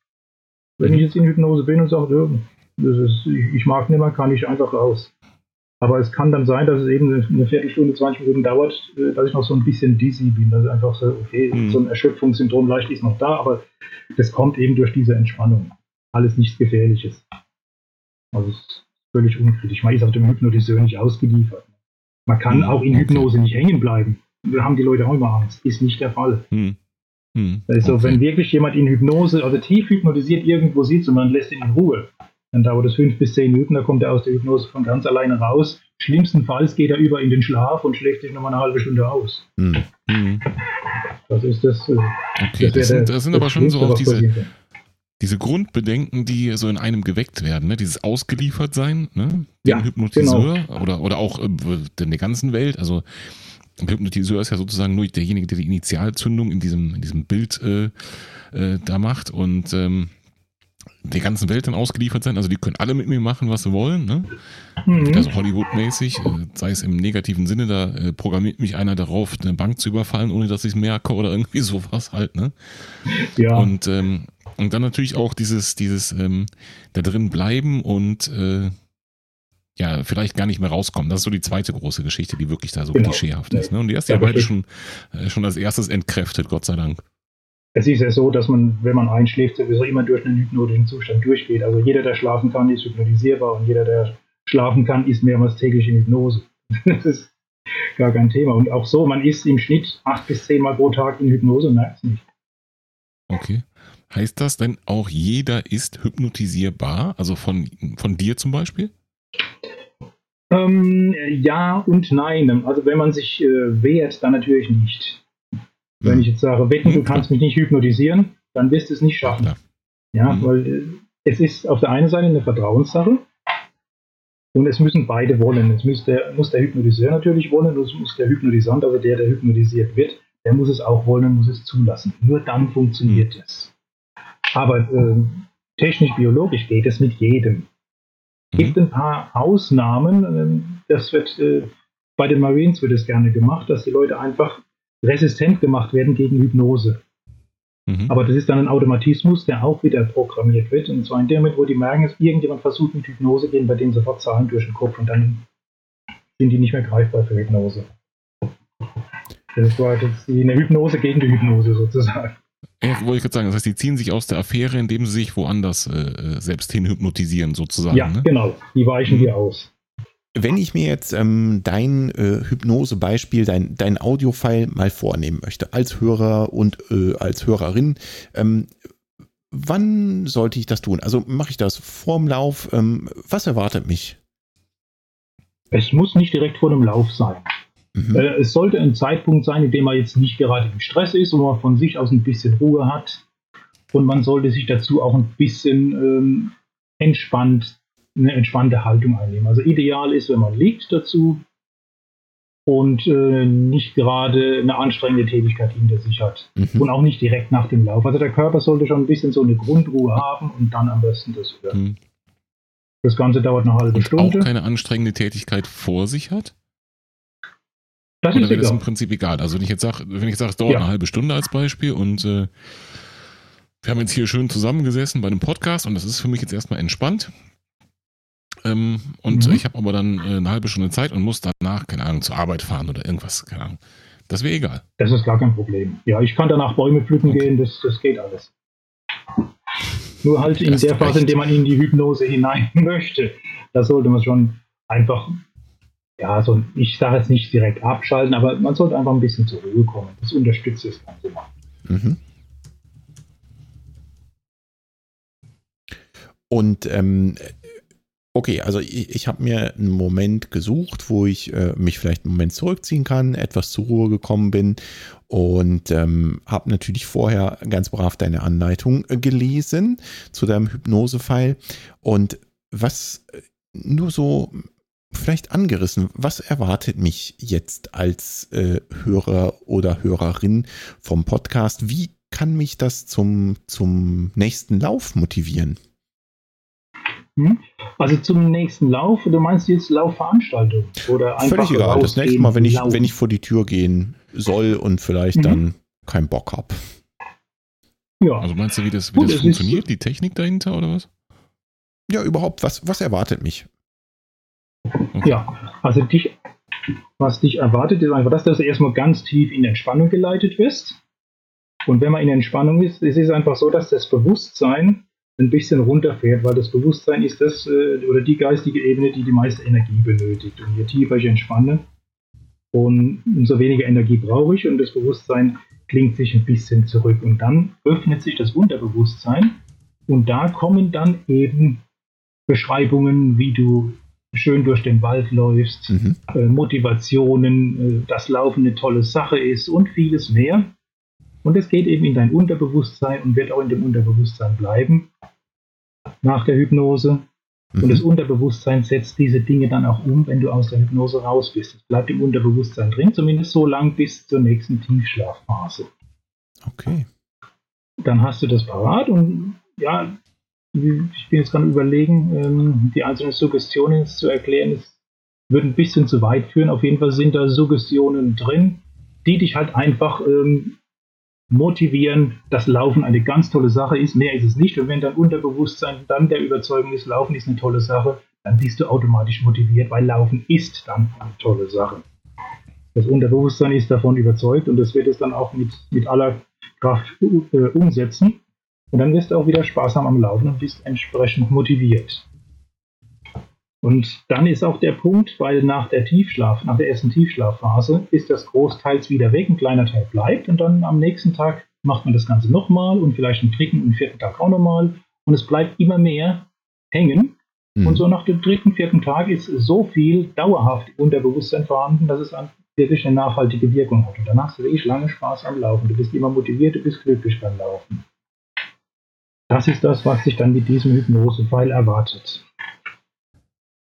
Wenn ich jetzt in Hypnose bin und sage, ist, ich mag nicht mehr, kann ich einfach raus. Aber es kann dann sein, dass es eben eine Viertelstunde, 20 Minuten dauert, äh, dass ich noch so ein bisschen dizzy bin. Dass ich einfach so, okay, mhm. so ein Erschöpfungssyndrom leicht ist noch da, aber das kommt eben durch diese Entspannung. Alles nichts Gefährliches. Also es völlig unkritisch. Man ist auch dem Hypnotiseur nicht ausgeliefert. Man kann Hm, auch in okay. Hypnose nicht hängen bleiben. Da haben die Leute auch immer Angst. Ist nicht der Fall. Hm. Hm. Also okay. wenn wirklich jemand in Hypnose, also tief hypnotisiert irgendwo sitzt und man lässt ihn in Ruhe, dann dauert es fünf bis zehn Minuten, da kommt er aus der Hypnose von ganz alleine raus. Schlimmstenfalls geht er über in den Schlaf und schläft sich nochmal eine halbe Stunde aus. Hm. Hm. Das ist das. äh, Okay, wär das sind, das sind aber schon so auch diese. Diese Grundbedenken, die so in einem geweckt werden, ne? dieses Ausgeliefertsein, ne? dem Ja, Hypnotiseur oder, oder auch äh, in der ganzen Welt. Also der Hypnotiseur ist ja sozusagen nur derjenige, der die Initialzündung in diesem, in diesem Bild äh, äh, da macht und ähm, der ganzen Welt dann ausgeliefert sein. Also die können alle mit mir machen, was sie wollen. Ne? Mhm. Also Hollywood-mäßig, äh, sei es im negativen Sinne, da äh, programmiert mich einer darauf, eine Bank zu überfallen, ohne dass ich es merke oder <laughs> irgendwie sowas halt. Ne? ja, Und, ähm, und dann natürlich auch dieses, dieses ähm, da drin bleiben und äh, ja, vielleicht gar nicht mehr rauskommen. Das ist so die zweite große Geschichte, die wirklich da so Genau. klischeehaft ist. Ne? Und die erste Ja, ja, beide schon, äh, schon als erstes entkräftet, Gott sei Dank. Es ist ja so, dass man, wenn man einschläft, sowieso immer durch einen hypnotischen Zustand durchgeht. Also jeder, der schlafen kann, ist hypnotisierbar und jeder, der schlafen kann, ist mehrmals täglich in Hypnose. <laughs> das ist gar kein Thema. Und auch so, man ist im Schnitt acht bis zehnmal pro Tag in Hypnose und merkt es nicht. Okay. Heißt das denn auch, jeder ist hypnotisierbar? Also von, von dir zum Beispiel? Ähm, ja und nein. Also wenn man sich äh, wehrt, dann natürlich nicht. Wenn ich jetzt sage, wetten, du kannst mich nicht hypnotisieren, dann wirst du es nicht schaffen. Ja, Mhm. weil äh, es ist auf der einen Seite eine Vertrauenssache und es müssen beide wollen. Es muss der, muss der Hypnotiseur natürlich wollen und es muss der Hypnotisant, also der, der hypnotisiert wird, der muss es auch wollen und muss es zulassen. Nur dann funktioniert es. Aber ähm, technisch-biologisch geht es mit jedem. Mhm. gibt ein paar Ausnahmen. ähm, Das wird äh, bei den Marines wird es gerne gemacht, dass die Leute einfach resistent gemacht werden gegen Hypnose. Mhm. Aber das ist dann ein Automatismus, der auch wieder programmiert wird. Und zwar in dem Moment, wo die merken, dass irgendjemand versucht mit Hypnose, gehen bei denen sofort Zahlen durch den Kopf und dann sind die nicht mehr greifbar für Hypnose. Das war jetzt eine Hypnose gegen die Hypnose sozusagen. Ja, wollte ich gerade sagen, das heißt, die ziehen sich aus der Affäre, indem sie sich woanders äh, äh, selbst hin hypnotisieren, sozusagen. ja, ne? genau. Die weichen Mhm. wir aus. Wenn ich mir jetzt ähm, dein äh, Hypnose-Beispiel, dein, dein Audiofile mal vornehmen möchte, als Hörer und äh, als Hörerin, ähm, wann sollte ich das tun? Also mache ich das vorm Lauf? Ähm, was erwartet mich? Es muss nicht direkt vor dem Lauf sein. Mhm. Äh, es sollte ein Zeitpunkt sein, in dem man jetzt nicht gerade im Stress ist, wo man von sich aus ein bisschen Ruhe hat. Und man sollte sich dazu auch ein bisschen ähm, entspannt, eine entspannte Haltung einnehmen. Also ideal ist, wenn man liegt dazu und äh, nicht gerade eine anstrengende Tätigkeit hinter sich hat. Mhm. Und auch nicht direkt nach dem Lauf. Also der Körper sollte schon ein bisschen so eine Grundruhe haben und dann am besten das hören. Mhm. Das Ganze dauert eine halbe Und Stunde. auch keine anstrengende Tätigkeit vor sich hat? das Oder ist wäre das im. Prinzip egal? Also wenn ich jetzt sage, wenn ich jetzt sage, es dauert Ja. eine halbe Stunde als Beispiel und äh, wir haben jetzt hier schön zusammengesessen bei einem Podcast und das ist für mich jetzt erstmal entspannt. Ähm, und Mhm. ich habe aber dann äh, eine halbe Stunde Zeit und muss danach, keine Ahnung, zur Arbeit fahren oder irgendwas, keine Ahnung. Das wäre egal. Das ist gar kein Problem. Ja, ich kann danach Bäume pflücken Okay. gehen, das, das geht alles. Nur halt in der Phase, in der man in die Hypnose hinein <laughs> möchte, da sollte man schon einfach, ja, so, ich sage jetzt nicht direkt abschalten, aber man sollte einfach ein bisschen zur Ruhe kommen. Das unterstützt das Ganze mal. Mhm. Und ähm, okay, also ich, ich habe mir einen Moment gesucht, wo ich äh, mich vielleicht einen Moment zurückziehen kann, etwas zur Ruhe gekommen bin und ähm, habe natürlich vorher ganz brav deine Anleitung äh, gelesen zu deinem Hypnose-File und was äh, nur so vielleicht angerissen, was erwartet mich jetzt als äh, Hörer oder Hörerin vom Podcast? Wie kann mich das zum, zum nächsten Lauf motivieren? Hm? Also zum nächsten Lauf, du meinst jetzt Laufveranstaltung oder einfach Völlig egal. Das nächste Mal, wenn ich, laufen? wenn ich vor die Tür gehen soll und vielleicht Mhm. dann keinen Bock habe. ja. Also meinst du, wie das, wie Gut, das funktioniert, die Technik dahinter oder was? Ja, überhaupt, was, was erwartet mich? Ja, also dich, was dich erwartet, ist einfach das, dass du erstmal ganz tief in Entspannung geleitet wirst. Und wenn man in Entspannung ist, es ist einfach so, dass das Bewusstsein ein bisschen runterfährt, weil das Bewusstsein ist das äh, oder die geistige Ebene, die die meiste Energie benötigt. Und je tiefer ich entspanne, und umso weniger Energie brauche ich und das Bewusstsein klingt sich ein bisschen zurück. Und dann öffnet sich das Unterbewusstsein und da kommen dann eben Beschreibungen, wie du schön durch den Wald läufst, mhm. äh, Motivationen, äh, dass Laufen eine tolle Sache ist und vieles mehr. Und es geht eben in dein Unterbewusstsein und wird auch in dem Unterbewusstsein bleiben nach der Hypnose. Mhm. Und das Unterbewusstsein setzt diese Dinge dann auch um, wenn du aus der Hypnose raus bist. Es bleibt im Unterbewusstsein drin, zumindest so lang bis zur nächsten Tiefschlafphase. Okay. Dann hast du das parat und ja, ich bin jetzt gerade überlegen, ähm, die einzelnen Suggestionen zu erklären, es würde ein bisschen zu weit führen. Auf jeden Fall sind da Suggestionen drin, die dich halt einfach ähm, motivieren, dass Laufen eine ganz tolle Sache ist. Mehr ist es nicht. Und wenn dein Unterbewusstsein dann der Überzeugung ist, Laufen ist eine tolle Sache, dann bist du automatisch motiviert, weil Laufen ist dann eine tolle Sache. Das Unterbewusstsein ist davon überzeugt und das wird es dann auch mit, mit aller Kraft äh, umsetzen. Und dann wirst du auch wieder sparsam am Laufen und bist entsprechend motiviert. Und dann ist auch der Punkt, weil nach der Tiefschlaf, nach der ersten Tiefschlafphase ist das großteils wieder weg, ein kleiner Teil bleibt und dann am nächsten Tag macht man das Ganze nochmal und vielleicht einen dritten und vierten Tag auch nochmal und es bleibt immer mehr hängen. Mhm. Und so nach dem dritten, vierten Tag ist so viel dauerhaft Unterbewusstsein vorhanden, dass es wirklich eine nachhaltige Wirkung hat. Und dann hast du wirklich lange Spaß am Laufen. Du bist immer motiviert, du bist glücklich beim Laufen. Das ist das, was sich dann mit diesem Hypnosefall erwartet.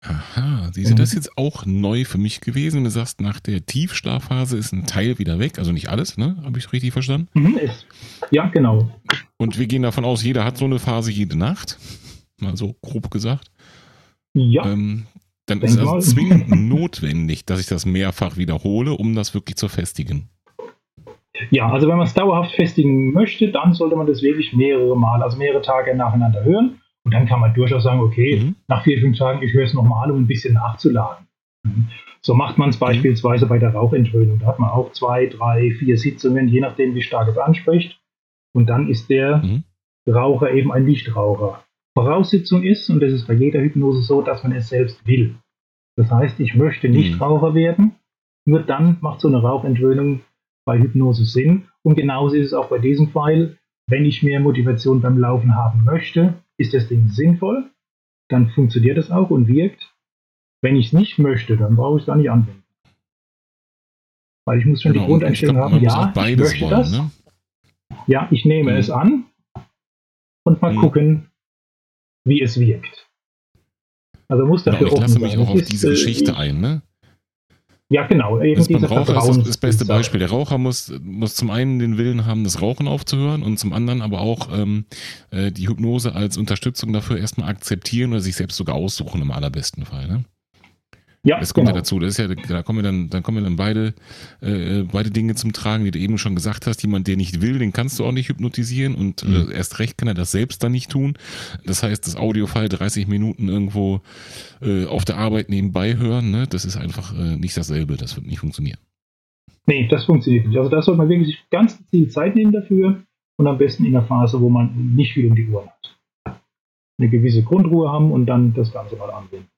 Aha, siehst du, das ist jetzt auch neu für mich gewesen. Du sagst, nach der Tiefschlafphase ist ein Teil wieder weg, also nicht alles, ne? Habe ich richtig verstanden? Mhm, ist, ja, genau. Und wir gehen davon aus, jeder hat so eine Phase jede Nacht, mal so grob gesagt. Ja. Ähm, dann ist es zwingend <laughs> notwendig, dass ich das mehrfach wiederhole, um das wirklich zu festigen. Ja, also wenn man es dauerhaft festigen möchte, dann sollte man das wirklich mehrere Mal, also mehrere Tage nacheinander hören. Und dann kann man durchaus sagen, okay, mhm. nach vier, fünf Tagen, ich höre es nochmal, um ein bisschen nachzuladen. Mhm. So macht man es mhm. beispielsweise bei der Rauchentwöhnung. Da hat man auch zwei, drei, vier Sitzungen, je nachdem, wie stark es anspricht. Und dann ist der mhm. Raucher eben ein Nichtraucher. Voraussetzung ist, und das ist bei jeder Hypnose so, dass man es selbst will. Das heißt, ich möchte Nichtraucher mhm. werden. Nur dann macht so eine Rauchentwöhnung bei Hypnose Sinn. Und genauso ist es auch bei diesem Pfeil. Wenn ich mehr Motivation beim Laufen haben möchte, ist das Ding sinnvoll, dann funktioniert es auch und wirkt. Wenn ich es nicht möchte, dann brauche ich es gar nicht anwenden. Weil ich muss schon genau, die Grundeinstellung glaub, haben, ja, ich möchte wollen, das. Ne? Ja, ich nehme mhm. es an und mal mhm. gucken, wie es wirkt. Also muss dafür genau, ich lasse mich auch auf diese ist, Geschichte ich, ein, ne? Ja, genau. Eben das, beim Raucher ist das, das beste Beispiel. Der Raucher muss, muss zum einen den Willen haben, das Rauchen aufzuhören und zum anderen aber auch ähm, äh, die Hypnose als Unterstützung dafür erstmal akzeptieren oder sich selbst sogar aussuchen im allerbesten Fall. Ne? Ja, das kommt genau. ja dazu. Das ist ja, da kommen wir dann, dann kommen wir dann beide, äh, beide Dinge zum Tragen, die du eben schon gesagt hast. Jemand, der nicht will, den kannst du auch nicht hypnotisieren und äh, mhm. äh, erst recht kann er das selbst dann nicht tun. Das heißt, das Audiofile 30 Minuten irgendwo äh, auf der Arbeit nebenbei hören, ne, das ist einfach äh, nicht dasselbe. Das wird nicht funktionieren. Nee, das funktioniert nicht. Also da sollte man wirklich ganz viel Zeit nehmen dafür und am besten in der Phase, wo man nicht viel um die Uhr hat. Eine gewisse Grundruhe haben und dann das Ganze mal anwenden.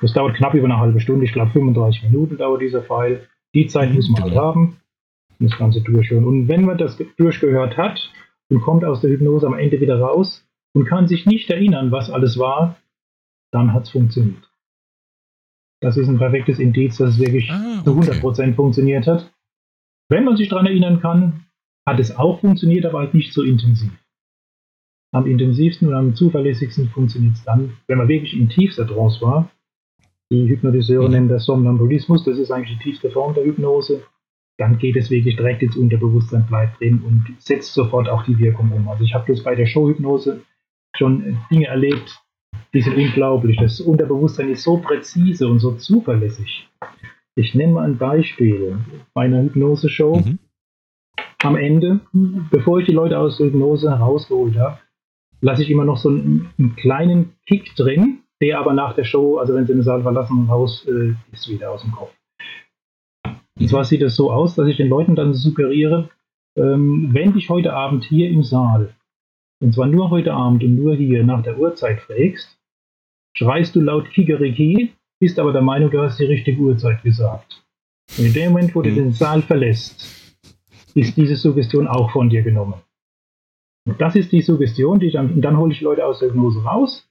Das dauert knapp über eine halbe Stunde. Ich glaube, 35 Minuten dauert dieser Pfeil. Die Zeit muss man halt haben, um das Ganze durchhören. Und wenn man das durchgehört hat und kommt aus der Hypnose am Ende wieder raus und kann sich nicht erinnern, was alles war, dann hat es funktioniert. Das ist ein perfektes Indiz, dass es wirklich ah, okay. zu 100% funktioniert hat. Wenn man sich daran erinnern kann, hat es auch funktioniert, aber halt nicht so intensiv. Am intensivsten und am zuverlässigsten funktioniert es dann, wenn man wirklich in tiefster Trance war die Hypnotiseure mhm. nennen das Somnambulismus, das ist eigentlich die tiefste Form der Hypnose. Dann geht es wirklich direkt ins Unterbewusstsein, bleibt drin und setzt sofort auch die Wirkung um. Also ich habe das bei der Showhypnose schon Dinge erlebt, die sind unglaublich. Das Unterbewusstsein ist so präzise und so zuverlässig. Ich nenne mal ein Beispiel. Bei einer Hypnose-Show mhm. am Ende, bevor ich die Leute aus der Hypnose herausgeholt habe, lasse ich immer noch so einen, einen kleinen Kick drin, der aber nach der Show, also wenn sie den Saal verlassen, raus äh, ist wieder aus dem Kopf. Und zwar sieht es so aus, dass ich den Leuten dann suggeriere, ähm, wenn dich heute Abend hier im Saal und zwar nur heute Abend und nur hier nach der Uhrzeit fragst, schreist du laut Kikeriki, bist aber der Meinung, du hast die richtige Uhrzeit gesagt. Und in dem Moment, wo du Mhm. den Saal verlässt, ist diese Suggestion auch von dir genommen. Und das ist die Suggestion, die ich dann, und dann hole ich Leute aus der Hypnose raus.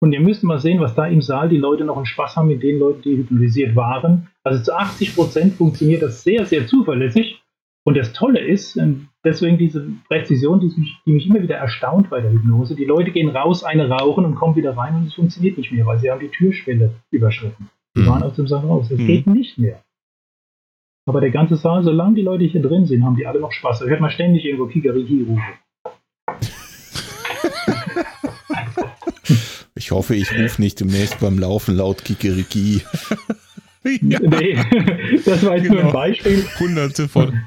Und ihr müsst mal sehen, was da im Saal die Leute noch einen Spaß haben mit den Leuten, die hypnotisiert waren. Also zu 80% funktioniert das sehr, sehr zuverlässig. Und das Tolle ist, ähm, deswegen diese Präzision, die mich, die mich immer wieder erstaunt bei der Hypnose. Die Leute gehen raus, eine rauchen und kommen wieder rein und es funktioniert nicht mehr, weil sie haben die Türschwelle überschritten. Die Mhm. waren aus dem Saal raus. Es Mhm. geht nicht mehr. Aber der ganze Saal, solange die Leute hier drin sind, haben die alle noch Spaß. Da hört man ständig irgendwo Kikeriki rufen. Ich hoffe, ich rufe nicht demnächst beim Laufen laut Kikeriki. <laughs> ja, Nee, das war jetzt nur ein Genau. Beispiel. hunderte von,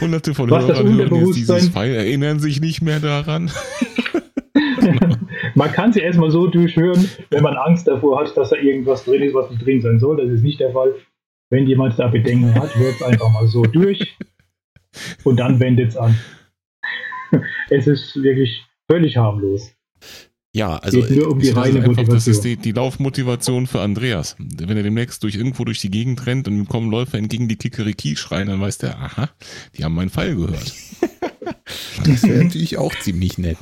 hunderte von Was Hörern hören jetzt dieses Pfeil, erinnern sich nicht mehr daran. <laughs> Man kann sie erstmal so durchhören, wenn man Angst davor hat, dass da irgendwas drin ist, was nicht drin sein soll. Das ist nicht der Fall. Wenn jemand da Bedenken hat, hört es einfach mal so durch und dann wendet es an. <laughs> Es ist wirklich völlig harmlos. Ja, also Geht nur um die Das ist reine einfach, das ist die, die Laufmotivation für Andreas. Wenn er demnächst durch irgendwo durch die Gegend rennt und ihm kommen Läufer entgegen, die Kikeriki schreien, dann weiß der, aha, die haben meinen Pfeil gehört. <laughs> Das wäre natürlich auch ziemlich nett.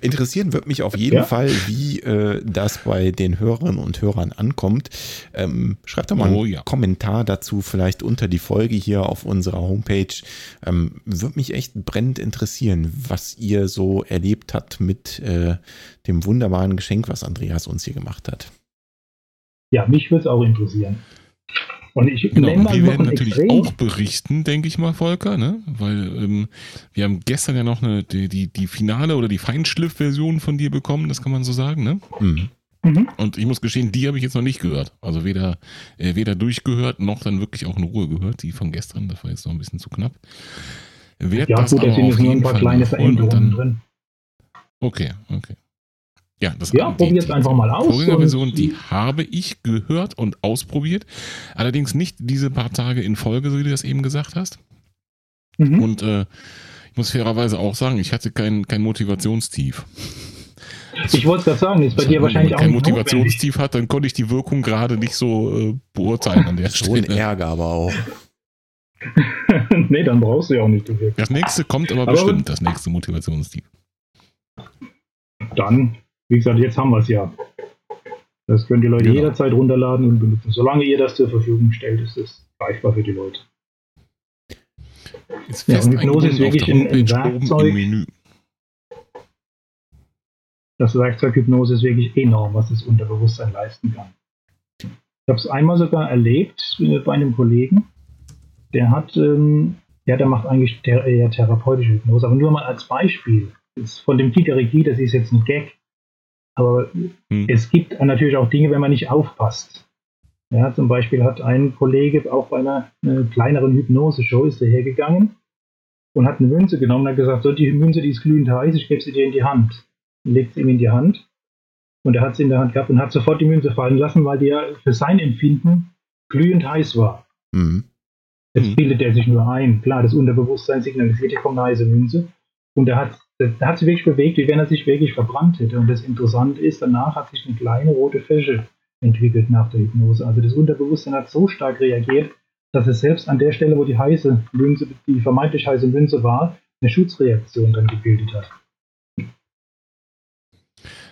Interessieren wird mich auf jeden Ja. Fall, wie äh, das bei den Hörerinnen und Hörern ankommt. Ähm, schreibt doch mal Oh einen ja. Kommentar dazu, vielleicht unter die Folge hier auf unserer Homepage. Ähm, würde mich echt brennend interessieren, was ihr so erlebt habt mit äh, dem wunderbaren Geschenk, was Andreas uns hier gemacht hat. Ja, mich würde es auch interessieren. Und ich Genau, und wir werden natürlich Extrem. auch berichten, denke ich mal, Volker, ne? Weil ähm, wir haben gestern ja noch eine, die, die, die finale oder die Feinschliff-Version von dir bekommen, das kann man so sagen, ne? Mhm. Mhm. Und ich muss gestehen, die habe ich jetzt noch nicht gehört. Also weder, äh, weder durchgehört, noch dann wirklich auch in Ruhe gehört. Die von gestern, das war jetzt noch ein bisschen zu knapp. Werd Ja, das gut, da aber sind auf jetzt nur ein jeden paar Fall kleine Veränderungen drin. Okay, okay. Ja, das Ja, probier's einfach mal aus Vorgängerversion, und- die habe ich gehört und ausprobiert. Allerdings nicht diese paar Tage in Folge, so wie du das eben gesagt hast. Mhm. Und äh, ich muss fairerweise auch sagen, ich hatte kein, kein Motivationstief. Ich wollte es gerade sagen, ist bei dir Wenn wahrscheinlich man auch kein nicht notwendig. Motivationstief hat, dann konnte ich die Wirkung gerade nicht so äh, beurteilen an der <laughs> Schon Stelle. Ärger aber auch. <laughs> nee, dann brauchst du ja auch nicht. Das nächste kommt aber, Aber- bestimmt, das nächste Motivationstief. Dann, wie gesagt, jetzt haben wir es ja. Das können die Leute Genau. jederzeit runterladen und benutzen. Solange ihr das zur Verfügung stellt, ist es greifbar für die Leute. Ist Ja, und Hypnose ist wirklich ein- Werkzeug. Das Werkzeug Hypnose ist wirklich enorm, was das Unterbewusstsein leisten kann. Ich habe es einmal sogar erlebt äh, bei einem Kollegen, der hat, ähm, ja, der macht eigentlich ther eher therapeutische Hypnose, aber nur mal als Beispiel. Das von dem Kikeriki, das ist jetzt ein Gag, aber Hm. es gibt natürlich auch Dinge, wenn man nicht aufpasst. Ja, zum Beispiel hat ein Kollege auch bei einer, äh, kleineren Hypnose-Show ist er hergegangen und hat eine Münze genommen und hat gesagt, so die Münze, die ist glühend heiß, ich gebe sie dir in die Hand. Legt sie ihm in die Hand und er hat sie in der Hand gehabt und hat sofort die Münze fallen lassen, weil die ja für sein Empfinden glühend heiß war. Mhm. Jetzt Mhm. bildet er sich nur ein. Klar, das Unterbewusstsein signalisiert, hier kommt eine heiße Münze. Und er hat, er hat sich wirklich bewegt, wie wenn er sich wirklich verbrannt hätte. Und das Interessante ist, danach hat sich eine kleine rote Fläche entwickelt nach der Hypnose. Also das Unterbewusstsein hat so stark reagiert, dass es selbst an der Stelle, wo die heiße Münze, die vermeintlich heiße Münze war, eine Schutzreaktion dann gebildet hat.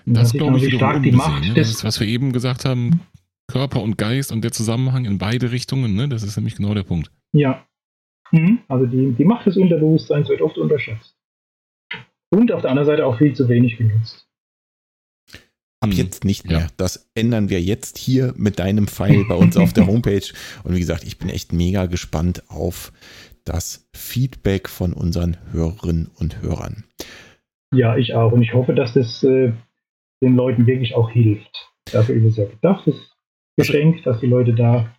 Und da Das sieht glaube ich stark die Macht ne? Das des ist, was wir eben gesagt haben, Körper und Geist und der Zusammenhang in beide Richtungen, ne? das ist nämlich genau der Punkt. Ja. Mhm. Also die, die Macht des Unterbewusstseins wird oft unterschätzt. Und auf der anderen Seite auch viel zu wenig genutzt. Ab Hm. jetzt nicht Ja. mehr. Das ändern wir jetzt hier mit deinem Pfeil bei uns auf der <laughs> Homepage. Und wie gesagt, ich bin echt mega gespannt auf das Feedback von unseren Hörerinnen und Hörern. Ja, ich auch. Und ich hoffe, dass das äh, den Leuten wirklich auch hilft. Dafür ist es ja gedacht, das Geschenk, dass die Leute da.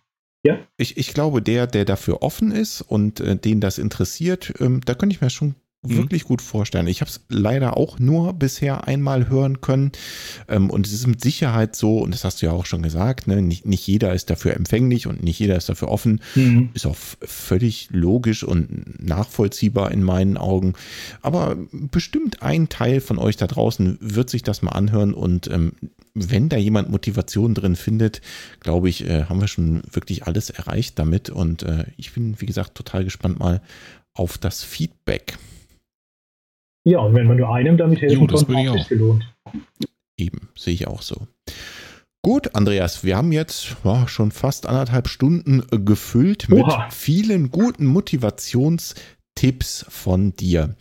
Ich, ich glaube, der, der dafür offen ist und äh, den das interessiert, ähm, da könnte ich mir schon mhm. wirklich gut vorstellen. Ich habe es leider auch nur bisher einmal hören können. Ähm, und es ist mit Sicherheit so, und das hast du ja auch schon gesagt, ne, nicht, nicht jeder ist dafür empfänglich und nicht jeder ist dafür offen. Mhm. Ist auch völlig logisch und nachvollziehbar in meinen Augen. Aber bestimmt ein Teil von euch da draußen wird sich das mal anhören und ähm, wenn da jemand Motivation drin findet, glaube ich, äh, haben wir schon wirklich alles erreicht damit. Und äh, ich bin, wie gesagt, total gespannt mal auf das Feedback. Ja, und wenn man nur einem damit helfen jo, das kann, auch gelohnt. Eben, sehe ich auch so. Gut, Andreas, wir haben jetzt oh, schon fast anderthalb Stunden äh, gefüllt mit Oha. vielen guten Motivationstipps von dir.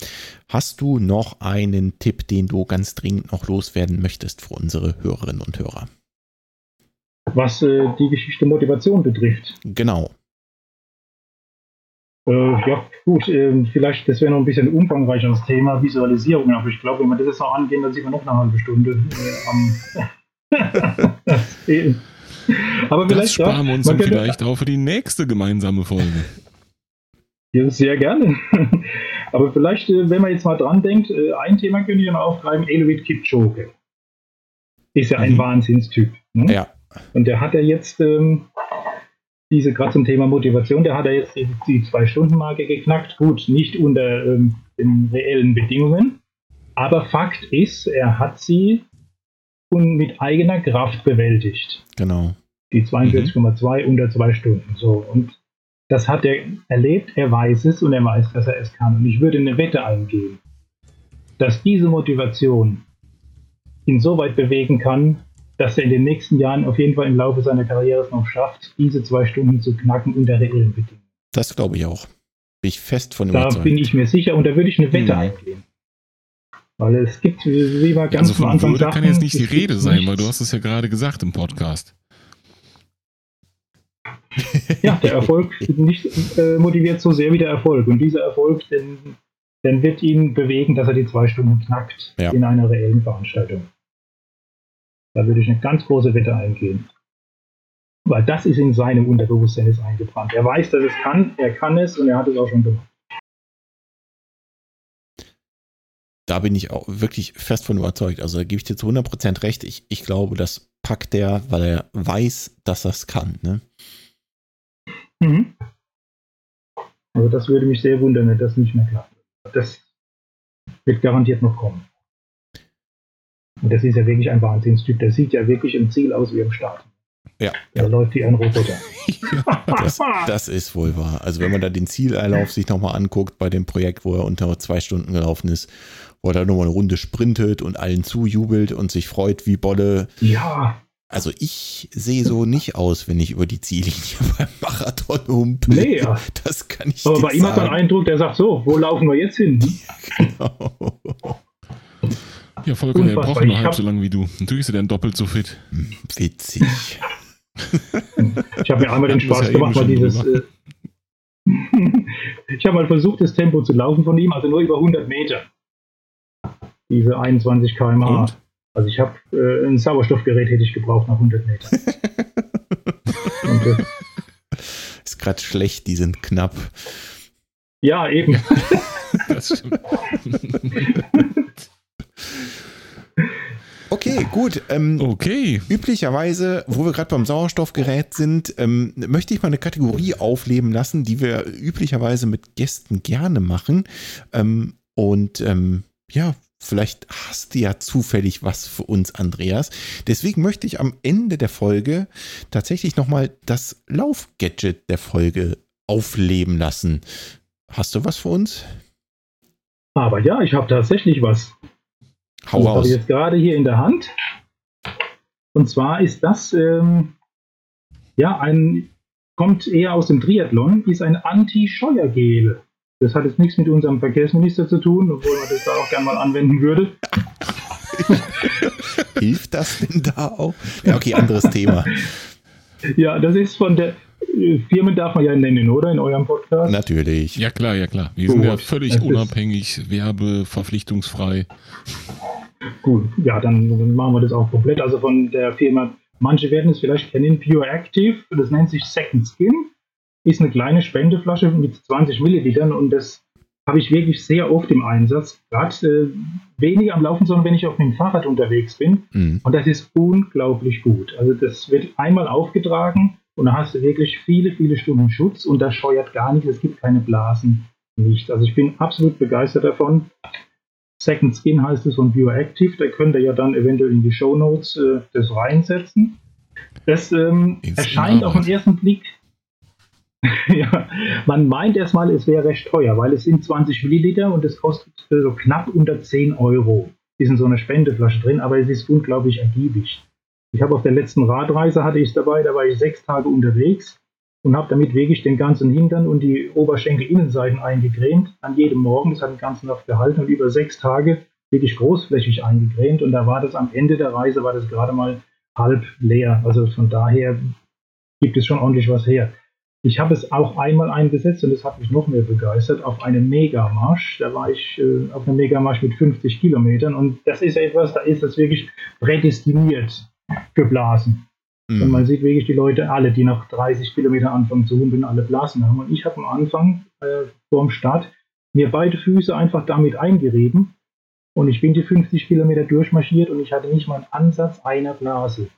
Hast du noch einen Tipp, den du ganz dringend noch loswerden möchtest für unsere Hörerinnen und Hörer? Was äh, die Geschichte Motivation betrifft. Genau. Äh, ja, gut, äh, vielleicht, das wäre noch ein bisschen umfangreicheres Thema, Visualisierung, aber ich glaube, wenn wir das jetzt noch angehen, dann sind wir noch eine halbe Stunde äh, am. <laughs> aber vielleicht, das sparen wir uns ja, vielleicht auch für die nächste gemeinsame Folge. Ja, sehr gerne. <laughs> aber vielleicht, äh, wenn man jetzt mal dran denkt, äh, ein Thema könnte ich noch aufgreifen, Eloid Kipchoge. Ist ja ein mhm. Wahnsinnstyp. Ne? Ja. Und der hat ja jetzt ähm, diese, gerade zum Thema Motivation, der hat ja jetzt die, die Zwei-Stunden-Marke geknackt. Gut, nicht unter ähm, den reellen Bedingungen. Aber Fakt ist, er hat sie mit eigener Kraft bewältigt. Genau. Die 42,2 mhm. unter zwei Stunden. So. Und das hat er erlebt, er weiß es und er weiß, dass er es kann. Und ich würde eine Wette eingehen, dass diese Motivation ihn so weit bewegen kann, dass er in den nächsten Jahren auf jeden Fall im Laufe seiner Karriere es noch schafft, diese zwei Stunden zu knacken unter reellen Bedingungen. Das glaube ich auch. Bin ich fest von überzeugt. Da bin ich mir sicher und da würde ich eine Wette mhm. eingehen. Weil es gibt, wie wir ganz also am Anfang Würde sagten, kann jetzt nicht die Rede sein, weil du hast es ja gerade gesagt im Podcast. <laughs> Ja, der Erfolg nicht äh, motiviert so sehr wie der Erfolg. Und dieser Erfolg, den, den wird ihn bewegen, dass er die zwei Stunden knackt ja. in einer reellen Veranstaltung. Da würde ich eine ganz große Wette eingehen. Weil das ist in seinem Unterbewusstsein ist eingebrannt. Er weiß, dass es kann, er kann es und er hat es auch schon gemacht. Da bin ich auch wirklich fest von überzeugt. Also da gebe ich dir zu 100% recht. Ich, ich glaube, das packt er, weil er weiß, dass er es kann. Ne? Mhm. Also das würde mich sehr wundern, wenn das nicht mehr klappt. Das wird garantiert noch kommen. Und das ist ja wirklich ein Wahnsinnstyp. Der sieht ja wirklich im Ziel aus wie im Start. Ja. Der ja. läuft wie ein Roboter. ja, das, das, ist wohl wahr. Also wenn man da den Zieleinlauf sich nochmal anguckt bei dem Projekt, wo er unter zwei Stunden gelaufen ist, wo er da nochmal eine Runde sprintet und allen zujubelt und sich freut wie Bolle. Ja. Also ich sehe so nicht aus, wenn ich über die Ziellinie <laughs> beim Marathon humpel. Nee, ja. Das kann ich Aber bei ihm hat man den Eindruck, der sagt so, wo laufen wir jetzt hin? <laughs> genau. Ja, Volker, der braucht nur halb so lange wie du. Natürlich ist er dann doppelt so fit. Witzig. <laughs> ich habe mir einmal den Spaß ja gemacht, mal dieses. Äh, <laughs> ich habe mal versucht, das Tempo zu laufen von ihm, also nur über 100 Meter. Diese 21 km/h. Also ich habe äh, ein Sauerstoffgerät hätte ich gebraucht nach 100 Metern. <laughs> Und, äh, ist gerade schlecht, die sind knapp. Ja, eben. das stimmt. Okay, gut. Ähm, okay. Üblicherweise, wo wir gerade beim Sauerstoffgerät sind, ähm, möchte ich mal eine Kategorie aufleben lassen, die wir üblicherweise mit Gästen gerne machen. Ähm, und ähm, ja, vielleicht hast du ja zufällig was für uns, Andreas. Deswegen möchte ich am Ende der Folge tatsächlich nochmal das Laufgadget der Folge aufleben lassen. Hast du was für uns? Aber ja, ich habe tatsächlich was. Hau das habe ich jetzt gerade hier in der Hand. Und zwar ist das ähm, ja ein kommt eher aus dem Triathlon, ist ein Anti-Scheuergel. Das hat jetzt nichts mit unserem Verkehrsminister zu tun, obwohl man das da auch gerne mal anwenden würde. <laughs> Hilft das denn da auch? Ja, okay, anderes <laughs> Thema. Ja, das ist von der Firmen darf man ja nennen, oder? In eurem Podcast? Natürlich. Ja, klar, ja, klar. Wir Gut. sind ja völlig unabhängig, werbeverpflichtungsfrei. Gut, ja, dann machen wir das auch komplett. Also von der Firma, manche werden es vielleicht kennen, Pure Active, das nennt sich Second Skin, ist eine kleine Spendeflasche mit 20 Millilitern und das habe ich wirklich sehr oft im Einsatz. Gerade äh, weniger am Laufen, sondern wenn ich auf dem Fahrrad unterwegs bin. Mhm. Und das ist unglaublich gut. Also das wird einmal aufgetragen und da hast du wirklich viele, viele Stunden Schutz und das steuert gar nicht, es gibt keine Blasen, nicht. Also ich bin absolut begeistert davon. Second Skin heißt es von Bioactive, da könnt ihr ja dann eventuell in die Show Notes äh, das reinsetzen. Das ähm, erscheint auf den ersten Blick <laughs> ja, man meint erstmal, es wäre recht teuer, weil es sind 20 Milliliter und es kostet so knapp unter 10 Euro. Ist in so einer Spendeflasche drin, aber es ist unglaublich ergiebig. Ich habe auf der letzten Radreise hatte ich es dabei, da war ich sechs Tage unterwegs und habe damit wirklich den ganzen Hintern und die Oberschenkelinnenseiten eingecremt, an jedem Morgen. Das hat den ganzen Nacht gehalten und über sechs Tage wirklich großflächig eingecremt und da war das am Ende der Reise, war das gerade mal halb leer. Also von daher gibt es schon ordentlich was her. Ich habe es auch einmal eingesetzt und das hat mich noch mehr begeistert auf einem Megamarsch. Da war ich äh, auf einem Megamarsch mit 50 Kilometern und das ist etwas, da ist das wirklich prädestiniert für Blasen. Mhm. Und man sieht wirklich die Leute alle, die nach 30 Kilometern anfangen zu humpeln, alle Blasen haben. Und ich habe am Anfang äh, vorm Start mir beide Füße einfach damit eingerieben und ich bin die 50 Kilometer durchmarschiert und ich hatte nicht mal einen Ansatz einer Blase.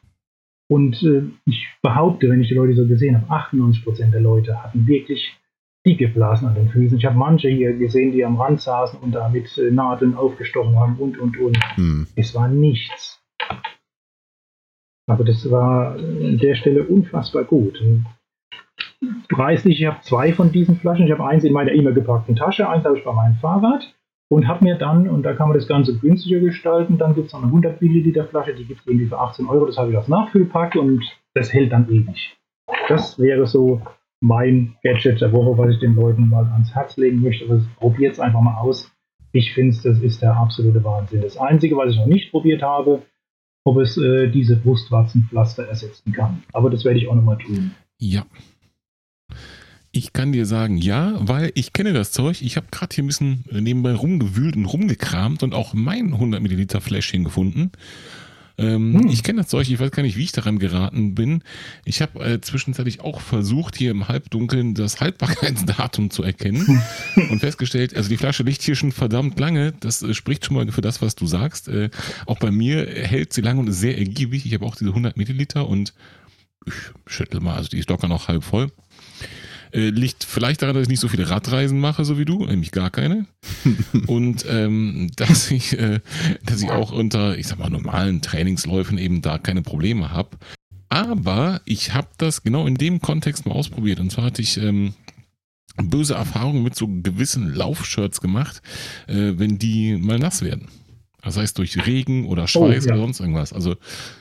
Und äh, ich behaupte, wenn ich die Leute so gesehen habe, 98 Prozent der Leute hatten wirklich dicke Blasen an den Füßen. Ich habe manche hier gesehen, die am Rand saßen und da mit äh, Nadeln aufgestochen haben und, und, und. Hm. Es war nichts. Aber das war an der Stelle unfassbar gut. preislich, ich habe zwei von diesen Flaschen. Ich habe eins in meiner immer gepackten Tasche, eins habe ich bei meinem Fahrrad und habe mir dann, und da kann man das Ganze günstiger gestalten, dann gibt es noch eine 100 Milliliter Flasche, die gibt es irgendwie für 18 Euro, das habe ich als Nachfüllpack und das hält dann ewig. Das wäre so mein Gadget der Woche, was ich den Leuten mal ans Herz legen möchte. Also probiert es einfach mal aus. Ich finde, das ist der absolute Wahnsinn. Das Einzige, was ich noch nicht probiert habe, ob es äh, diese Brustwarzenpflaster ersetzen kann. Aber das werde ich auch nochmal tun. Ja, ich kann dir sagen, ja, weil ich kenne das Zeug. Ich habe gerade hier ein bisschen nebenbei rumgewühlt und rumgekramt und auch mein 100 Milliliter Fläschchen gefunden. Ähm, hm. Ich kenne das Zeug, ich weiß gar nicht, wie ich daran geraten bin. Ich habe äh, zwischenzeitlich auch versucht, hier im Halbdunkeln das Haltbarkeitsdatum zu erkennen <laughs> und festgestellt, also die Flasche liegt hier schon verdammt lange. Das äh, spricht schon mal für das, was du sagst. Äh, auch bei mir hält sie lange und ist sehr ergiebig. Ich habe auch diese 100 Milliliter und ich schüttel mal, also die ist locker noch halb voll. Äh, liegt vielleicht daran, dass ich nicht so viele Radreisen mache, so wie du, nämlich gar keine. <laughs> und ähm, dass ich, äh, dass ich auch unter, ich sag mal, normalen Trainingsläufen eben da keine Probleme habe. Aber ich habe das genau in dem Kontext mal ausprobiert. Und zwar hatte ich ähm, böse Erfahrungen mit so gewissen Laufshirts gemacht, äh, wenn die mal nass werden. Das heißt durch Regen oder Schweiß oh, ja. oder sonst irgendwas. Also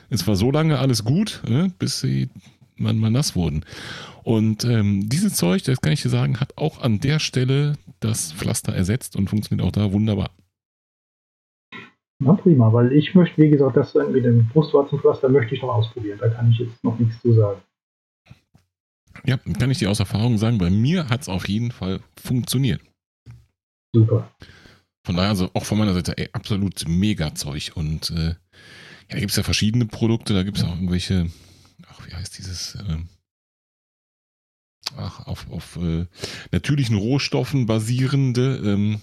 es war so lange alles gut, äh, bis sie man mal nass wurden. Und ähm, dieses Zeug, das kann ich dir sagen, hat auch an der Stelle das Pflaster ersetzt und funktioniert auch da wunderbar. Na prima, weil ich möchte, wie gesagt, das mit dem Brustwarzenpflaster möchte ich noch ausprobieren. Da kann ich jetzt noch nichts zu sagen. Ja, kann ich dir aus Erfahrung sagen, bei mir hat es auf jeden Fall funktioniert. Super. Von daher, also auch von meiner Seite, ey, absolut mega Zeug. Und äh, ja, da gibt es ja verschiedene Produkte, da gibt es auch irgendwelche, ach, wie heißt dieses, äh, ach, auf, auf äh, natürlichen Rohstoffen basierende. Ähm,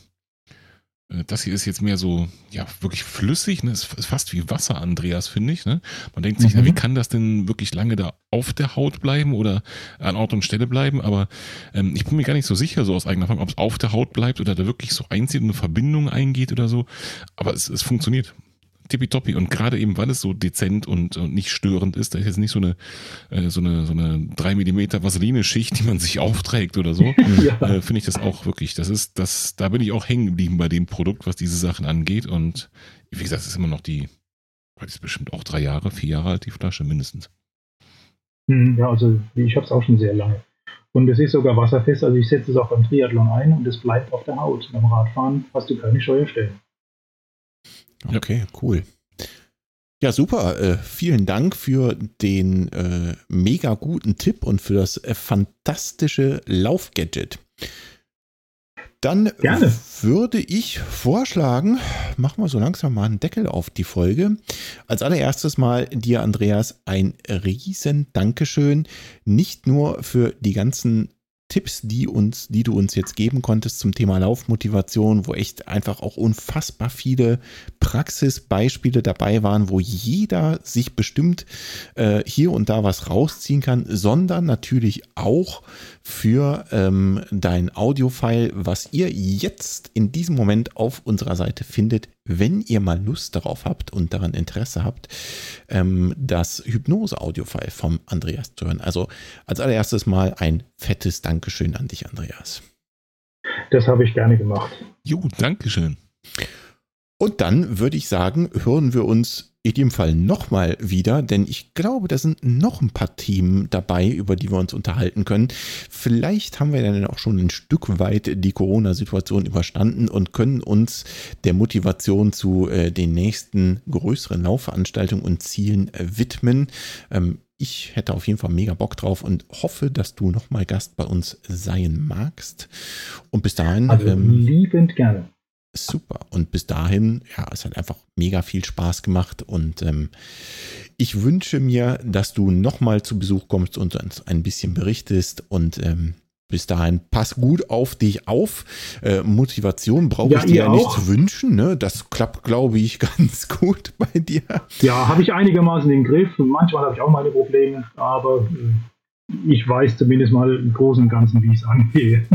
äh, das hier ist jetzt mehr so, ja, wirklich flüssig. Ne? Es ist fast wie Wasser, Andreas, finde ich. Ne? Man denkt sich, mhm. na, wie kann das denn wirklich lange da auf der Haut bleiben oder an Ort und Stelle bleiben? Aber ähm, ich bin mir gar nicht so sicher, so aus eigener Erfahrung, ob es auf der Haut bleibt oder da wirklich so einzieht und eine Verbindung eingeht oder so. Aber es, es funktioniert tippitoppi. Und gerade eben, weil es so dezent und, und nicht störend ist, da ist jetzt nicht so eine, äh, so eine, so eine 3 mm Vaseline-Schicht, die man sich aufträgt oder so, <laughs> ja. äh, finde ich das auch wirklich, das ist, das, da bin ich auch hängen geblieben bei dem Produkt, was diese Sachen angeht. Und wie gesagt, es ist immer noch die, die ist bestimmt auch drei Jahre, vier Jahre alt, die Flasche mindestens. Hm, ja, also ich habe es auch schon sehr lange. Und es ist sogar wasserfest, also ich setze es auch beim Triathlon ein und es bleibt auf der Haut. Beim Radfahren hast du keine Steuerstellen. Okay, cool. Ja, super. Äh, vielen Dank für den äh, mega guten Tipp und für das äh, fantastische Laufgadget. Dann Gerne. würde ich vorschlagen, machen wir so langsam mal einen Deckel auf die Folge. Als allererstes mal dir, Andreas, ein riesen Dankeschön. Nicht nur für die ganzen Tipps, die uns, die du uns jetzt geben konntest zum Thema Laufmotivation, wo echt einfach auch unfassbar viele Praxisbeispiele dabei waren, wo jeder sich bestimmt äh, hier und da was rausziehen kann, sondern natürlich auch für ähm, dein Audiofile, was ihr jetzt in diesem Moment auf unserer Seite findet, wenn ihr mal Lust darauf habt und daran Interesse habt, ähm, das Hypnose-Audiofile vom Andreas zu hören. Also als allererstes mal ein fettes Dankeschön an dich, Andreas. Das habe ich gerne gemacht. Jo, Dankeschön. Und dann würde ich sagen, hören wir uns in dem Fall nochmal wieder, denn ich glaube, da sind noch ein paar Themen dabei, über die wir uns unterhalten können. Vielleicht haben wir dann auch schon ein Stück weit die Corona-Situation überstanden und können uns der Motivation zu äh, den nächsten größeren Laufveranstaltungen und Zielen äh, widmen. Ähm, ich hätte auf jeden Fall mega Bock drauf und hoffe, dass du nochmal Gast bei uns sein magst. Und bis dahin. Also ähm, liebend gerne. Super. Und bis dahin, ja, es hat einfach mega viel Spaß gemacht. Und ähm, ich wünsche mir, dass du nochmal zu Besuch kommst und uns ein bisschen berichtest. Und ähm, bis dahin, pass gut auf dich auf. Äh, Motivation brauche ja, ich dir ja nicht zu wünschen. Ne? Das klappt, glaube ich, <laughs> ganz gut bei dir. Ja, habe ich einigermaßen den Griff. Und manchmal habe ich auch meine Probleme. Aber äh, ich weiß zumindest mal im Großen und Ganzen, wie ich es angehe.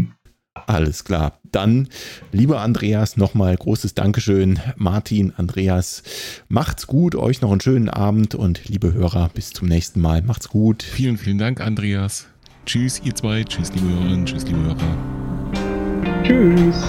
Alles klar. Dann, lieber Andreas, nochmal großes Dankeschön. Martin, Andreas, macht's gut, euch noch einen schönen Abend und liebe Hörer, bis zum nächsten Mal. Macht's gut. Vielen, vielen Dank, Andreas. Tschüss, ihr zwei. Tschüss, liebe Hörerinnen. Tschüss, liebe Hörer. Tschüss.